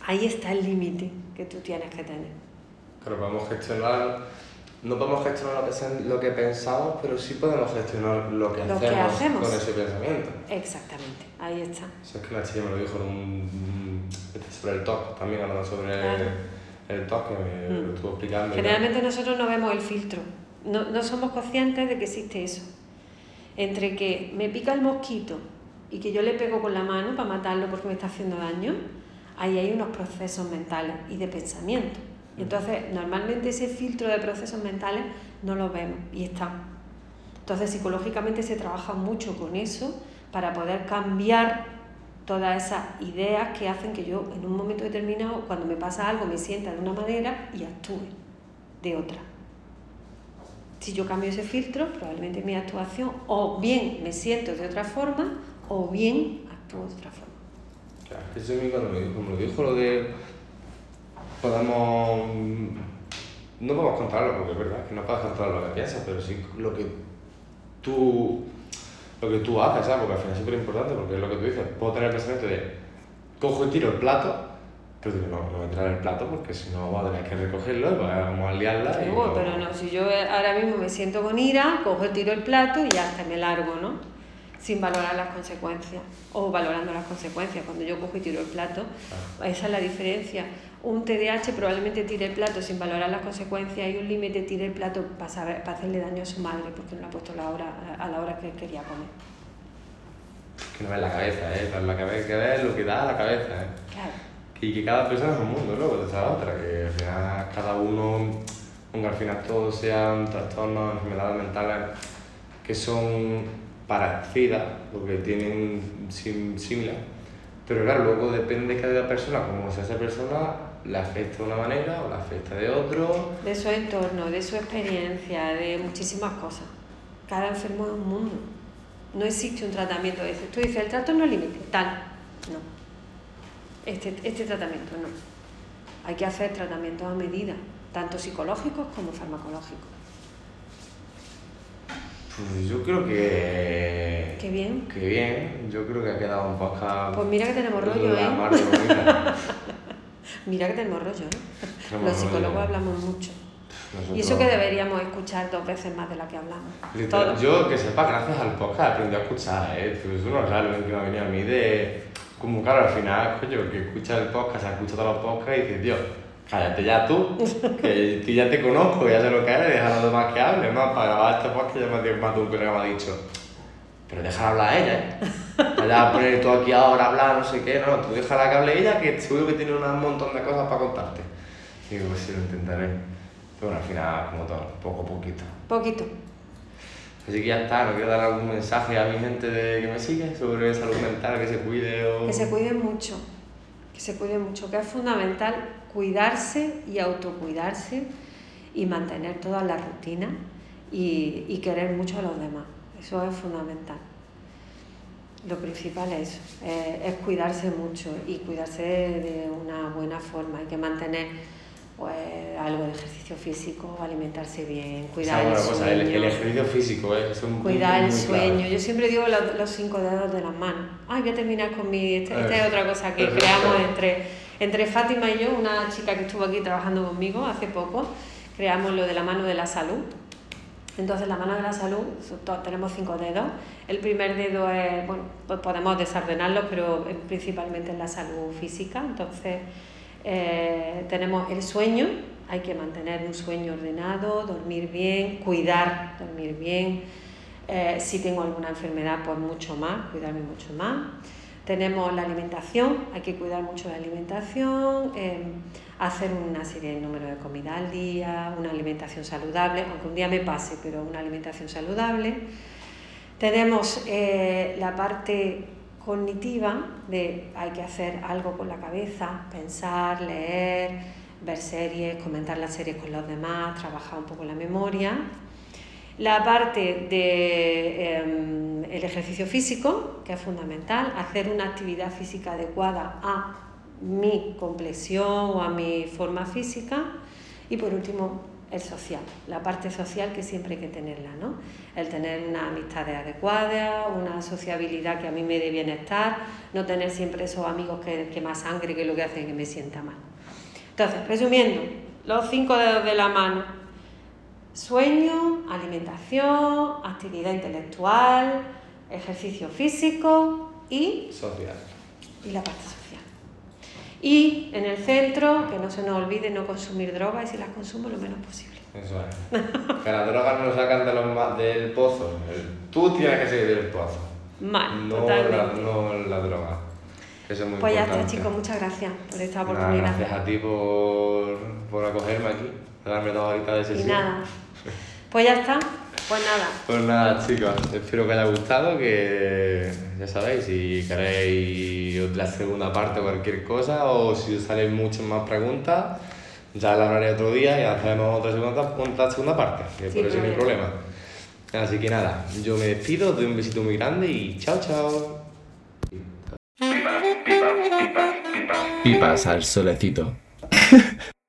Ahí está el límite que tú tienes que tener. Claro, vamos a gestionar, no podemos gestionar lo que, pensamos, pero sí podemos gestionar lo que, Lo que hacemos, hacemos. con ese pensamiento. Exactamente, ahí está. Eso es que la chica me lo dijo en un, sobre el TOC, también hablando sobre Claro. el TOC, que me Mm. lo estuvo explicando. Generalmente nosotros no vemos el filtro, no, no somos conscientes de que existe eso. Entre que me pica el mosquito y que yo le pego con la mano para matarlo porque me está haciendo daño, ahí hay unos procesos mentales y de pensamiento. Y entonces, normalmente ese filtro de procesos mentales no lo vemos y está. Entonces, psicológicamente se trabaja mucho con eso para poder cambiar todas esas ideas que hacen que yo en un momento determinado, cuando me pasa algo, me sienta de una manera y actúe de otra. Si yo cambio ese filtro, probablemente mi actuación o bien me siento de otra forma o bien actúo de otra forma. Claro, eso a mí cuando me dijo, me dijo lo de podemos no podemos controlarlo porque es verdad que no puedes controlar lo que piensas, pero sí lo que tú lo que tú haces, ¿sabes? Porque al final es súper importante porque es lo que tú dices, puedo tener el pensamiento de cojo y tiro el plato, pero digo, no, no tirar el plato porque si no vamos a tener que recogerlo y vamos a liarla y no- pero no, si yo ahora mismo me siento con ira, cojo el tiro el plato y ya hasta me largo, ¿no? Sin valorar las consecuencias o valorando las consecuencias. Cuando yo cojo y tiro el plato, esa es la diferencia. Un TDAH probablemente tire el plato sin valorar las consecuencias y un límite tire el plato para, saber, para hacerle daño a su madre porque no le ha puesto la hora, a la hora que quería comer. que no ves la cabeza, ¿eh? La cabeza que ves lo que da la cabeza, ¿eh? Claro. Y que cada persona es un mundo, luego de esa otra, que al final cada uno, aunque al final todos sean trastornos, enfermedades mentales que son parecidas, porque tienen sim- similar, pero claro, luego depende de cada persona, como sea esa persona, le afecta de una manera o le afecta de otro. De su entorno, de su experiencia, de muchísimas cosas. Cada enfermo es un mundo. No existe un tratamiento. Tú dices, el trastorno límite, tal. No. Este, este tratamiento no. Hay que hacer tratamientos a medida, tanto psicológicos como farmacológicos. Pues yo creo que... Qué bien. Que bien, yo creo que ha quedado un podcast... Pues mira que tenemos rollo, ¿eh? Mira que tenemos rollo, ¿eh? Tenemos Los psicólogos rollo. hablamos mucho. Y eso que deberíamos escuchar dos veces más de la que hablamos. Literal. Yo, que sepa, gracias al podcast aprendí a escuchar, ¿eh? Pero eso no es algo que me ha venido a mí de... Como claro, al final, coño, que escucha el podcast, se escucha todos los podcasts y dices, Dios, cállate ya tú, que tú ya te conozco, ya sé lo que eres, deja a los demás que hablen, más para grabar este podcast ya me ha más de un colega me ha dicho, pero déjala hablar a ella, ¿eh? Vaya a poner tú aquí ahora a hablar, no sé qué, no, tú déjala que hable ella, que seguro que tiene un montón de cosas para contarte. Y digo, pues sí, lo intentaré. Pero bueno, al final, como todo, poco a poquito. Poquito. Así que ya está, no quiero dar algún mensaje a mi gente de, que me sigue sobre salud mental, que se cuide o... Que se cuiden mucho, que se cuiden mucho, que es fundamental cuidarse y autocuidarse y mantener todas las rutinas y, y querer mucho a los demás. Eso es fundamental. Lo principal es eso, es cuidarse mucho y cuidarse de una buena forma. Hay que mantener pues, algo de ejercicio físico, alimentarse bien, cuidar es el cosa, sueño. el ejercicio físico, ¿eh? es un Cuidar el sueño. Yo siempre digo lo- los cinco dedos de las manos. Ay, voy a terminar con mi... Esta, esta Eh, es otra cosa que perfecto. creamos entre, entre Fátima y yo, una chica que estuvo aquí trabajando conmigo hace poco. Creamos lo de la mano de la salud. Entonces, la mano de la salud, tenemos cinco dedos. El primer dedo es, bueno, pues podemos desordenarlo, pero principalmente en la salud física. Entonces, eh, tenemos el sueño, hay que mantener un sueño ordenado, dormir bien, cuidar, dormir bien. Eh, si tengo alguna enfermedad, pues mucho más, cuidarme mucho más. Tenemos la alimentación, hay que cuidar mucho la alimentación, eh, hacer una serie de números de comida al día, una alimentación saludable, aunque un día me pase, pero una alimentación saludable. Tenemos eh, la parte cognitiva de hay que hacer algo con la cabeza, pensar, leer, ver series, comentar las series con los demás, trabajar un poco la memoria. La parte de em, el ejercicio físico, que es fundamental, hacer una actividad física adecuada a mi complexión o a mi forma física. Y por último, el social, la parte social que siempre hay que tenerla, ¿no? El tener una amistad adecuada, una sociabilidad que a mí me dé bienestar, no tener siempre esos amigos que, que más sangre que lo que hace que me sienta mal. Entonces, resumiendo, los cinco dedos de la mano, sueño, alimentación, actividad intelectual, ejercicio físico y... Social. Y la parte social. Y en el centro, que no se nos olvide no consumir drogas y si las consumo lo menos posible. Eso es. que las drogas no sacan de los del pozo. tú tienes que seguir del pozo. Mal, no totalmente. La, no la droga. Eso es muy pues ya está, chicos, muchas gracias por esta Nada, oportunidad. gracias a ti por, por acogerme aquí, por darme dos horitas de y sesión. nada. Pues ya está. Pues nada. Pues nada, chicos, espero que haya gustado, que ya sabéis, si queréis la segunda parte o cualquier cosa, o si os salen muchas más preguntas, ya la haré otro día y hacemos otra segunda, otra segunda parte, que Sin por eso no hay problema. Así que nada, yo me despido, doy un besito muy grande y chao, chao. Pipas al solecito.